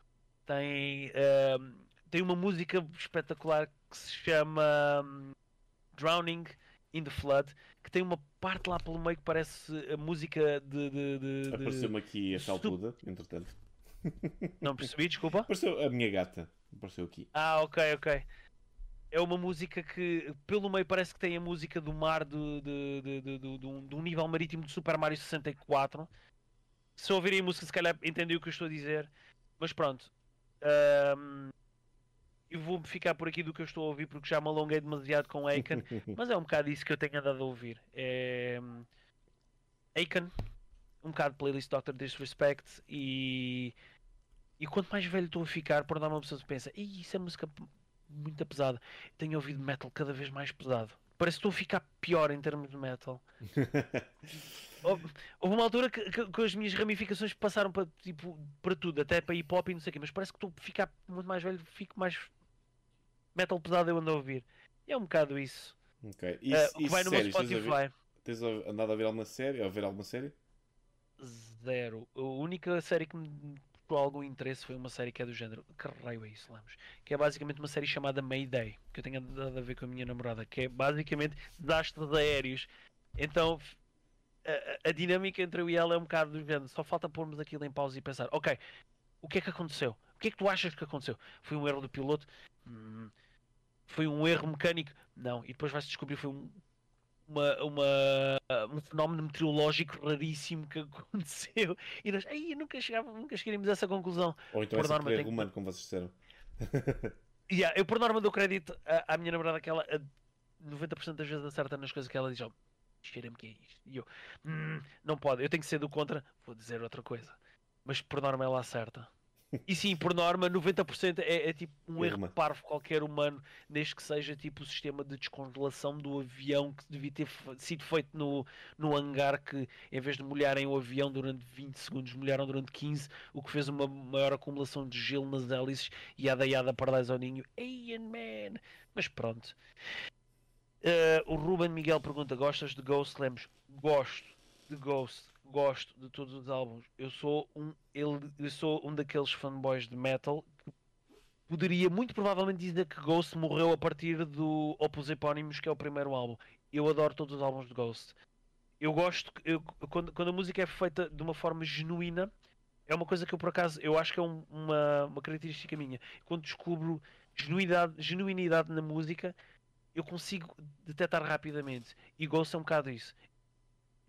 Tem, hum, tem uma música espetacular que se chama hum, Drowning in the Flood, que tem uma parte lá pelo meio que parece a música de. de, de- Apareceu-me aqui a saltuda, entretanto. Não percebi, desculpa. Apareceu a minha gata. Apareceu aqui. Ah, ok, ok. É uma música que, pelo meio, parece que tem a música do mar do, de, de, de, de- de um, um nível marítimo de Super Mario 64. Se ouvirem a música, se calhar entendem o que eu estou a dizer. Mas pronto. Ahm, eu vou ficar por aqui do que eu estou a ouvir porque já me alonguei demasiado com Aiken. <laughs> Mas é um bocado isso que eu tenho andado a ouvir. É... Aiken, um bocado de playlist Dr. Disrespect e. E quanto mais velho estou a ficar, por dar uma pessoa que pensa, Ih, isso é música muito pesada. Tenho ouvido metal cada vez mais pesado. Parece que estou a ficar pior em termos de metal. <laughs> Houve, houve uma altura que, que- que as minhas ramificações passaram para, tipo, para tudo, até para hip hop e não sei o quê, mas parece que estou a ficar muito mais velho, fico mais metal pesado eu ando a ouvir. E é um bocado isso. ok. E, Eh, e que vai no meu séries? Tens, a ver- Spotify. tens andado a ver alguma série? A ver alguma série? Zero. A única série que me despertou algum interesse foi uma série que é do género. Que raio é isso, Lamos? Que é basicamente uma série chamada Mayday, que eu tenho andado a ver com a minha namorada, que é basicamente desastres aéreos. Então a, a, dinâmica entre eu e ela é um bocado do género. Só falta pormos aquilo em pausa e pensar: ok, o que é que aconteceu? O que é que tu achas que aconteceu? Foi um erro do piloto? Hum, foi um erro mecânico? Não. E depois vai-se descobrir foi um, uma, uma, um fenómeno meteorológico raríssimo que <laughs> aconteceu. E nós, aí nunca, chegava, nunca chegaríamos a essa conclusão. Ou então por é norma, erro humano, como vocês disseram. <laughs> yeah, eu, por norma, dou crédito à, à minha namorada que ela 90% das vezes acerta nas coisas que ela diz. Oh, cheira-me que é isto. E eu, hum, não pode, eu tenho que ser do contra, vou dizer outra coisa. Mas por norma ela acerta. E sim, por norma, 90% é, é tipo um erro Irma. parvo qualquer humano, desde que seja tipo o sistema de descongelação do avião que devia ter sido feito no, no hangar, que em vez de molharem o avião durante 20 segundos, molharam durante 15, o que fez uma maior acumulação de gelo nas hélices e a daiada para ao ninho. Ian Man! Mas pronto. Uh, o Ruben Miguel pergunta: Gostas de Ghost? Lemos, gosto de Ghost gosto de todos os álbuns. Eu sou um, eu sou um daqueles fanboys de metal que poderia muito provavelmente dizer que Ghost morreu a partir do Opus Epónimos, que é o primeiro álbum. Eu adoro todos os álbuns de Ghost. Eu gosto, eu, quando, quando a música é feita de uma forma genuína, é uma coisa que eu por acaso, eu acho que é um, uma, uma característica minha. Quando descubro genuidade, genuinidade na música, eu consigo detectar rapidamente. E Ghost é um bocado isso.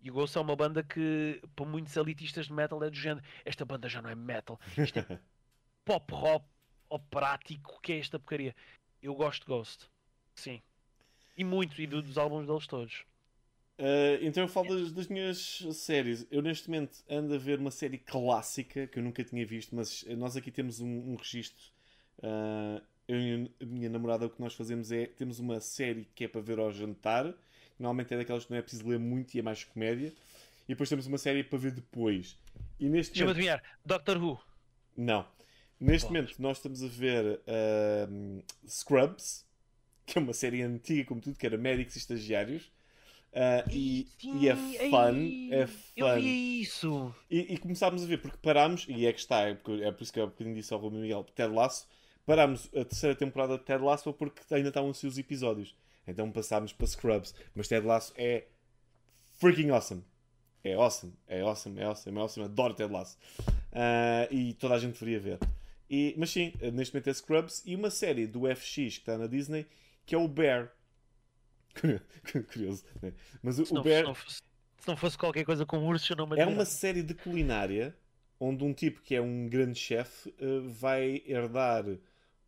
E o Ghost é uma banda que, para muitos elitistas de metal, é do género: esta banda já não é metal, isto é <laughs> pop rock operático, que é esta porcaria. Eu gosto de Ghost, sim, e muito, e dos álbuns deles todos. Uh, então eu falo das, das, minhas séries. Eu neste momento ando a ver uma série clássica que eu nunca tinha visto, mas nós aqui temos um, um registro. Uh, eu e a minha namorada o que nós fazemos é temos uma série que é para ver ao jantar Normalmente é daquelas que não é preciso ler muito e é mais comédia. E depois temos uma série para ver depois. E neste momento... adivinhar, Doctor Who. Não. Neste momento nós estamos a ver uh, Scrubs, que é uma série antiga como tudo, que era médicos e estagiários. Uh, e, Sim, e, é fun, é fun. Eu vi isso. E, e, começámos a ver, porque parámos, e é que está, é, é por isso que eu bocadinho disse ao Romeu Miguel, Ted Lasso, parámos a terceira temporada de Ted Lasso porque ainda estavam assim os episódios. Então passámos para Scrubs. Mas Ted Lasso é freaking awesome. É awesome, é awesome, é awesome, é awesome. Adoro Ted Lasso. Uh, e toda a gente deveria ver. E, mas sim, neste momento é Scrubs e uma série do FX que está na Disney que é o Bear. <laughs> Curioso, né? Mas o, se, não, Bear. Se não, fosse, se não, fosse, qualquer coisa com urso, eu não me É uma série de culinária onde um tipo que é um grande chefe uh, vai herdar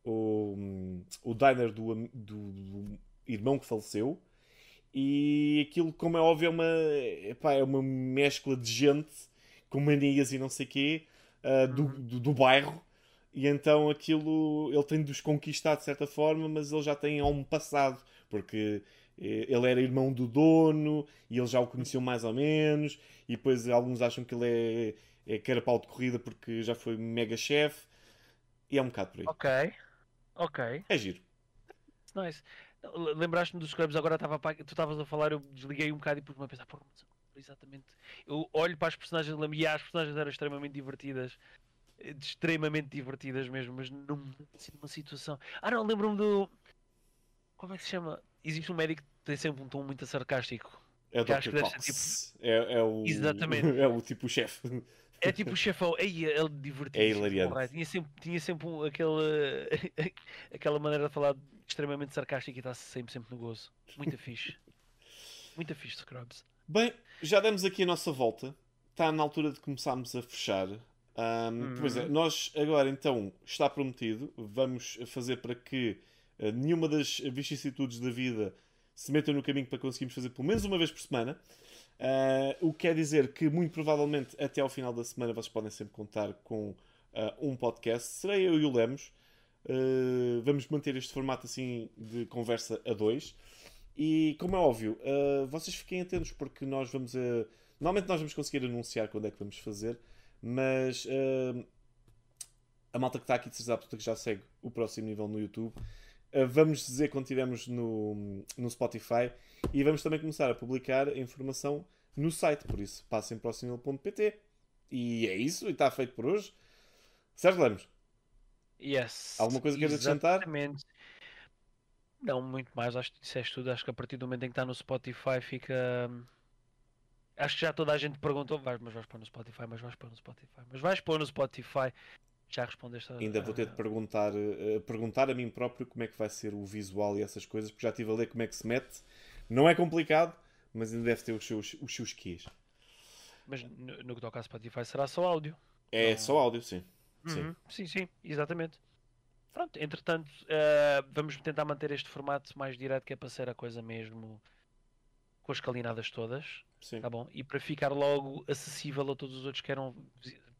o, um, o diner do, do, do irmão que faleceu. E aquilo, como é óbvio, é uma, epá, é uma mescla de gente com manias e não sei quê uh, do, uhum. do, do, bairro. E então aquilo ele tem de os conquistar de certa forma, mas ele já tem um passado, porque eh, ele era irmão do dono e ele já o conheceu mais ou menos. E depois alguns acham que ele é, é carapau de corrida porque já foi mega chefe. E é um bocado por aí. Ok, ok. É giro. Nice. Lembraste-me dos Scrubs, agora estava tu estavas a falar, eu desliguei um bocado e pus-me a pensar, porra, exatamente. Eu olho para as personagens lembro, e as personagens eram extremamente divertidas, eh, extremamente divertidas mesmo, mas num, assim, numa situação. Ah, não, lembro-me do. Como é que se chama? Existe um médico que tem sempre um tom muito sarcástico. É o Dr. Fox. Tipo... É, é, o. Exatamente. <laughs> É o tipo chefe. É tipo o chefão, Ei, ele divertido. É hilariante. Tinha sempre, tinha sempre um, aquele, <laughs> aquela maneira de falar extremamente sarcástico e está sempre, sempre no gozo. Muito fixe. Muito fixe, Scrubs. Bem, já demos aqui a nossa volta. Está na altura de começarmos a fechar. Um, uhum. Pois é, nós agora então está prometido. Vamos fazer para que uh, nenhuma das vicissitudes da vida se meta no caminho para conseguirmos fazer pelo menos uma vez por semana. Uh, o que quer dizer que muito provavelmente até ao final da semana vocês podem sempre contar com uh, um podcast. Serei eu e o Lemos. Uh, vamos manter este formato assim de conversa a dois. E como é óbvio, vocês fiquem atentos porque nós vamos. Normalmente nós vamos conseguir anunciar quando é que vamos fazer, mas a malta que está aqui de certeza absoluta que já segue o próximo nível no YouTube. Vamos dizer quando estivermos no, no Spotify e vamos também começar a publicar a informação no site, por isso passem para o nível.pt. E é isso, e está feito por hoje. Certo, Lemos? Yes. Alguma coisa que queres acrescentar? Exatamente. Não, muito mais. Acho que disseste tudo. Acho que a partir do momento em que está no Spotify fica. Acho que já toda a gente perguntou, vais, mas vais pôr no Spotify, mas vais pôr no Spotify, mas vais pôr no Spotify. Já respondeste a... Ainda vou ter de perguntar, uh, perguntar a mim próprio como é que vai ser o visual e essas coisas, porque já estive a ler como é que se mete. Não é complicado, mas ainda deve ter os seus, os seus quês. Mas no, no que toca a Spotify será só áudio. É Não- só áudio, sim. Sim. Uhum. sim, sim, exatamente. Pronto, entretanto, eh, vamos tentar manter este formato mais direto, que é para ser a coisa mesmo com as calinadas todas, sim. tá bom? E para ficar logo acessível a todos os outros que queiram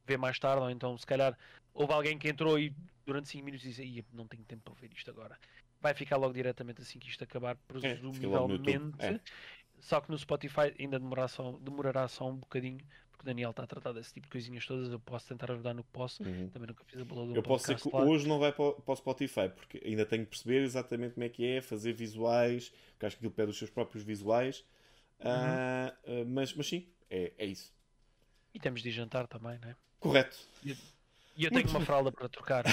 ver mais tarde, ou então, se calhar, houve alguém que entrou e durante 5 minutos disse: "Ih, não tenho tempo para ver isto agora. Vai ficar logo diretamente assim que isto acabar, É, presumivelmente. é. Só que no Spotify ainda demorará só, demorará só um bocadinho, porque o Daniel está a tratar desse tipo de coisinhas todas. Eu posso tentar ajudar no que posso. Uhum. Também nunca fiz a bola do Eu posso dizer que hoje não vai para o, para o Spotify, porque ainda tenho que perceber exatamente como é que é, fazer visuais, porque acho que aquilo pede os seus próprios visuais. Ah, ah, mas, mas sim, é, é isso. E temos de jantar também, né? Correto. E eu tenho uma fralda para trocar.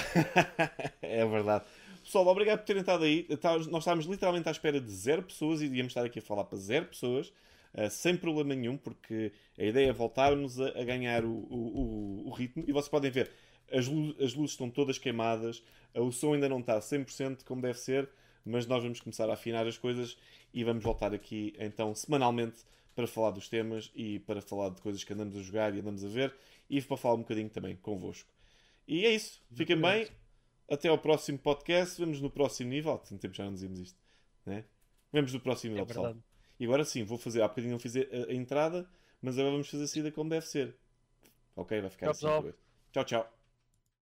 <laughs> é verdade. Pessoal, obrigado por terem estado aí. Tá- Nós estávamos literalmente à espera de zero pessoas e íamos estar aqui a falar para zero pessoas, ah, sem problema nenhum, porque a ideia é voltarmos a, ganhar o, o- o- ritmo. E vocês podem ver, as, lu- as luzes estão todas queimadas, ah, o som ainda não está 100% como deve ser, mas nós vamos começar a afinar as coisas e vamos voltar aqui então semanalmente para falar dos temas e para falar de coisas que andamos a jogar e andamos a ver e para falar um bocadinho também convosco. E é isso. Fiquem bem. Até ao próximo podcast. Vemos no próximo nível. Há tanto tempo já não dizíamos isto. Né? Vemos no próximo É nível, pessoal. verdade. E agora sim, vou fazer. Há bocadinho não fiz a, a entrada, mas agora vamos fazer a saída como deve ser. Ok? Vai ficar Tchau, assim. pessoal. Tchau, tchau.